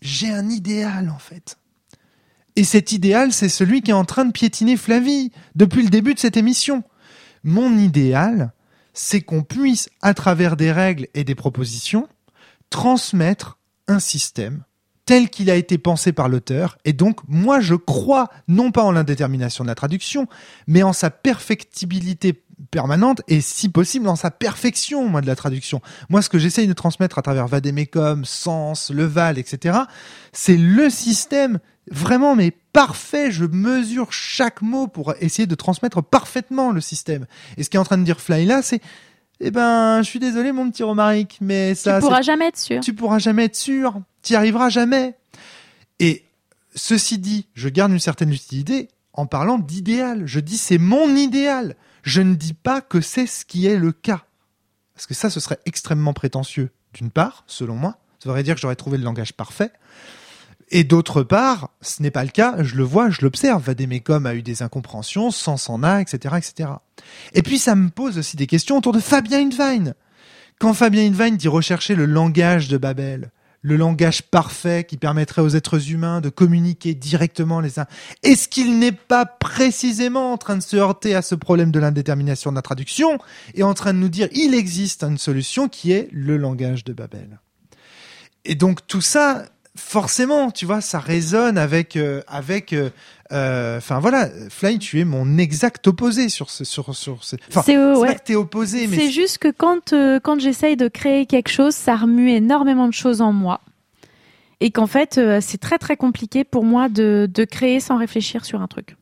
j'ai un idéal en fait. Et cet idéal, c'est celui qui est en train de piétiner Flavie depuis le début de cette émission. Mon idéal, c'est qu'on puisse, à travers des règles et des propositions, transmettre un système tel qu'il a été pensé par l'auteur. Et donc, moi, je crois non pas en l'indétermination de la traduction, mais en sa perfectibilité permanente et si possible en sa perfection, moi, de la traduction. Moi, ce que j'essaye de transmettre à travers Vademecum, Sens, Leval, etc., c'est le système vraiment, mais parfait. Je mesure chaque mot pour essayer de transmettre parfaitement le système. Et ce qu'est en train de dire Fly là, c'est, eh ben, je suis désolé, mon petit Romaric, mais ça, tu pourras jamais être sûr. tu pourras jamais être sûr, tu arriveras jamais. Et ceci dit, je garde une certaine lucidité en parlant d'idéal. Je dis c'est mon idéal. Je ne dis pas que c'est ce qui est le cas. Parce que ça, ce serait extrêmement prétentieux. D'une part, selon moi, ça voudrait dire que j'aurais trouvé le langage parfait. Et d'autre part, ce n'est pas le cas, je le vois, je l'observe. Vademecum a eu des incompréhensions, Sans en a, etc., etc. Et puis ça me pose aussi des questions autour de Fabien Invine. Quand Fabien Invine dit rechercher le langage de Babel, le langage parfait qui permettrait aux êtres humains de communiquer directement les uns, est-ce qu'il n'est pas précisément en train de se heurter à ce problème de l'indétermination de la traduction et en train de nous dire il existe une solution qui est le langage de Babel? Et donc tout ça, forcément, tu vois, ça résonne avec euh, euh, euh, Enfin voilà, Fly, tu es mon exact opposé sur ce sur sur ce. Enfin, C'est euh, c'est ouais. pas que t'es opposé, mais C'est juste que quand, euh, quand j'essaye de créer quelque chose, ça remue énormément de choses en moi. Et qu'en fait, euh, c'est très très compliqué pour moi de, de créer sans réfléchir sur un truc.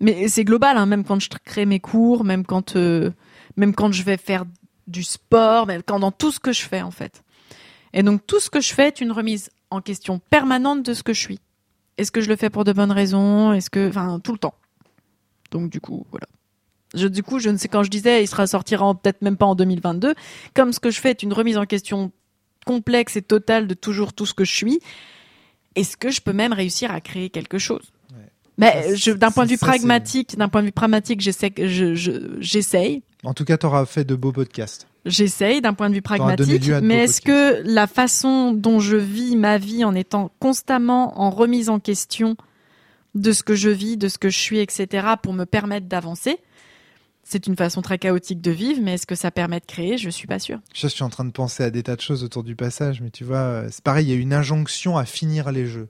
Mais c'est global, hein, même quand je crée mes cours, même quand, euh, même quand je vais faire du sport, même quand dans tout ce que je fais en fait. Et donc tout ce que je fais est une remise en question permanente de ce que je suis. Est-ce que je le fais pour de bonnes raisons? Est-ce que, enfin, tout le temps. Donc du coup, voilà. Je, du coup, je ne sais quand je disais, il sera sortira en- peut-être même pas en 2022. Comme ce que je fais est une remise en question complexe et totale de toujours tout ce que je suis. Est-ce que je peux même réussir à créer quelque chose? Mais d'un point de vue ça, pragmatique, d'un point de vue pragmatique, j'essaie, que- je, je- j'essaye. en tout cas, t'auras fait de beaux podcasts. J'essaye d'un point de vue pragmatique, mais est-ce que la façon dont je vis ma vie en étant constamment en remise en question de ce que je vis, de ce que je suis, etc., pour me permettre d'avancer, c'est une façon très chaotique de vivre, mais est-ce que ça permet de créer? Je suis pas sûre. Je suis en train de penser à des tas de choses autour du passage, mais tu vois, euh, c'est pareil, il y a une injonction à finir les jeux.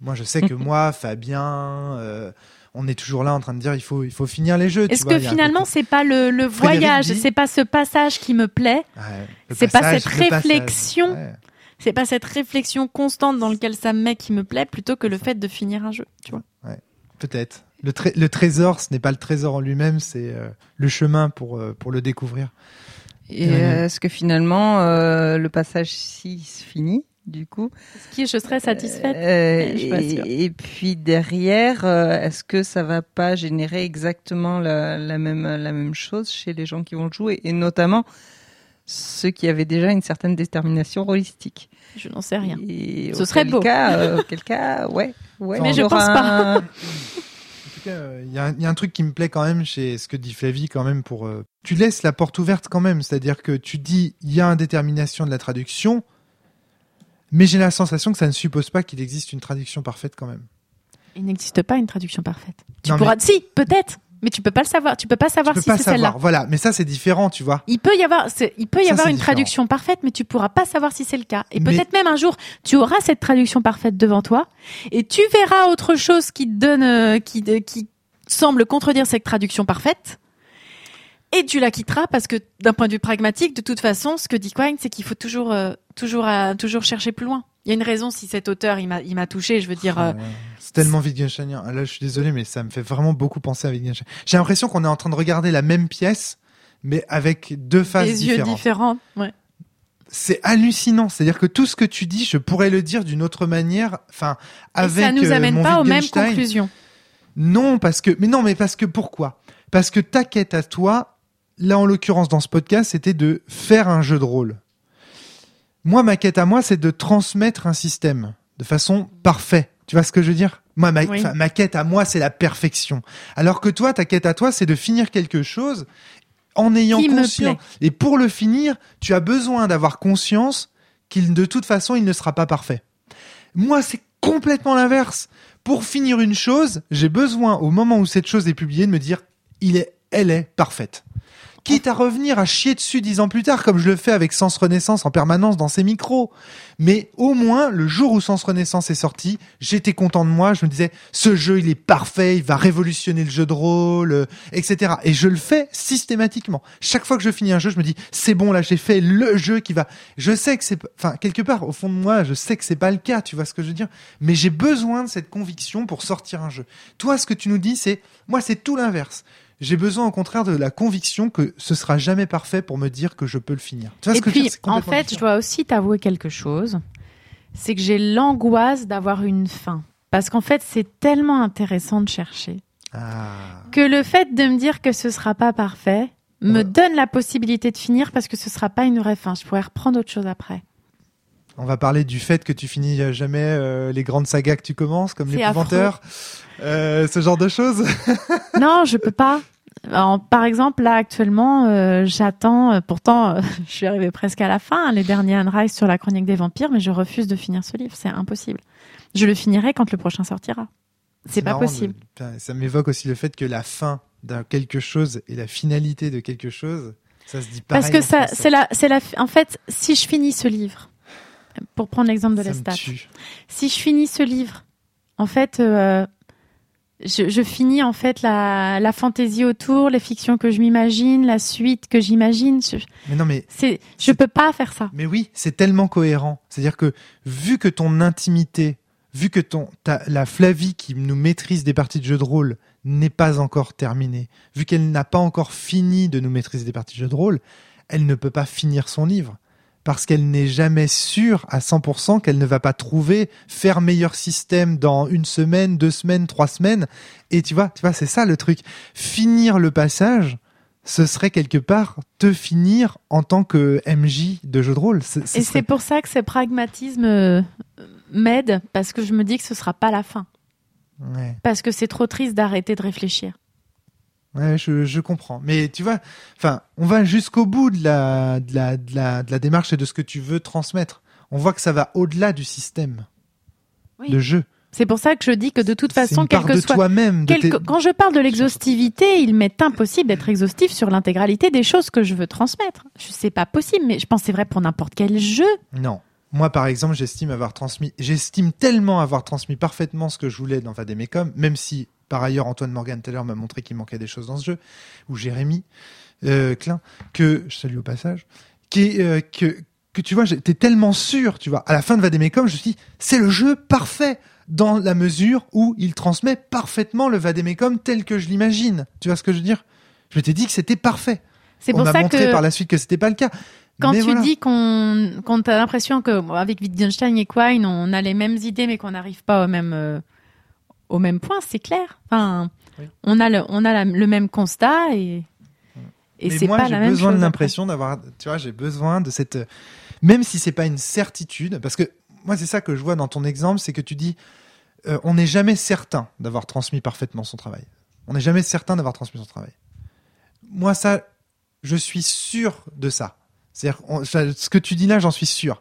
Moi, je sais que moi, Fabien, euh, on est toujours là en train de dire il faut, il faut finir les jeux. Est-ce vois, que un finalement c'est pas le, le voyage, dit- c'est pas ce passage qui me plaît, Ouais, c'est pas cette réflexion. Ouais. c'est pas cette réflexion constante dans laquelle ça me met qui me plaît, plutôt que le fait de finir un jeu, tu vois. Peut-être. Le, le trésor, ce n'est pas le trésor en lui-même, c'est euh, le chemin pour, euh, pour le découvrir. Et euh, est-ce que finalement euh, le passage 6 finit du coup Est-ce que je serais satisfaite Euh, Je suis pas sûre. et, et puis derrière, euh, est-ce que ça va pas générer exactement la, la même la même chose chez les gens qui vont le jouer et notamment ceux qui avaient déjà une certaine détermination holistique? Je n'en sais rien. Et Ce serait beau. Cas, euh, auquel cas, ouais, ouais. Mais je pense pas. un- En tout cas, euh, il y, a un- il y a un truc qui me plaît quand même chez ce que dit Flavie quand même pour. euh, tu laisses la porte ouverte quand même, c'est-à-dire que tu dis il y a une détermination de la traduction, mais j'ai la sensation que ça ne suppose pas qu'il existe une traduction parfaite quand même. Il n'existe pas une traduction parfaite. Tu Non, pourras, si, peut-être, mais tu peux pas le savoir. Tu peux pas savoir tu peux si pas c'est celle-là. Voilà, mais ça c'est différent, tu vois. Il peut y avoir, il peut y Ça, avoir une différent. traduction parfaite, mais tu pourras pas savoir si c'est le cas. Et Mais- peut-être même un jour, tu auras cette traduction parfaite devant toi, et tu verras autre chose qui te donne, euh, qui, qui semble contredire cette traduction parfaite. Et tu la quitteras parce que d'un point de vue pragmatique, de toute façon, ce que dit Quine, c'est qu'il faut toujours, euh, toujours, euh, toujours chercher plus loin. Il y a une raison si cet auteur il m'a, il m'a touché. Je veux dire, euh, Ouais. C'est tellement Wittgensteinien. Ah, Là, je suis désolé, mais ça me fait vraiment beaucoup penser à Wittgenstein. J'ai l'impression qu'on est en train de regarder la même pièce, mais avec deux faces Des yeux différentes. différents. Ouais. C'est hallucinant. C'est-à-dire que tout ce que tu dis, je pourrais le dire d'une autre manière. Enfin, avec Et ça nous euh, amène pas aux mêmes conclusions. Non, parce que, mais non, mais parce que pourquoi? Parce que ta quête à toi, là en l'occurrence dans ce podcast, c'était de faire un jeu de rôle. Moi, ma quête à moi, c'est de transmettre un système de façon parfaite. Tu vois ce que je veux dire? Moi, ma, Oui. ma quête à moi, c'est la perfection. Alors que toi, ta quête à toi, c'est de finir quelque chose en ayant Qui conscience. Et pour le finir, tu as besoin d'avoir conscience qu'il, de toute façon, il ne sera pas parfait. Moi, c'est complètement l'inverse. Pour finir une chose, j'ai besoin, au moment où cette chose est publiée, de me dire, il est, elle est parfaite. Quitte à revenir à chier dessus dix ans plus tard, comme je le fais avec Sens Renaissance en permanence dans ces micros. Mais au moins, le jour où Sens Renaissance est sorti, j'étais content de moi. Je me disais, ce jeu, il est parfait, il va révolutionner le jeu de rôle, euh, etc. Et je le fais systématiquement. Chaque fois que je finis un jeu, je me dis, c'est bon, là, j'ai fait le jeu qui va. Je sais que c'est, enfin, quelque part, au fond de moi, je sais que c'est pas le cas. Tu vois ce que je veux dire Mais j'ai besoin de cette conviction pour sortir un jeu. Toi, ce que tu nous dis, c'est, moi, c'est tout l'inverse. J'ai besoin au contraire de la conviction que ce sera jamais parfait pour me dire que je peux le finir. Tu vois Et ce que je veux puis, dire? En fait, je dois aussi t'avouer quelque chose. C'est que j'ai l'angoisse d'avoir une fin. Parce qu'en fait, c'est tellement intéressant de chercher Ah. que le fait de me dire que ce sera pas parfait me Ouais. donne la possibilité de finir parce que ce sera pas une vraie fin. Je pourrais reprendre autre chose après. On va parler du fait que tu finis jamais euh, les grandes sagas que tu commences, comme l'épouvanteur, euh, ce genre de choses. non, je peux pas. Par exemple, là actuellement, euh, j'attends. euh, pourtant, euh, je suis arrivée presque à la fin, hein, les derniers Anne Rice sur la chronique des vampires, mais je refuse de finir ce livre. C'est impossible. Je le finirai quand le prochain sortira. C'est pas de- possible. Ça m'évoque aussi le fait que la fin d'un quelque chose et la finalité de quelque chose, ça se dit pareil. Parce que ça, c'est la, c'est la. En fait, si je finis ce livre, pour prendre l'exemple de Ça Lestat, tue. si je finis ce livre, en fait, je, je finis en fait la, la fantaisie autour, les fictions que je m'imagine, la suite que j'imagine. Je, Mais non, mais c'est, je peux pas faire ça. Mais oui, c'est tellement cohérent. C'est-à-dire que vu que ton intimité, vu que ton ta, la Flavie qui nous maîtrise des parties de jeu de rôle n'est pas encore terminée, vu qu'elle n'a pas encore fini de nous maîtriser des parties de jeu de rôle, elle ne peut pas finir son livre parce qu'elle n'est jamais sûre à 100% qu'elle ne va pas trouver faire meilleur système dans une semaine, deux semaines, trois semaines. Et tu vois, tu vois, c'est ça le truc. Finir le passage, ce serait quelque part te finir en tant que MJ de jeu de rôle. Ce- ce Et serait- c'est pour ça que ce pragmatisme euh, m'aide parce que je me dis que ce sera pas la fin. Ouais, Parce que c'est trop triste d'arrêter de réfléchir. Ouais je, je comprends. Mais tu vois, enfin, on va jusqu'au bout de la, de, la, de, la, de la démarche et de ce que tu veux transmettre. On voit que ça va au-delà du système Oui. de jeu. C'est pour ça que je dis que de toute C'est façon, quel que soit toi-même. tes- Quand je parle de l'exhaustivité, il m'est impossible d'être exhaustif sur l'intégralité des choses que je veux transmettre. Je sais pas possible, mais je pense que c'est vrai pour n'importe quel jeu. Non. Moi, par exemple, j'estime avoir transmis, j'estime tellement avoir transmis parfaitement ce que je voulais dans Vademecum, même si, par ailleurs, Antoine Morgan tout à l'heure m'a montré qu'il manquait des choses dans ce jeu, ou Jérémy euh, Klein, que je salue au passage, qui, euh, que, que tu vois, j'étais tellement sûr, tu vois, à la fin de Vademecum, je me suis dit, c'est le jeu parfait dans la mesure où il transmet parfaitement le Vademecum tel que je l'imagine. Tu vois ce que je veux dire? Je m'étais dit que c'était parfait. C'est On pour m'a ça montré que par la suite que c'était pas le cas. quand Mais tu voilà. dis qu'on qu'on a l'impression que bon, avec Wittgenstein et Quine, on a les mêmes idées, mais qu'on n'arrive pas au même euh, au même point, c'est clair. Enfin, Oui. on a le on a la- le même constat et et c'est moi, pas j'ai la même besoin de l'impression d'avoir, tu vois, j'ai besoin de cette, même si c'est pas une certitude, parce que moi, c'est ça que je vois dans ton exemple, c'est que tu dis, euh, on n'est jamais certain d'avoir transmis parfaitement son travail. On n'est jamais certain d'avoir transmis son travail. Moi, ça, je suis sûr de ça. C'est-à-dire, ce que tu dis là, j'en suis sûr.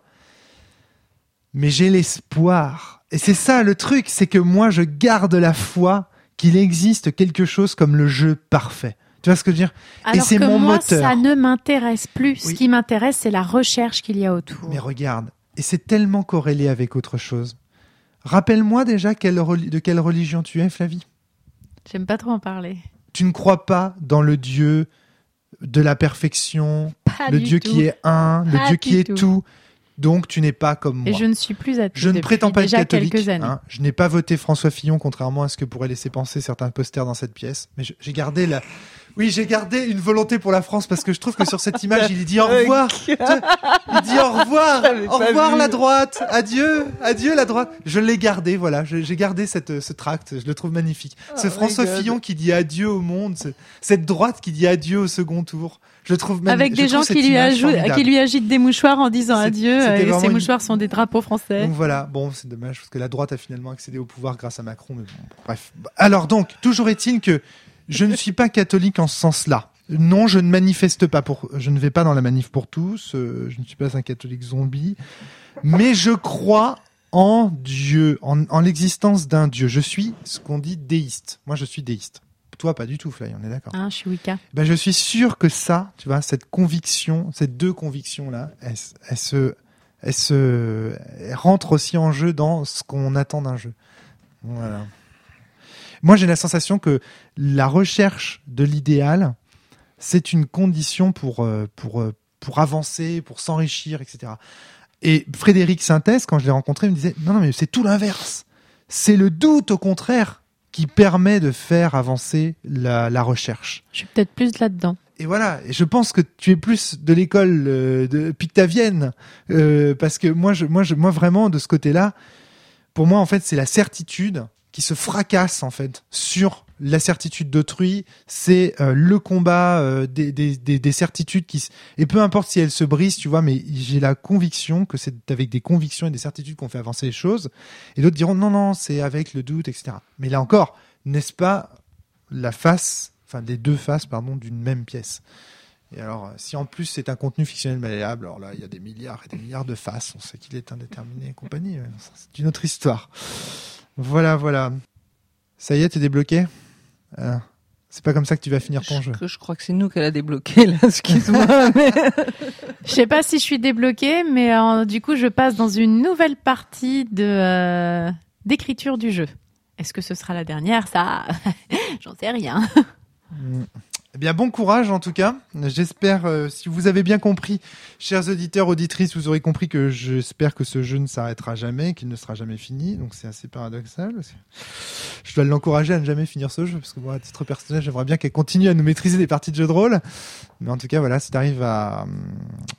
Mais j'ai l'espoir. Et c'est ça le truc, c'est que moi, je garde la foi qu'il existe quelque chose comme le jeu parfait. Tu vois ce que je veux dire? Alors c'est que mon moi, moteur. ça ne m'intéresse plus. Ce qui m'intéresse, c'est la recherche qu'il y a autour. Mais regarde, et c'est tellement corrélé avec autre chose. Rappelle-moi déjà quelle de quelle religion tu es, Flavie. J'aime pas trop en parler. Tu ne crois pas dans le Dieu de la perfection, Pas le du Dieu tout. qui est un, le Dieu qui est tout. Donc tu n'es pas comme moi. Et je ne suis plus athée. Je ne prétends pas être déjà catholique. quelques années. hein. Je n'ai pas voté François Fillon, contrairement à ce que pourraient laisser penser certains posters dans cette pièce. Mais j'ai gardé la. Oui, j'ai gardé une volonté pour la France parce que je trouve que sur cette image, il dit au revoir. Il dit au revoir. Au revoir vu. la droite. Adieu. Adieu la droite. Je l'ai gardé, voilà. J'ai gardé cette, ce tract. Je le trouve magnifique. Ce Oh François God. Fillon qui dit adieu au monde. ce- Cette droite qui dit adieu au second tour. Je trouve magnifique. Avec des gens qui lui, ajoutent, qui lui agitent des mouchoirs en disant adieu. c'était Et ces une- mouchoirs sont des drapeaux français. Donc voilà, bon, c'est dommage parce que la droite a finalement accédé au pouvoir grâce à Macron. Mais bon, bref. Alors donc, toujours est-il que je ne suis pas catholique en ce sens-là. Non, je ne manifeste pas pour, je ne vais pas dans la manif pour tous. euh, je ne suis pas un catholique zombie, mais je crois en Dieu, en, en l'existence d'un Dieu. Je suis ce qu'on dit déiste. Moi, je suis déiste. Toi, pas du tout, Fly. On est d'accord. Hein, je suis Wicca. Ben, je suis sûr que ça, tu vois, cette conviction, ces deux convictions-là, elles, elles se, elles se elles rentrent aussi en jeu dans ce qu'on attend d'un jeu. Voilà. Moi, j'ai la sensation que la recherche de l'idéal, c'est une condition pour, euh, pour, euh, pour avancer, pour s'enrichir, etc. Et Frédéric Synthèse, quand je l'ai rencontré, il me disait, non, non, mais c'est tout l'inverse. C'est le doute, au contraire, qui permet de faire avancer la, la recherche. Je suis peut-être plus là-dedans. Et voilà, et je pense que tu es plus de l'école euh, de Pictavienne, euh, parce que moi, je, moi, je, moi vraiment de ce côté-là, pour moi en fait, c'est la certitude qui se fracasse en fait sur la certitude d'autrui. C'est euh, le combat euh, des, des, des, des certitudes qui et peu importe si elles se brisent, tu vois, mais j'ai la conviction que c'est avec des convictions et des certitudes qu'on fait avancer les choses. Et d'autres diront non non, c'est avec le doute, etc. Mais là encore, n'est-ce pas la face, enfin les deux faces, pardon, d'une même pièce? Et alors, euh, si en plus c'est un contenu fictionnel malléable, alors là, il y a des milliards et des milliards de faces. On sait qu'il est indéterminé et compagnie. C'est une autre histoire. Voilà, voilà. Ça y est, t'es débloqué? Euh, C'est pas comme ça que tu vas finir ton jeu. Je, je crois que c'est nous qu'elle a débloqué là, excuse-moi. mais- Je sais pas si je suis débloquée, mais euh, du coup, je passe dans une nouvelle partie de euh, d'écriture du jeu. Est-ce que ce sera la dernière? Ça, j'en sais rien. Mm. Eh bien, bon courage en tout cas. J'espère, euh, si vous avez bien compris, chers auditeurs, auditrices, vous aurez compris que j'espère que ce jeu ne s'arrêtera jamais, qu'il ne sera jamais fini. Donc c'est assez paradoxal. Je dois l'encourager à ne jamais finir ce jeu, parce que moi, à titre personnel, j'aimerais bien qu'elle continue à nous maîtriser des parties de jeux de rôle. Mais en tout cas, voilà, si t'arrives à,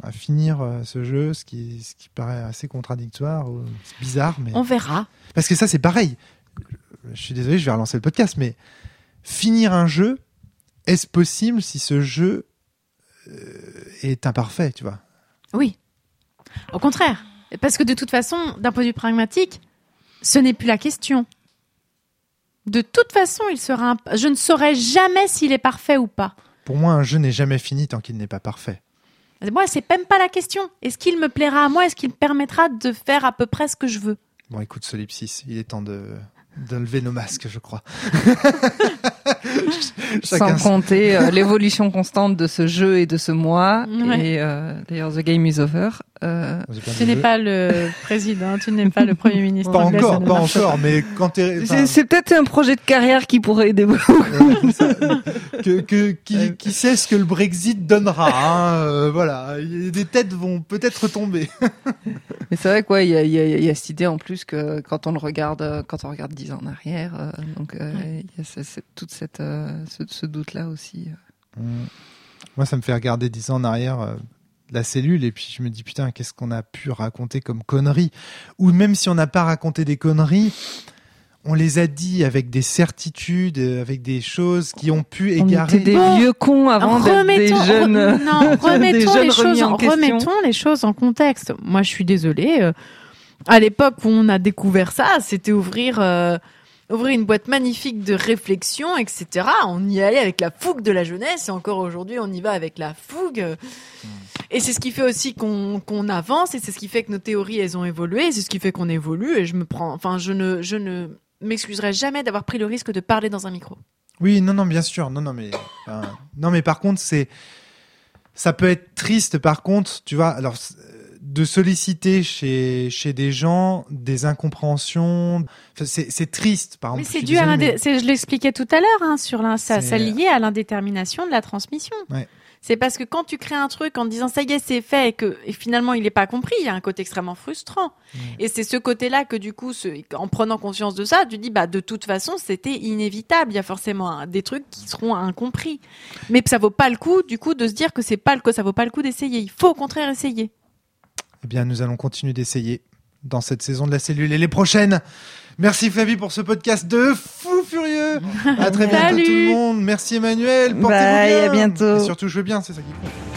à finir euh, ce jeu, ce qui, ce qui paraît assez contradictoire, c'est bizarre, mais... On verra. Parce que ça, c'est pareil. Je suis désolé, je vais relancer le podcast, mais finir un jeu, est-ce possible si ce jeu euh, est imparfait, tu vois? Oui. Au contraire. Parce que de toute façon, d'un point de vue pragmatique, ce n'est plus la question. De toute façon, il sera. imp- Je ne saurais jamais s'il est parfait ou pas. Pour moi, un jeu n'est jamais fini tant qu'il n'est pas parfait. Moi, c'est même pas la question. Est-ce qu'il me plaira à moi? Est-ce qu'il me permettra de faire à peu près ce que je veux? Bon, écoute, Solipsis, il est temps de d'enlever nos masques, je crois. Chacun Sans compter euh, l'évolution constante de ce jeu et de ce mois. Ouais. Et euh, d'ailleurs, The Game is over. Euh, Tu n'es pas le président, tu n'es pas le premier ministre. Pas anglais, encore, pas encore, mais quand t'es... enfin, c'est peut-être un projet de carrière qui pourrait aider beaucoup. Que, que, qui, qui sait ce que le Brexit donnera hein, euh, Voilà, des têtes vont peut-être tomber. Mais c'est vrai quoi, il y a, il y, a, il y a cette idée en plus que quand on le regarde, euh, quand on regarde dix ans en arrière, euh, donc euh, il y a ce- ce- toute cette, euh, ce, ce doute-là aussi. Moi, ça me fait regarder dix ans en arrière euh, la cellule et puis je me dis putain, qu'est-ce qu'on a pu raconter comme conneries? Ou même si on n'a pas raconté des conneries, on les a dit avec des certitudes, euh, avec des choses qui ont pu On égarer. était des Bon, vieux cons avant d'être des Remettons, jeunes. re- non, des remettons, jeunes les choses, en remettons les choses en contexte. Moi, je suis désolée. euh, à l'époque où on a découvert ça, c'était ouvrir, euh, ouvrir une boîte magnifique de réflexion, etc. On y allait avec la fougue de la jeunesse, et encore aujourd'hui, on y va avec la fougue. Et c'est ce qui fait aussi qu'on avance, et c'est ce qui fait que nos théories, elles ont évolué, c'est ce qui fait qu'on évolue. Et je me prends, enfin, je ne, je m'excuserai jamais d'avoir pris le risque de parler dans un micro. Oui, non, non, bien sûr, non, non, mais non, mais par contre, c'est ça peut être triste. Par contre, tu vois, alors de solliciter chez chez des gens des incompréhensions, enfin, c'est c'est triste. Par Mais exemple, c'est je suis dû à c'est- Je l'expliquais tout à l'heure, hein, sur ça, C'est- ça lié à l'indétermination de la transmission. Ouais. C'est parce que quand tu crées un truc en te disant ça y est, c'est fait et que et finalement il n'est pas compris, il y a un côté extrêmement frustrant. Et c'est ce côté-là que du coup, ce- en prenant conscience de ça, tu dis bah de toute façon c'était inévitable. Il y a forcément des trucs qui seront incompris. Mais ça vaut pas le coup du coup de se dire que c'est pas le que ça vaut pas le coup d'essayer. Il faut au contraire essayer. Eh bien, nous allons continuer d'essayer dans cette saison de la cellule et les prochaines. Merci Flavie pour ce podcast de fou furieux. À très bientôt Salut. tout le monde. Merci Emmanuel. Portez-vous bien. à bientôt. Et surtout, jouez bien, c'est ça qui compte.